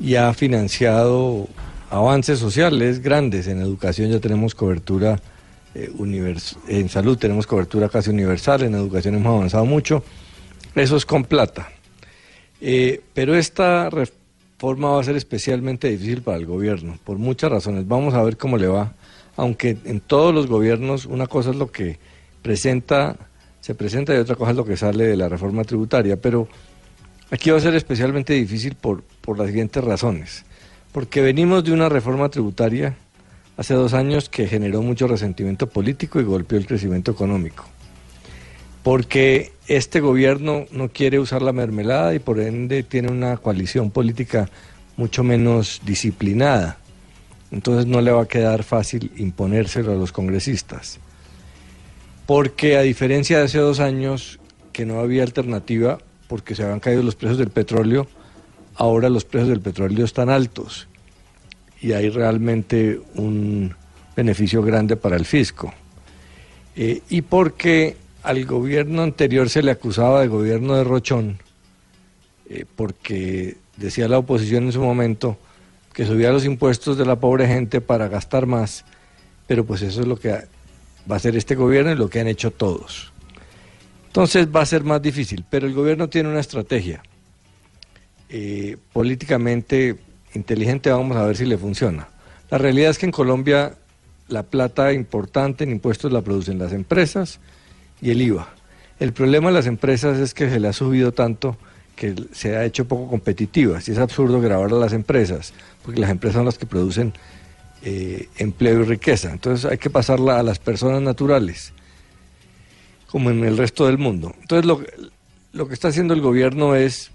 y ha financiado avances sociales grandes. En educación ya tenemos cobertura eh, univers- en salud tenemos cobertura casi universal, en educación hemos avanzado mucho. Eso es con plata. Eh, pero esta reforma va a ser especialmente difícil para el gobierno, por muchas razones. Vamos a ver cómo le va, aunque en todos los gobiernos una cosa es lo que presenta, se presenta y otra cosa es lo que sale de la reforma tributaria, pero aquí va a ser especialmente difícil por, por las siguientes razones. Porque venimos de una reforma tributaria hace dos años que generó mucho resentimiento político y golpeó el crecimiento económico porque este gobierno no quiere usar la mermelada y por ende tiene una coalición política mucho menos disciplinada. Entonces no le va a quedar fácil imponérselo a los congresistas. Porque a diferencia de hace dos años que no había alternativa porque se habían caído los precios del petróleo, ahora los precios del petróleo están altos y hay realmente un beneficio grande para el fisco. Eh, y porque al gobierno anterior se le acusaba de gobierno de Rochón, eh, porque decía la oposición en su momento que subía los impuestos de la pobre gente para gastar más, pero pues eso es lo que va a hacer este gobierno y lo que han hecho todos. Entonces va a ser más difícil, pero el gobierno tiene una estrategia eh, políticamente inteligente, vamos a ver si le funciona. La realidad es que en Colombia la plata importante en impuestos la producen las empresas y el IVA. El problema de las empresas es que se le ha subido tanto que se ha hecho poco competitivas y es absurdo grabar a las empresas, porque las empresas son las que producen eh, empleo y riqueza. Entonces hay que pasarla a las personas naturales, como en el resto del mundo. Entonces lo, lo que está haciendo el gobierno es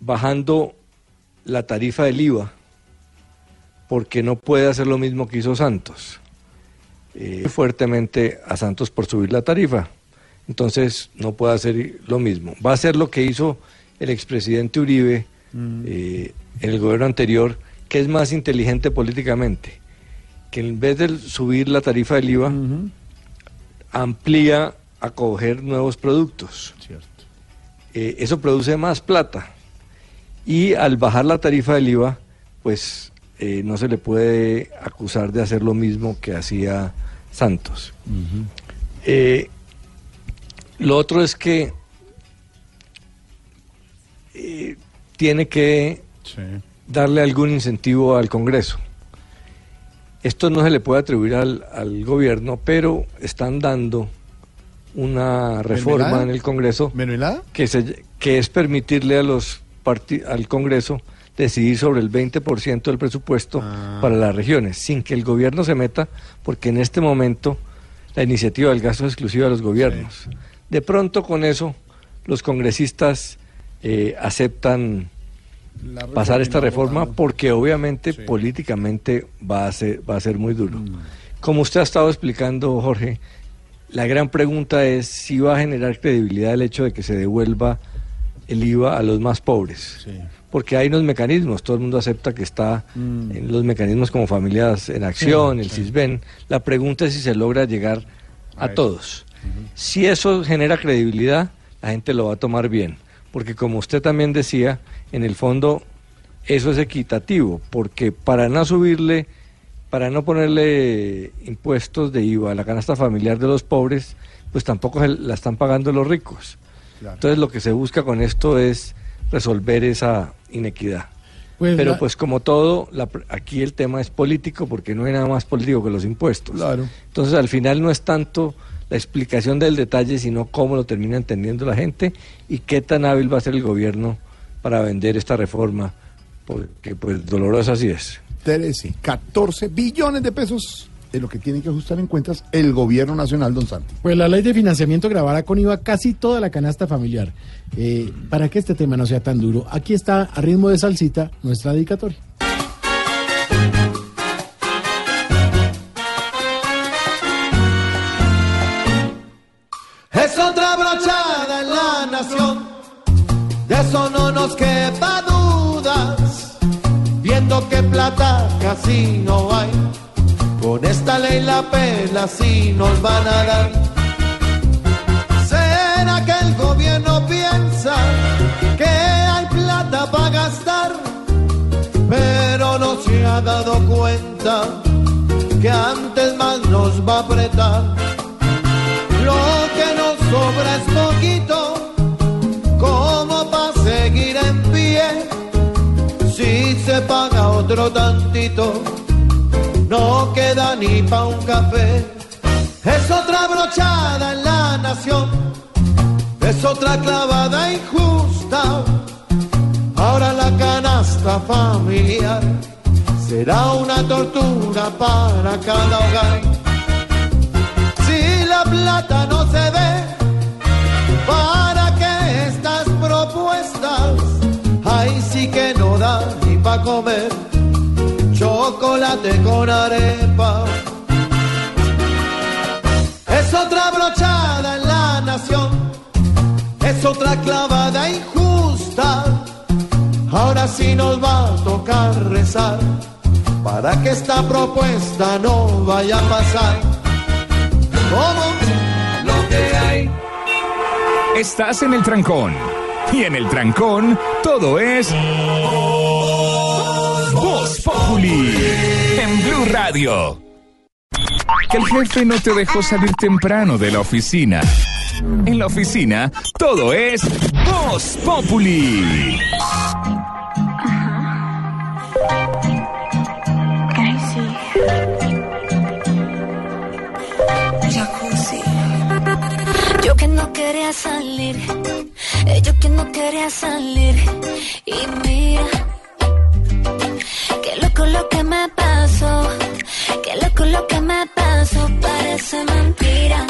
bajando la tarifa del IVA, porque no puede hacer lo mismo que hizo Santos. Eh, fuertemente a Santos por subir la tarifa. Entonces no puede hacer lo mismo. Va a hacer lo que hizo el expresidente Uribe eh, en el gobierno anterior, que es más inteligente políticamente, que en vez de subir la tarifa del IVA, amplía a coger nuevos productos. Eh, eso produce más plata. Y al bajar la tarifa del IVA, pues eh, no se le puede acusar de hacer lo mismo que hacía Santos. Eh, lo otro es que tiene que darle algún incentivo al Congreso. Esto no se le puede atribuir al, al gobierno, pero están dando una reforma en el Congreso que, se, que es permitirle a los al Congreso decidir sobre el 20% del presupuesto para las regiones, sin que el gobierno se meta, porque en este momento la iniciativa del gasto es exclusiva de los gobiernos. De pronto con eso los congresistas eh, aceptan pasar esta reforma porque obviamente políticamente va a ser va a ser muy duro. Como usted ha estado explicando, Jorge, la gran pregunta es si va a generar credibilidad el hecho de que se devuelva el IVA a los más pobres. Porque hay unos mecanismos, todo el mundo acepta que está en los mecanismos como Familias en Acción, Sí, el. CISBEN. La pregunta es si se logra llegar a todos. Si eso genera credibilidad, la gente lo va a tomar bien, porque como usted también decía, en el fondo eso es equitativo, porque para no subirle, para no ponerle impuestos de IVA a la canasta familiar de los pobres, pues tampoco se la están pagando los ricos. Entonces lo que se busca con esto es resolver esa inequidad. Pues Pero la- pues como todo, la pr- aquí el tema es político porque no hay nada más político que los impuestos. Entonces al final no es tanto la explicación del detalle, sino cómo lo termina entendiendo la gente y qué tan hábil va a ser el gobierno para vender esta reforma, porque pues dolorosa así es. 13, 14 billones de pesos es lo que tiene que ajustar en cuentas el gobierno nacional, don Santi. Pues la ley de financiamiento grabará con IVA casi toda la canasta familiar. Eh, para que este tema no sea tan duro, aquí está a ritmo de salsita nuestra dedicatoria. Es otra brochada en la nación, de eso no nos quepa dudas. Viendo que plata casi no hay, con esta ley la pela sí nos van a dar. ¿Será que el gobierno piensa que hay plata para gastar? Pero no se ha dado cuenta que antes más nos va a apretar. Lo que nos sobra es otro tantito, no queda ni pa' un café. Es otra brochada en la nación, es otra clavada injusta. Ahora la canasta familiar será una tortura para cada hogar. Si la plata no se ve, ¿para qué estas propuestas? Ay, sí que no da ni pa' comer chocolate con arepa. Es otra brochada en la nación, es otra clavada injusta. Ahora sí nos va a tocar rezar para que esta propuesta no vaya a pasar. ¿Cómo? Lo que hay. Estás en el trancón. Y en el trancón, todo es. Populi. En Blue Radio. Que el jefe no te dejó salir temprano de la oficina. En la oficina, todo es. Voz Populi. Jacuzzi. Yo que no quería salir, eh, yo que no quería salir. Y mira, qué loco lo que me pasó, qué loco lo que me pasó, parece mentira.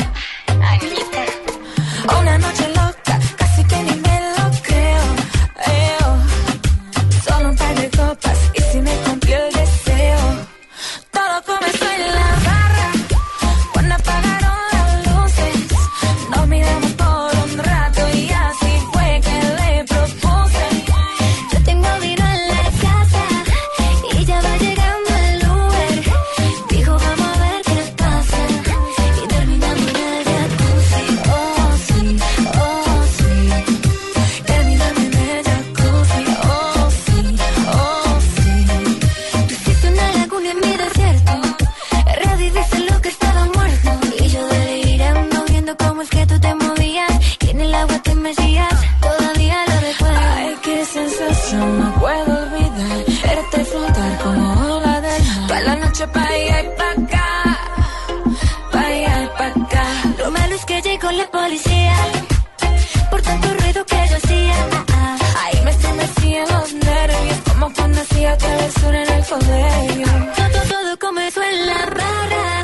Toda la noche pa' allá y pa' acá. Pa' allá y pa' acá. Lo malo es que llegó la policía. Por tanto ruido que yo hacía. Ah, Ahí me estremecían los nervios. Como cuando hacía travesura en el colegio. Todo, todo comenzó en la barra.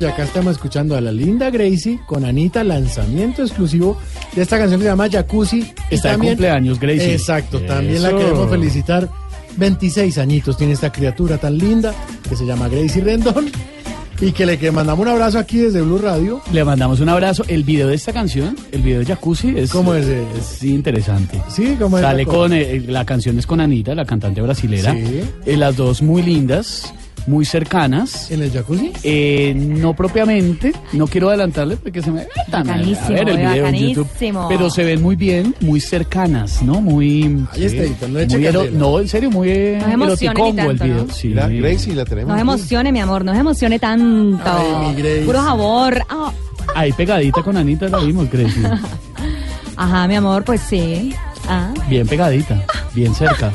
Y acá estamos escuchando a la linda Gracie con Anita, lanzamiento exclusivo de esta canción que se llama Jacuzzi. Está de cumpleaños, Gracie. Exacto, también la queremos felicitar. 26 añitos tiene esta criatura tan linda que se llama Gracie Rendón. Y que le que mandamos un abrazo aquí desde Blue Radio. Le mandamos un abrazo. El video de esta canción, el video de Jacuzzi, es, ¿Cómo es? es interesante. Sí, ¿cómo es Sale con, eh, la canción es con Anita, la cantante brasilera. Sí. Eh, las dos muy lindas. Muy cercanas. ¿En el jacuzzi? Eh, no propiamente, no quiero adelantarle porque se me... Bacanísimo, a ver el video en YouTube. Pero se ven muy bien, muy cercanas, ¿no? Muy... Ahí está, no muy ero-. No, en serio, muy eh, eroticongo el tanto, video. ¿no? Sí. Mira, Gracie, la tenemos. No se emocione, mi amor, no se emocione tanto. Ay, mi Grace. Puro sabor. Ah, Ahí pegadita con Anita la vimos, Gracie. ajá, mi amor, pues sí. Ah. Bien pegadita, bien cerca.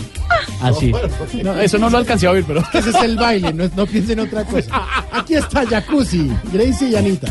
Así. No, eso no lo alcancé a oír, pero... Ese es el baile, no, no piensen en otra cosa. Aquí está Jacuzzi, Gracie y Anita.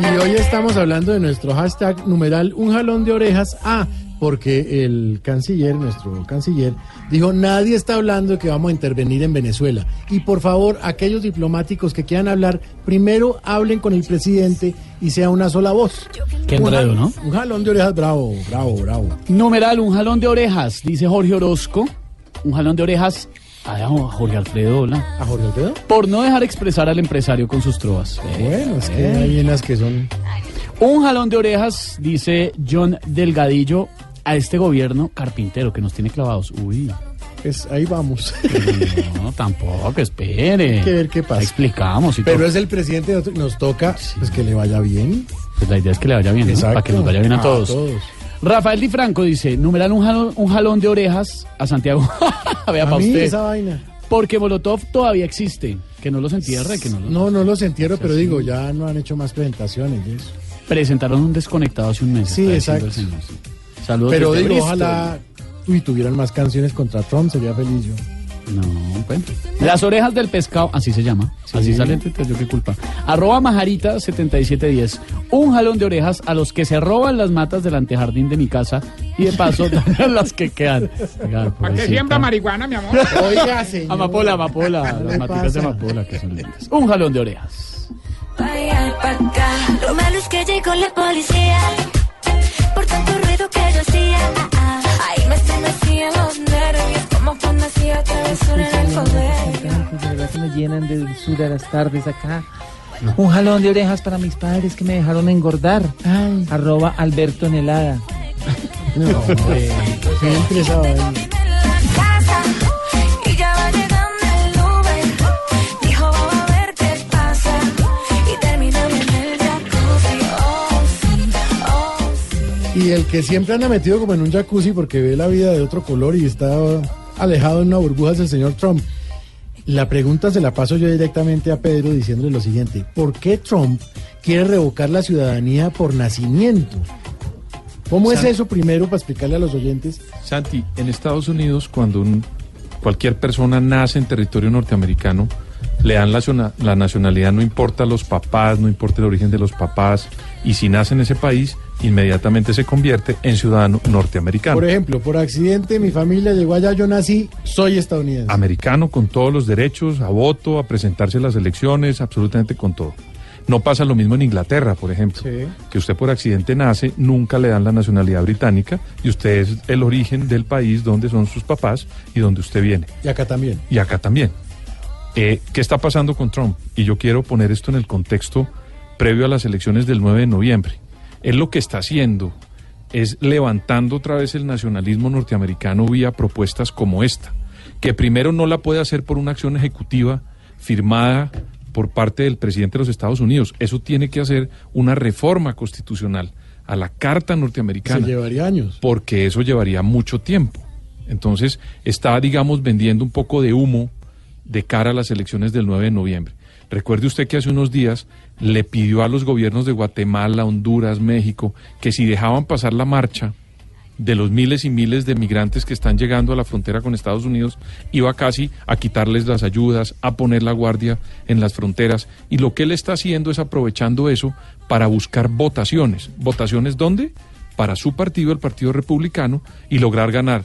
Y hoy estamos hablando de nuestro hashtag numeral un jalón de orejas a porque el canciller, nuestro canciller, dijo nadie está hablando de que vamos a intervenir en Venezuela. Y por favor, aquellos diplomáticos que quieran hablar, primero hablen con el presidente y sea una sola voz. Qué enredo, ¿no? Un jalón de orejas, bravo, bravo, bravo. Numeral, un jalón de orejas, dice Jorge Orozco. Un jalón de orejas a Jorge Alfredo, hola. ¿A Jorge Alfredo? Por no dejar expresar al empresario con sus trovas. Bueno, es que Eh. hay unas que son... Un jalón de orejas, dice John Delgadillo, a este gobierno carpintero que nos tiene clavados. Uy. Pues ahí vamos. No, tampoco, espere. Hay que ver qué pasa. Explicamos y Pero todo. es el presidente, nos toca pues, que le vaya bien. Pues la idea es que le vaya bien. Para que nos vaya bien a A todos. Rafael Di Franco dice, numeral un jalón, un jalón de orejas a Santiago. Vea A para mí usted. esa vaina. Porque Molotov todavía existe. Que no los entierre, que no los... No, no los entierro, pero digo, ya no han hecho más presentaciones. eso. Presentaron un desconectado hace un mes. Sí, exacto. Sí. Saludos Pero digo, Bristol. ojalá uy, tuvieran más canciones contra Trump, sería feliz yo. No, bueno. Las orejas del pescado, así se llama. Así sale, entonces yo qué culpa. Arroba Majarita7710. Un jalón de orejas a los que se roban las matas del antejardín de mi casa y de paso dañan las que quedan. Oiga, ¿Para qué siembra marihuana, mi amor? Oiga, señor. Amapola, amapola, ¿Qué las maticas de amapola que son lindas. Un jalón de orejas. Vaya pa' acá. Lo malo es que llegó la policía. Por tanto ruido que yo hacía. Ah, ah. Ahí me estremecían los nervios. Como cuando hacía travesura en el colegio. De verdad que me llenan de dulzura las tardes acá. Un jalón de orejas para mis padres que me dejaron engordar. Arroba Alberto Nelada. No, hombre, siempre Y el que siempre anda metido como en un jacuzzi porque ve la vida de otro color y está alejado en una burbuja es el señor Trump. La pregunta se la paso yo directamente a Pedro diciéndole lo siguiente. ¿Por qué Trump quiere revocar la ciudadanía por nacimiento? ¿Cómo es San- eso primero para explicarle a los oyentes? Santi, en Estados Unidos, cuando un- cualquier persona nace en territorio norteamericano, le dan la nacionalidad, no importa los papás, no importa el origen de los papás, y si nace en ese país, inmediatamente se convierte en ciudadano norteamericano. Por ejemplo, por accidente mi familia llegó allá, yo nací, soy estadounidense. Americano con todos los derechos, a voto, a presentarse a las elecciones, absolutamente con todo. No pasa lo mismo en Inglaterra, por ejemplo, que usted por accidente nace, nunca le dan la nacionalidad británica y usted es el origen del país donde son sus papás y donde usted viene. Y acá también. Y acá también. Eh, ¿Qué está pasando con Trump? Y yo quiero poner esto en el contexto previo a las elecciones del 9 de noviembre. Él lo que está haciendo es levantando otra vez el nacionalismo norteamericano vía propuestas como esta, que primero no la puede hacer por una acción ejecutiva firmada por parte del presidente de los Estados Unidos. Eso tiene que hacer una reforma constitucional a la Carta norteamericana Se llevaría años. porque eso llevaría mucho tiempo. Entonces está, digamos, vendiendo un poco de humo de cara a las elecciones del 9 de noviembre. Recuerde usted que hace unos días le pidió a los gobiernos de Guatemala, Honduras, México, que si dejaban pasar la marcha de los miles y miles de migrantes que están llegando a la frontera con Estados Unidos, iba casi a quitarles las ayudas, a poner la guardia en las fronteras. Y lo que él está haciendo es aprovechando eso para buscar votaciones. ¿Votaciones dónde? Para su partido, el Partido Republicano, y lograr ganar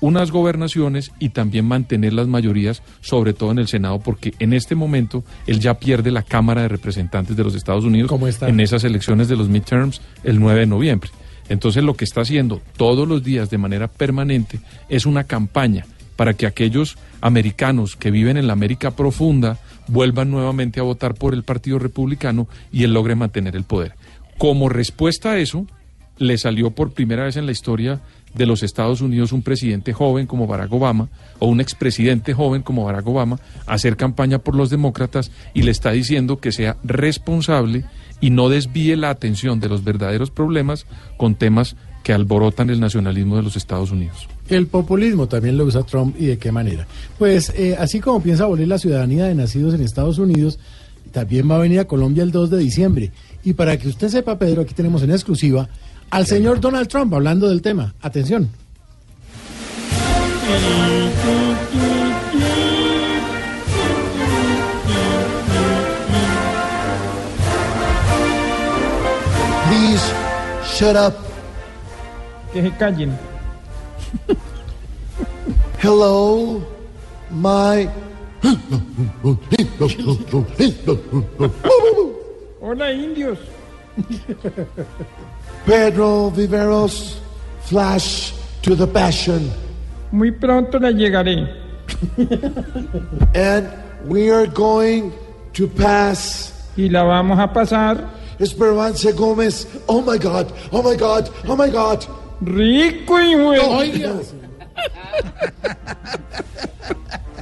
unas gobernaciones y también mantener las mayorías, sobre todo en el Senado, porque en este momento él ya pierde la Cámara de Representantes de los Estados Unidos en esas elecciones de los midterms el 9 de noviembre. Entonces lo que está haciendo todos los días de manera permanente es una campaña para que aquellos americanos que viven en la América profunda vuelvan nuevamente a votar por el Partido Republicano y él logre mantener el poder. Como respuesta a eso, le salió por primera vez en la historia de los Estados Unidos un presidente joven como Barack Obama o un expresidente joven como Barack Obama hacer campaña por los demócratas y le está diciendo que sea responsable y no desvíe la atención de los verdaderos problemas con temas que alborotan el nacionalismo de los Estados Unidos. El populismo también lo usa Trump y de qué manera. Pues eh, así como piensa abolir la ciudadanía de nacidos en Estados Unidos, también va a venir a Colombia el 2 de diciembre. Y para que usted sepa, Pedro, aquí tenemos en exclusiva al señor Donald Trump hablando del tema. Atención. Please shut up. Que se callen. Hello, my. Hola, indios. Pedro Viveros, flash to the passion. Muy pronto le llegaré. And we are going to pass. Y la vamos a pasar. Esperanza Gomez. Oh my God, oh my God, oh my God. Rico y bueno. Oiga.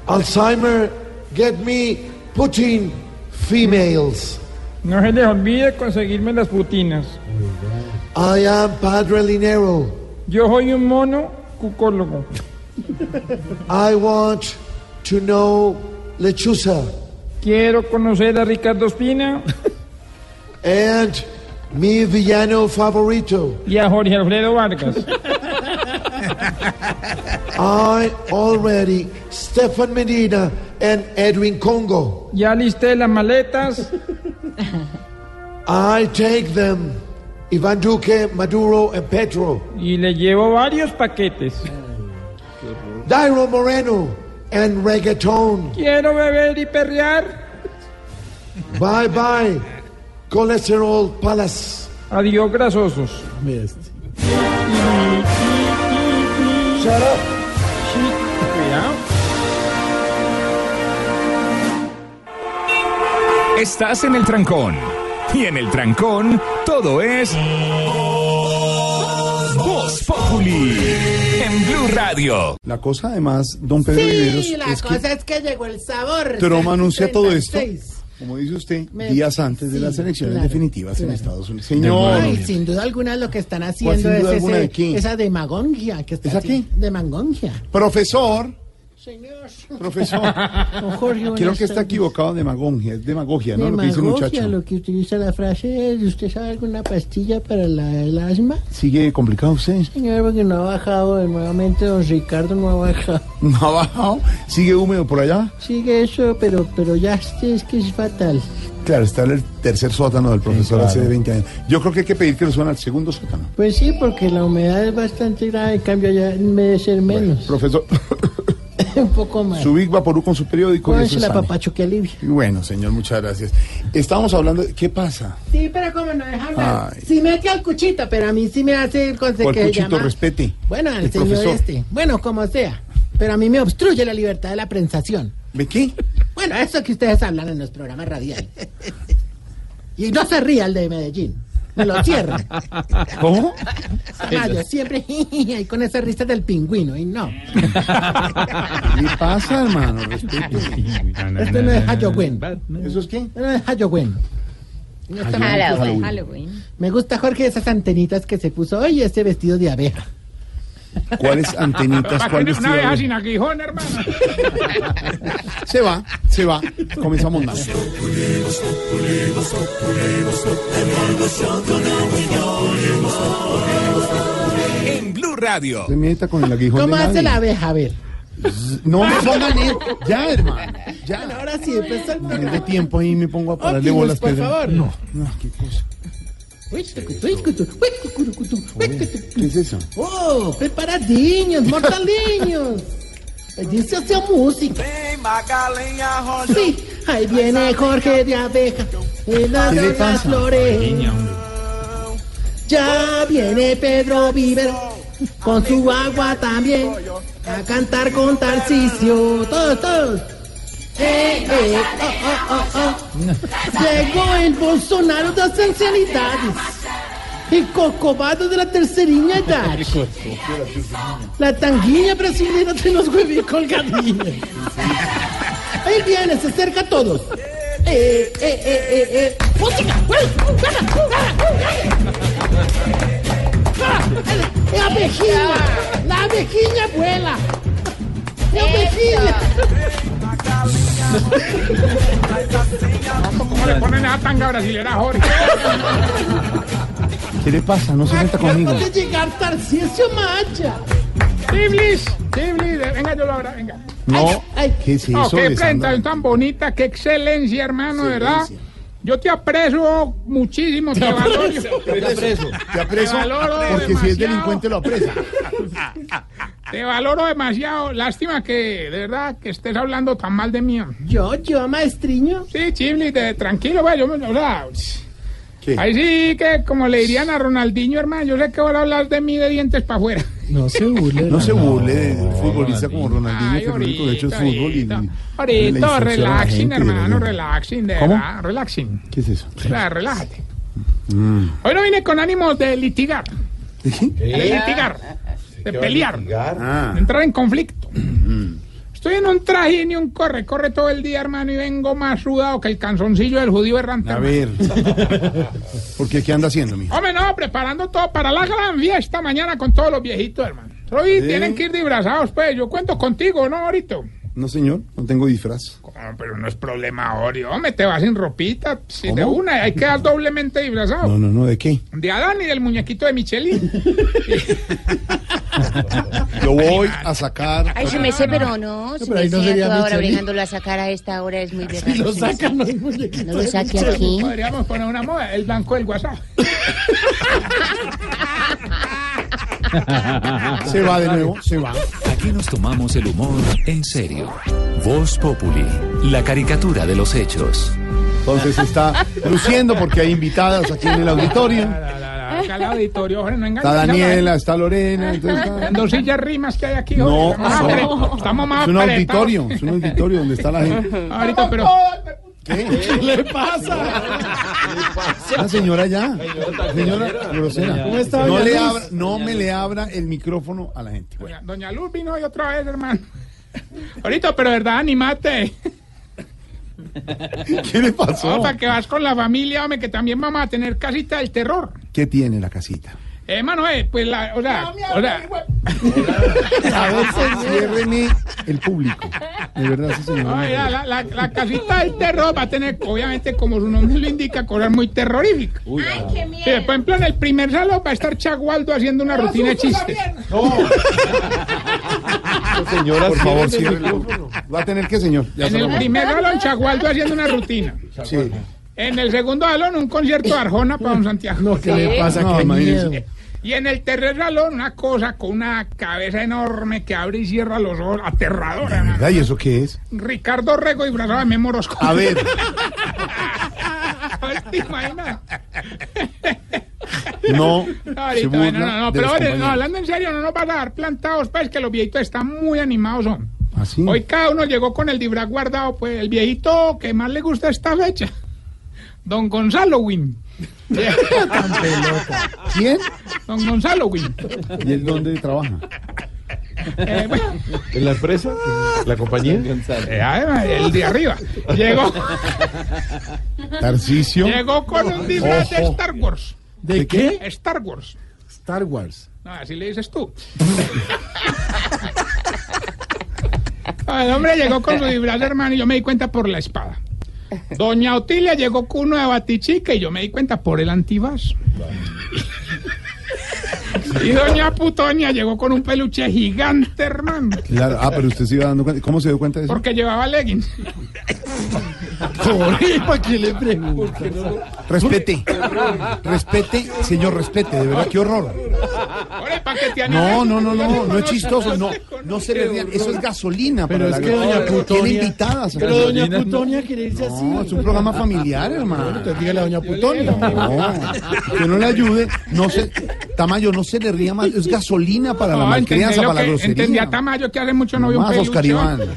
Alzheimer, get me Putin females. No se les olvide conseguirme las putinas. I am Padre Linero. Yo soy un mono cucólogo. I want to know Lechuza. Quiero conocer a Ricardo Espina And mi villano favorito. y a Jorge Alfredo Vargas. I already Stefan Medina and Edwin Congo. Ya listé las maletas. I take them. Ivan Duque, Maduro, and Petro. Y le llevo varios paquetes. Dairo Moreno and reggaeton. Quiero beber y perrear. Bye bye. Cholesterol Palace. Adiós, grasosos. Shut up. Cuidado. Estás en el trancón. Y en el trancón, todo es. Voz Populi. En Blue Radio. La cosa además, don Pedro Viveros, Sí, la es cosa que es que llegó el sabor. Trump anuncia todo esto, 36. como dice usted, Me- días antes de sí, las elecciones claro, definitivas en. Estados Unidos. Señor, Ay, sin duda alguna lo que están haciendo sin es duda alguna ese- de esa demagogia que está ¿Esa haciendo. Demagogia. profesor, Señor. profesor, Don Jorge, creo que está equivocado, demagogia, es demagogia, ¿no? Lo que dice el muchacho. lo que utiliza la frase es, ¿usted sabe alguna pastilla para la- el asma? ¿Sigue complicado usted? Señor, porque no ha bajado eh, nuevamente, don Ricardo no ha bajado. ¿No ha bajado? ¿Sigue húmedo por allá? Sigue eso, pero, pero ya este es que es fatal. Claro, está en el tercer sótano del profesor claro. hace 20 años. Yo creo que hay que pedir que lo suban al segundo sótano. Pues sí, porque la humedad es bastante grave, en cambio ya debe ser menos, Profesor, un poco más. su Big Vaporú con su periódico. y eso eso la papacho que alivia. Bueno, señor, muchas gracias. Estábamos hablando de... ¿Qué pasa? Sí, pero como no deja hablar. Ay. Sí mete al cuchito, pero a mí sí me hace el consejo ¿Cuál que se cuchito? llama- Respete. Bueno, al El señor profesor. este. Bueno, como sea. Pero a mí me obstruye la libertad de la prensación. ¿De qué? Bueno, eso que ustedes hablan en los programas radiales. Y no se ría el de Medellín. Me lo cierran. ¿Cómo? Ah, yo siempre ahí con esa risa del pingüino y no. ¿Qué pasa, hermano? Este no es Halloween. ¿Eso es qué? No es Halloween. No. Halloween. Halloween. Me gusta, Jorge, esas antenitas que se puso hoy y ese vestido de abeja. ¿Cuáles antenitas? ¿Para ¿Cuál una abeja sin aguijón, hermano? Se va, se va. Comenzamos nada. En Blue Radio. Se meta con el aguijón ¿Cómo de hace la abeja? A ver. No me pongan él. Ya, hermano. Ya. Ahora sí, empezó el No programa. tengo tiempo ahí me pongo a pararle Óptimos, bolas, por favor. No, no, qué cosa. ¿Qué es eso? Oh, preparadinhos, mortaldinhos. Dice hacia música. Sí, ahí viene Jorge de abeja. En la ¿Qué le las pasa? flores. Ya viene Pedro Viver con su agua también, a cantar con Tarcisio, todos, todos. Eh, eh, oh, oh, oh, oh. Llegó el Bolsonaro de las ancianidades, el cocobado de la terceriña edad, la tanguinha brasileña de los huevos colgadillos. Ahí viene, se acerca a todos. Eh, eh, eh, eh, eh. ¡Música! ¡Ah! ¡La abejilla! ¡La abejilla vuela! ¡La abejilla! ¿Cómo le ponen a tanga brasilera, Jorge? ¿Qué le pasa? No se meta conmigo. Acaba de llegar Tarcisio Macha. Tiblis, Tiblis, venga, yo lo abra, venga. No, ¿qué es No, eso? qué presentación tan bonita, qué excelencia, hermano, ¿verdad? Yo te aprecio muchísimo, te, valoro. Te apreso. Te apreso porque si es delincuente lo apresa. Te valoro demasiado. Lástima que, de verdad, que estés hablando tan mal de mí. ¿Yo, yo, maestriño? Sí, Chiblis, de- tranquilo, güey, yo me, o sea, ¿Qué? ahí sí que, como le dirían a Ronaldinho, hermano, yo sé que ahora hablas de mí de dientes para afuera. No se burle. No se burle de futbolista como Ronaldinho, Ay, que que ha hecho es ahorita, fútbol y, y- Ahorita, relaxing, hermano, de relaxing, de ¿Cómo? verdad, relaxing. ¿Qué es eso? Claro, relájate. Mm. Hoy no vine con ánimos de litigar. ¿De qué? De litigar. De pelear. Ah. De entrar en conflicto. Mm. Estoy en un trajín y un corre, corre todo el día, hermano, y vengo más sudado que el canzoncillo del judío errante. A ver. ¿Por qué? ¿Qué anda haciendo, mijo? Hombre, no, preparando todo para la gran fiesta mañana con todos los viejitos, hermano. Hoy ¿Sí? tienen que ir disfrazados, pues. Yo cuento contigo, ¿no, ahorita? No, señor, no tengo disfraz. Ah, pero no es problema, Ori. Hombre, te vas sin ropita, sin de una, hay que quedar doblemente disfrazado. No, no, no, ¿de qué? De Adán y del muñequito de Michelin. Lo voy a sacar. Ay, se me sé, pero no. Se pero me ahí no sería a toda hora Michelin. bregándolo a sacar a esta hora es muy verdad. Si lo sacan los muñequitos. No lo saque aquí. Podríamos poner una moda, el banco del WhatsApp. Se va de nuevo, se va. Aquí nos tomamos el humor en serio. Voz Populi, la caricatura de los hechos. Entonces se está luciendo porque hay invitadas aquí en el auditorio. Acá al auditorio, no engañes. Está Daniela, está Lorena. Entonces está- Las dos sillas rimas que hay aquí. No, no. Estamos más Es un apretados. auditorio, es un auditorio donde está la gente. Ahorita, pero... ¿Qué? ¿Qué le pasa? La señora ya. Señora grosera. ¿Cómo está, no, doña le Luz? abra, no me le abra el micrófono a la gente. Bueno, Doña, Doña Luz vino hoy otra vez, hermano. Ahorita, pero de verdad, animate. ¿Qué le pasó? para que vas con la familia, hombre, que también vamos a tener casita del terror. ¿Qué tiene la casita? Eh, Manuel, pues la, o sea, o sea, A ciérreme el público. De verdad, sí, señor. La, la, la- la casita del terror va a tener, obviamente, como su nombre lo indica, cosas muy terroríficas. Sí, por ejemplo, en el primer salón va a estar Chagualdo haciendo una rutina de chistes. Señora, Por favor, cierre el micrófono. ¿Va a tener qué, señor? Ya En se el primer salón, Chagualdo haciendo una rutina. Sí. En el segundo salón, un concierto de Arjona para don Santiago. No, ¿qué le pasa? No, Qué imagínese. miedo. Y en el tercer salón, una cosa con una cabeza enorme que abre y cierra los ojos, aterradora. ¿Y eso qué es? Ricardo Rego disfrazado de Memo Orozco. A ver, ¿Te imaginas? no. No, se no, no, de pero oye, no, hablando en serio, no nos vas a dar plantados, pues que los viejitos están muy animados, son. ¿Ah, sí? Hoy cada uno llegó con el disfraz guardado, pues el viejito que más le gusta esta fecha, don Gonzalo Win. ¿Quién? Don Gonzalo Win. ¿Y él dónde trabaja? Eh, bueno, ¿En la empresa? ¿La compañía? eh, además, el de arriba. Llegó, Tarcicio. llegó con un disfraz de. Star Wars. ¿De qué? Star Wars. Star Wars. No, así le dices tú. El hombre llegó con su disfraz, hermano, y yo me di cuenta por la espada. Doña Otilia llegó con de batichica y yo me di cuenta por el antivás. Y doña Putoña llegó con un peluche gigante, hermano, Claro. Ah, pero usted se iba dando cuenta. ¿Cómo se dio cuenta de eso? porque llevaba leggings. ¿Para qué le pregunto? Respete. Respete, señor, respete. De verdad, qué horror. No, no, no, no, no es chistoso, no, no se le rían, eso es gasolina Pero para es la que doña Tiene Plutonia. invitadas. Pero doña. Plutonia quiere irse así. No, es un programa familiar, hermano. Entonces dígale a doña Plutonia. No, que no le ayude, no se, Tamayo, no se le ría más, es gasolina para la No, entendí malcrianza, para la que- Entendí grosería. a Tamayo que hace mucho no veo un Más, Oscar. Iván.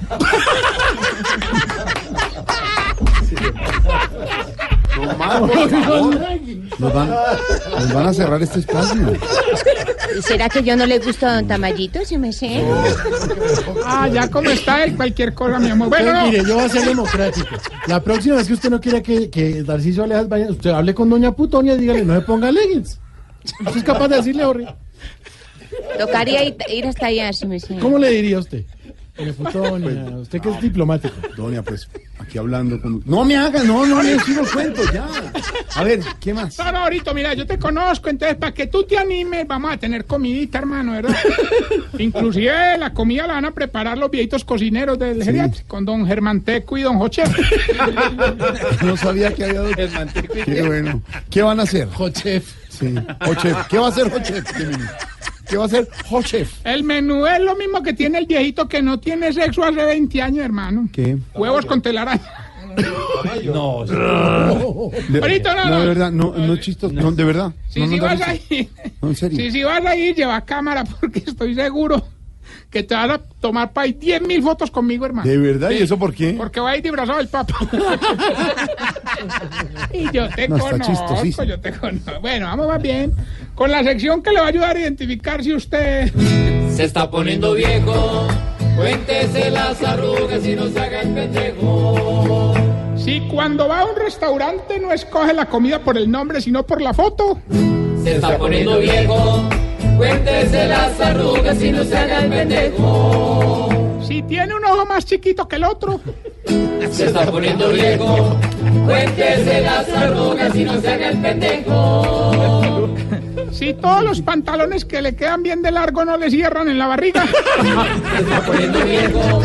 Nos van, nos van a cerrar este espacio. ¿Será que yo no le gusto a don Tamayito, si me sé? Ah, ya como está él, cualquier cosa, mi amor. Bueno, Entonces, no. mire, yo voy a ser democrático. La próxima vez que usted no quiera que, que Darciso Alejas vaya, usted hable con doña Plutonia y dígale, no se ponga leggings. ¿Usted es capaz de decirle, Jorge? Tocaría ir, ir hasta allá, si me sé. ¿Cómo le diría usted? Doña Plutonia, usted que es diplomático. Doña, pues, aquí hablando con... No me haga, no, no le sigo cuento, ya. A ver, ¿qué más? Ahorita, mira, yo te conozco, entonces para que tú te animes, vamos a tener comidita, hermano, ¿verdad? Inclusive la comida la van a preparar los viejitos cocineros del geriátrico, con don Germán Teco y don Joche. No sabía que había dos. Qué bueno. ¿Qué van a hacer? Jochef. Sí, Jochef. ¿Qué va a hacer Jochef? ¿Qué, va a hacer Jochef? El menú es lo mismo que tiene el viejito que no tiene sexo hace 20 años, hermano. ¿Qué? Huevos con telaraña. No, De- Ahorita no, no. de verdad, no, no es chistoso, no, de verdad. Si no, no si vas risa. a ir, No, en serio. si, si vas a ir, lleva cámara porque estoy seguro que te vas a tomar para 10 mil fotos conmigo, hermano. ¿De verdad? ¿Y eso por qué? Porque voy a ir disfrazado del Papa. y yo te No, conozco, yo te conozco. Bueno, vamos más bien con la sección que le va a ayudar a identificar si usted... Se está poniendo viejo, cuéntese las arrugas y no se haga el pendejo. Si cuando va a un restaurante no escoge la comida por el nombre, sino por la foto. Se está poniendo viejo, cuéntese las arrugas y no se haga el pendejo. Si tiene un ojo más chiquito que el otro. Se está poniendo viejo, cuéntese las arrugas y no se haga el pendejo. Si todos los pantalones que le quedan bien de largo no le cierran en la barriga. Se está poniendo viejo,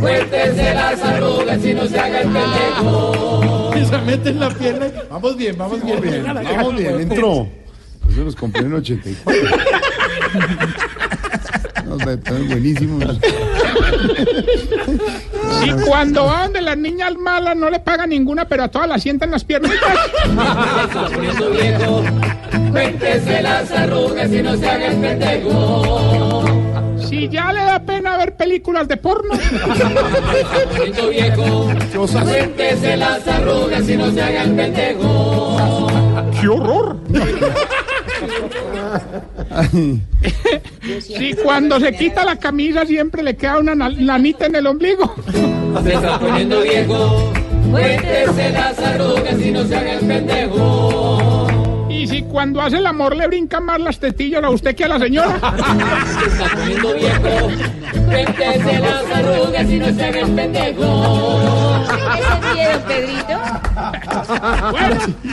cuéntese las arrugas y no se haga el pendejo. Y se mete en la pierna. Vamos bien, vamos bien. Bien, vamos bien, entró. Eso los compré en 84. No, están buenísimos. Si cuando va donde las niñas malas no le paga ninguna, pero a todas las sientan las piernitas. Se está poniendo viejo, cuéntese las arrugas y no se haga el pendejo. Si ya le da pena ver películas de porno. Se está poniendo viejo, cuéntese las arrugas y no se haga el pendejo. ¡Qué horror! Si cuando se quita la camisa siempre le queda una na- lanita en el ombligo. Se está poniendo viejo, cuéntese las arrugas y no se haga el pendejo. Y si cuando hace el amor le brincan más las tetillas a usted que a la señora. Se está poniendo viejo, cuéntese las arrugas y no se haga el pendejo. ¿Ese miedo, Pedrito?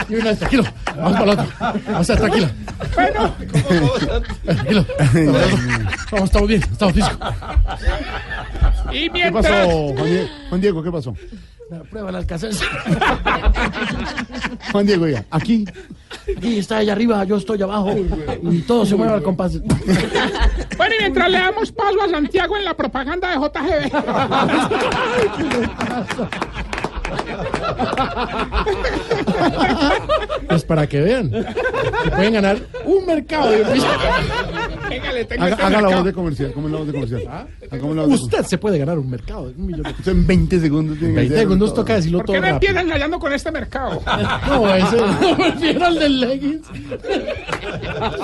Y una tranquilo, vamos para el otro. Vamos a estar tranquila. Bueno, Tranquilo. Vamos, estamos bien, estamos físicos. y ¿Qué mientras... pasó, Juan Diego? Juan Diego, ¿qué pasó? Prueba el alcance. Juan Diego, ya, aquí. Aquí está ella arriba, yo estoy abajo. Y todo se mueve al compás. Bueno, y mientras le damos paso a Santiago en la propaganda de JGB. Pues para que vean. Que pueden ganar un mercado. Haga, este haga la mercado. voz de comercial. ¿Cómo es la voz de comercial? Hagamos la voz de Usted se puede ganar un mercado. Un millón de Usted en 20 segundos tiene que 20 hacer segundos todo. toca decirlo ¿Por todo qué rápido. empiezan ensayando con este mercado? No, ese no prefiero el del leggings.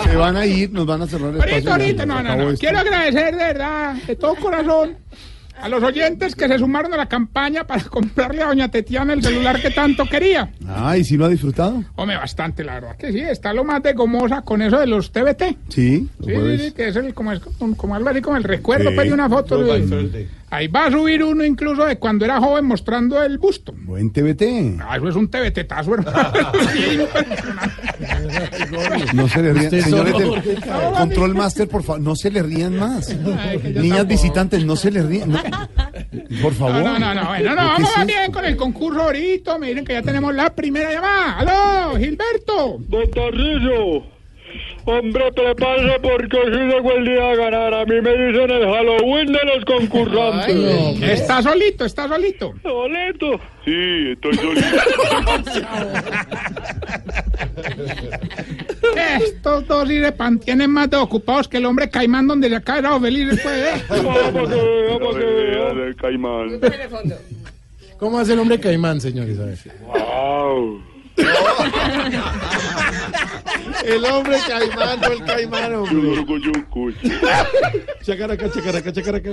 Se van a ir, nos van a cerrar el Ahorita, espacio. ahorita, no, no, esto. Quiero agradecer de verdad, de todo corazón, a los oyentes que se sumaron a la campaña para comprarle a doña Tetiana el celular que tanto quería. Ah, ¿y si lo ha disfrutado? Hombre, bastante, la verdad que sí, está lo más de gomosa con eso de los TBT. Sí, los Sí, sí, sí, que es el, como, es, como, como algo así como el recuerdo, Sí. pues, de una foto. De-. Ahí va a subir uno incluso de cuando era joven mostrando el busto. Buen TBT. Ah, eso es un TBT-tazo, hermano. No se le rían. Señores del Control Master, por favor, no se le rían más. Niñas visitantes, no se le rían. no. Por favor. No, no, no, no, bueno, no, ¿Pero qué vamos esto? bien con el concurso ahorita. Me dicen que ya tenemos la primera llamada. ¡Aló, Gilberto! Don Tarrillo, Hombre, prepárese porque hoy sí llegó el día de ganar. A mí me dicen el Halloween de los concursantes. Está solito, está solito. ¿Solito? Sí, estoy solito. Estos dos Irepan tienen más de ocupados que el hombre caimán donde se ha caído feliz después, ¿eh? Vamos que vamos que caimán. ¿Cómo hace el hombre caimán, señores? A ver. Wow. El hombre caimán, no el caimán, hombre. Chacaraca, chacaraca, chacaraca.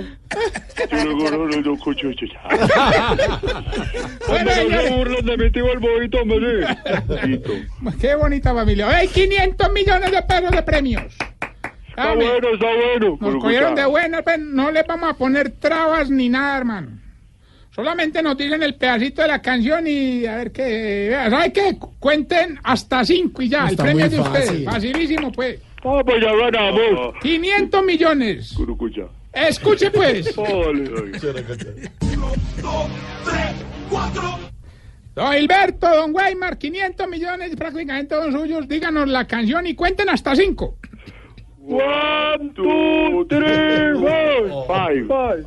Qué bonita familia. ¡Ey, 500 millones de pesos de premios! Está bueno, está bueno. Nos cogieron de buena, pues, no le vamos a poner trabas ni nada, hermano. Solamente nos dicen el pedacito de la canción y a ver qué. ¿Sabe qué? Cuenten hasta cinco y ya. Está el premio es de ustedes. Facilísimo, pues. Ah, pues ya ganamos. 500 millones. Curucucha. Escuche, pues. Don Hilberto, don Weimar, 500 millones prácticamente son suyos. Díganos la canción y cuenten hasta cinco. One, two, three, four, five.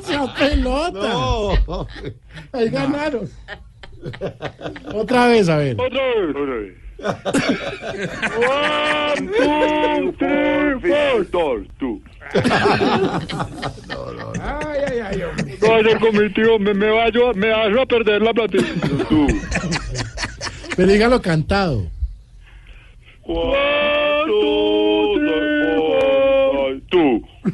¡Esa pelota! Ahí ganaron. Otra vez, a ver. Otra vez. Otra vez. One, two, three, four. Dos, tú. Ay, ay, ay, hombre. No va a ser con mi tío, me, me, va a, me vas a perder la platita. Tú. Pero dígalo cantado. One, two, three, Tú.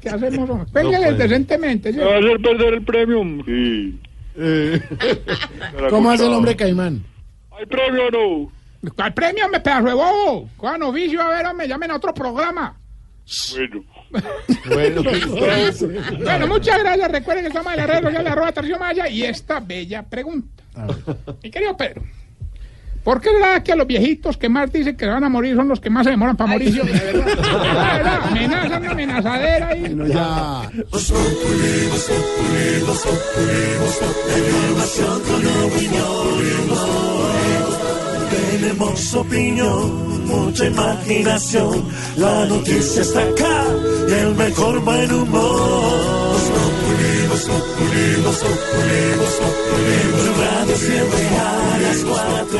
¿Qué hacemos? hombre? Péguele puede. decentemente. ¿sí? Me va a hacer perder el premio. Sí. ¿Cómo hace el hombre caimán? ¿Hay premio o no? ¿Cuál premio, me pedazo de bobo? Cojan oficio, a ver, me llamen a otro programa. Bueno. Bueno, Bueno, muchas gracias. Recuerden que estamos en la red social de arroba Maya y esta bella pregunta. Mi querido Pedro, ¿por qué será que a los viejitos que más dicen que van a morir son los que más se demoran para morir? De verdad, de verdad, amenazan una amenazadera ahí. Bueno, ya. Tenemos opinión, mucha imaginación. La noticia está acá y el mejor buen humor. Radio siempre a las cuatro.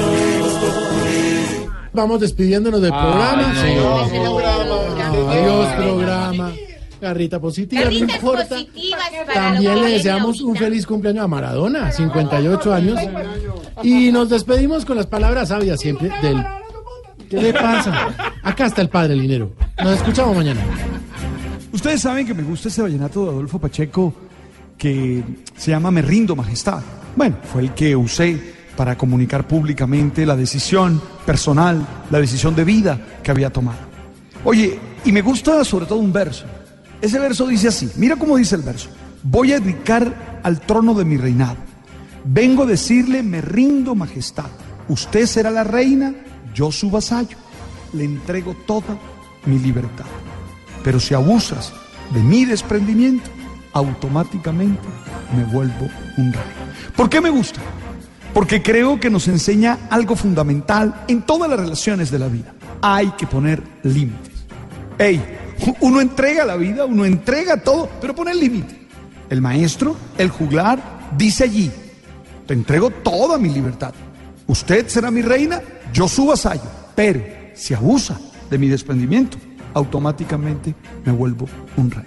Vamos despidiéndonos del programa. Adiós, programa. Garrita positiva, no importa. También le deseamos un feliz cumpleaños a Maradona, 58 años. Y nos despedimos con las palabras sabias siempre del... ¿Qué le pasa? Acá está el padre Linero. Nos escuchamos mañana. Ustedes saben que me gusta ese vallenato de Adolfo Pacheco que se llama Me rindo majestad. Bueno, fue el que usé para comunicar públicamente la decisión personal, la decisión de vida que había tomado. Oye, y me gusta sobre todo un verso. Ese verso dice así, mira cómo dice el verso. Voy a dedicar al trono de mi reinado. Vengo a decirle, me rindo majestad. Usted será la reina, yo su vasallo. Le entrego toda mi libertad. Pero si abusas de mi desprendimiento, automáticamente me vuelvo un rey. ¿Por qué me gusta? Porque creo que nos enseña algo fundamental en todas las relaciones de la vida. Hay que poner límites. Ey, uno entrega la vida, uno entrega todo, pero pone el límite. El maestro, el juglar, dice allí, te entrego toda mi libertad. Usted será mi reina, yo su vasallo. Pero si abusa de mi desprendimiento, automáticamente me vuelvo un rey.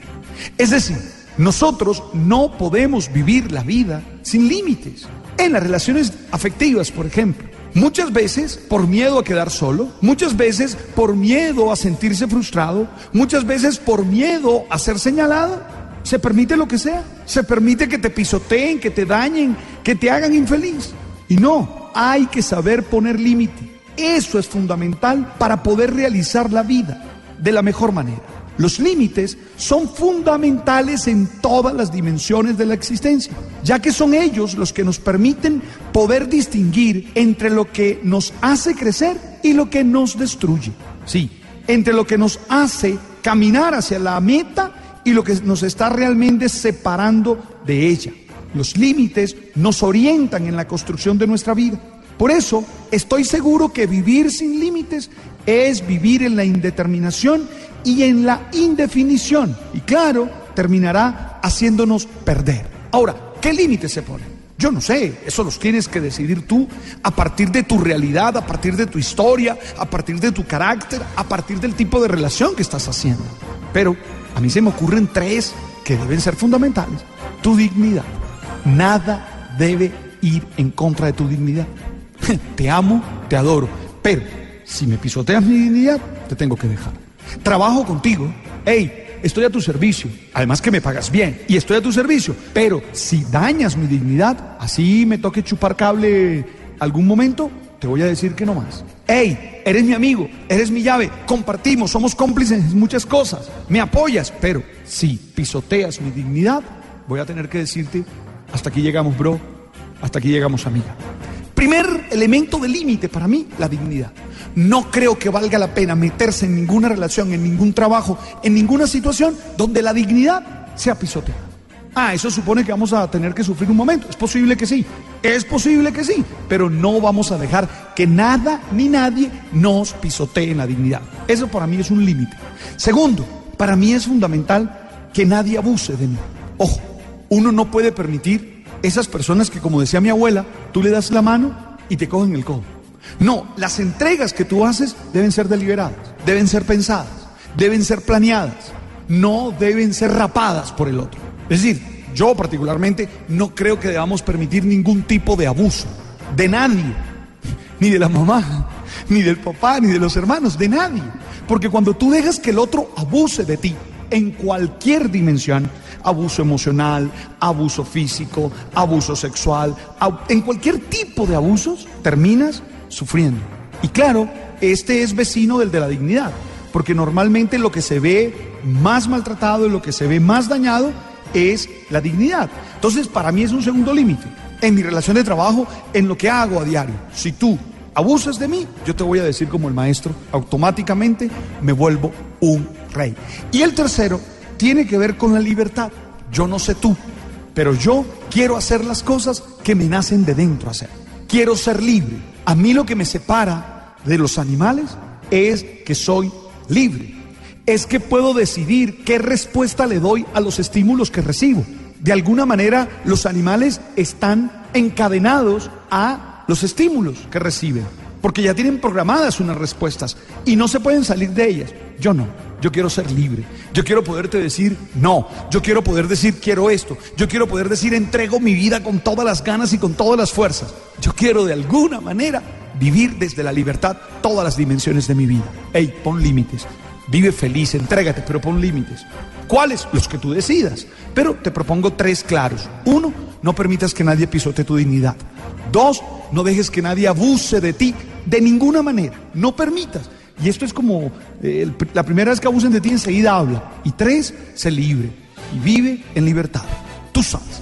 Es decir, nosotros no podemos vivir la vida sin límites. En las relaciones afectivas, por ejemplo, muchas veces por miedo a quedar solo, muchas veces por miedo a sentirse frustrado, muchas veces por miedo a ser señalado, se permite lo que sea. Se permite que te pisoteen, que te dañen, que te hagan infeliz. Y no, hay que saber poner límite. Eso es fundamental para poder realizar la vida de la mejor manera. Los límites son fundamentales en todas las dimensiones de la existencia, ya que son ellos los que nos permiten poder distinguir entre lo que nos hace crecer y lo que nos destruye. Sí, entre lo que nos hace caminar hacia la meta y lo que nos está realmente separando de ella. Los límites nos orientan en la construcción de nuestra vida. Por eso estoy seguro que vivir sin límites es vivir en la indeterminación y en la indefinición. Y claro, terminará haciéndonos perder. Ahora, ¿qué límites se ponen? Yo no sé, eso los tienes que decidir tú a partir de tu realidad, a partir de tu historia, a partir de tu carácter, a partir del tipo de relación que estás haciendo. Pero a mí se me ocurren tres que deben ser fundamentales. Tu dignidad. Nada debe ir en contra de tu dignidad. Te amo, te adoro, pero si me pisoteas mi dignidad, te tengo que dejar. Trabajo contigo. Hey, estoy a tu servicio. Además que me pagas bien y estoy a tu servicio. Pero si dañas mi dignidad, así me toque chupar cable algún momento, te voy a decir que no más. Hey, eres mi amigo, eres mi llave, compartimos, somos cómplices en muchas cosas, me apoyas, pero si pisoteas mi dignidad, voy a tener que decirte, hasta aquí llegamos, bro, hasta aquí llegamos, amiga. Primer elemento de límite para mí, la dignidad. No creo que valga la pena meterse en ninguna relación, en ningún trabajo, en ninguna situación donde la dignidad sea pisoteada. Ah, eso supone que vamos a tener que sufrir un momento. Es posible que sí, es posible que sí, pero no vamos a dejar que nada ni nadie nos pisotee en la dignidad. Eso para mí es un límite. Segundo, para mí es fundamental que nadie abuse de mí. Ojo, uno no puede permitir esas personas que, como decía mi abuela, tú le das la mano y te cogen el codo. No, las entregas que tú haces deben ser deliberadas, deben ser pensadas, deben ser planeadas, no deben ser rapadas por el otro. Es decir, yo particularmente no creo que debamos permitir ningún tipo de abuso, de nadie, ni de la mamá, ni del papá, ni de los hermanos, de nadie. Porque cuando tú dejas que el otro abuse de ti en cualquier dimensión, abuso emocional, abuso físico, abuso sexual, en cualquier tipo de abusos, terminas sufriendo. Y claro, este es vecino del de la dignidad, porque normalmente lo que se ve más maltratado lo que se ve más dañado es la dignidad. Entonces, para mí es un segundo límite. En mi relación de trabajo, en lo que hago a diario. Si tú abusas de mí, yo te voy a decir como el maestro, automáticamente me vuelvo un rey. Y el tercero tiene que ver con la libertad. Yo no sé tú, pero yo quiero hacer las cosas que me nacen de dentro hacer. Quiero ser libre. A mí lo que me separa de los animales es que soy libre. Es que puedo decidir qué respuesta le doy a los estímulos que recibo. De alguna manera los animales están encadenados a los estímulos que reciben, porque ya tienen programadas unas respuestas y no se pueden salir de ellas. Yo no, yo quiero ser libre, yo quiero poderte decir no, yo quiero poder decir quiero esto, yo quiero poder decir entrego mi vida con todas las ganas y con todas las fuerzas. Yo quiero de alguna manera vivir desde la libertad todas las dimensiones de mi vida. Ey, pon límites, vive feliz, entrégate, pero pon límites. ¿Cuáles? Los que tú decidas. Pero te propongo tres claros. Uno, no permitas que nadie pisote tu dignidad. Dos, no dejes que nadie abuse de ti de ninguna manera. No permitas. Y esto es como eh, la primera vez que abusen de ti, enseguida habla. Y tres, sé libre y vive en libertad. Tú sabes.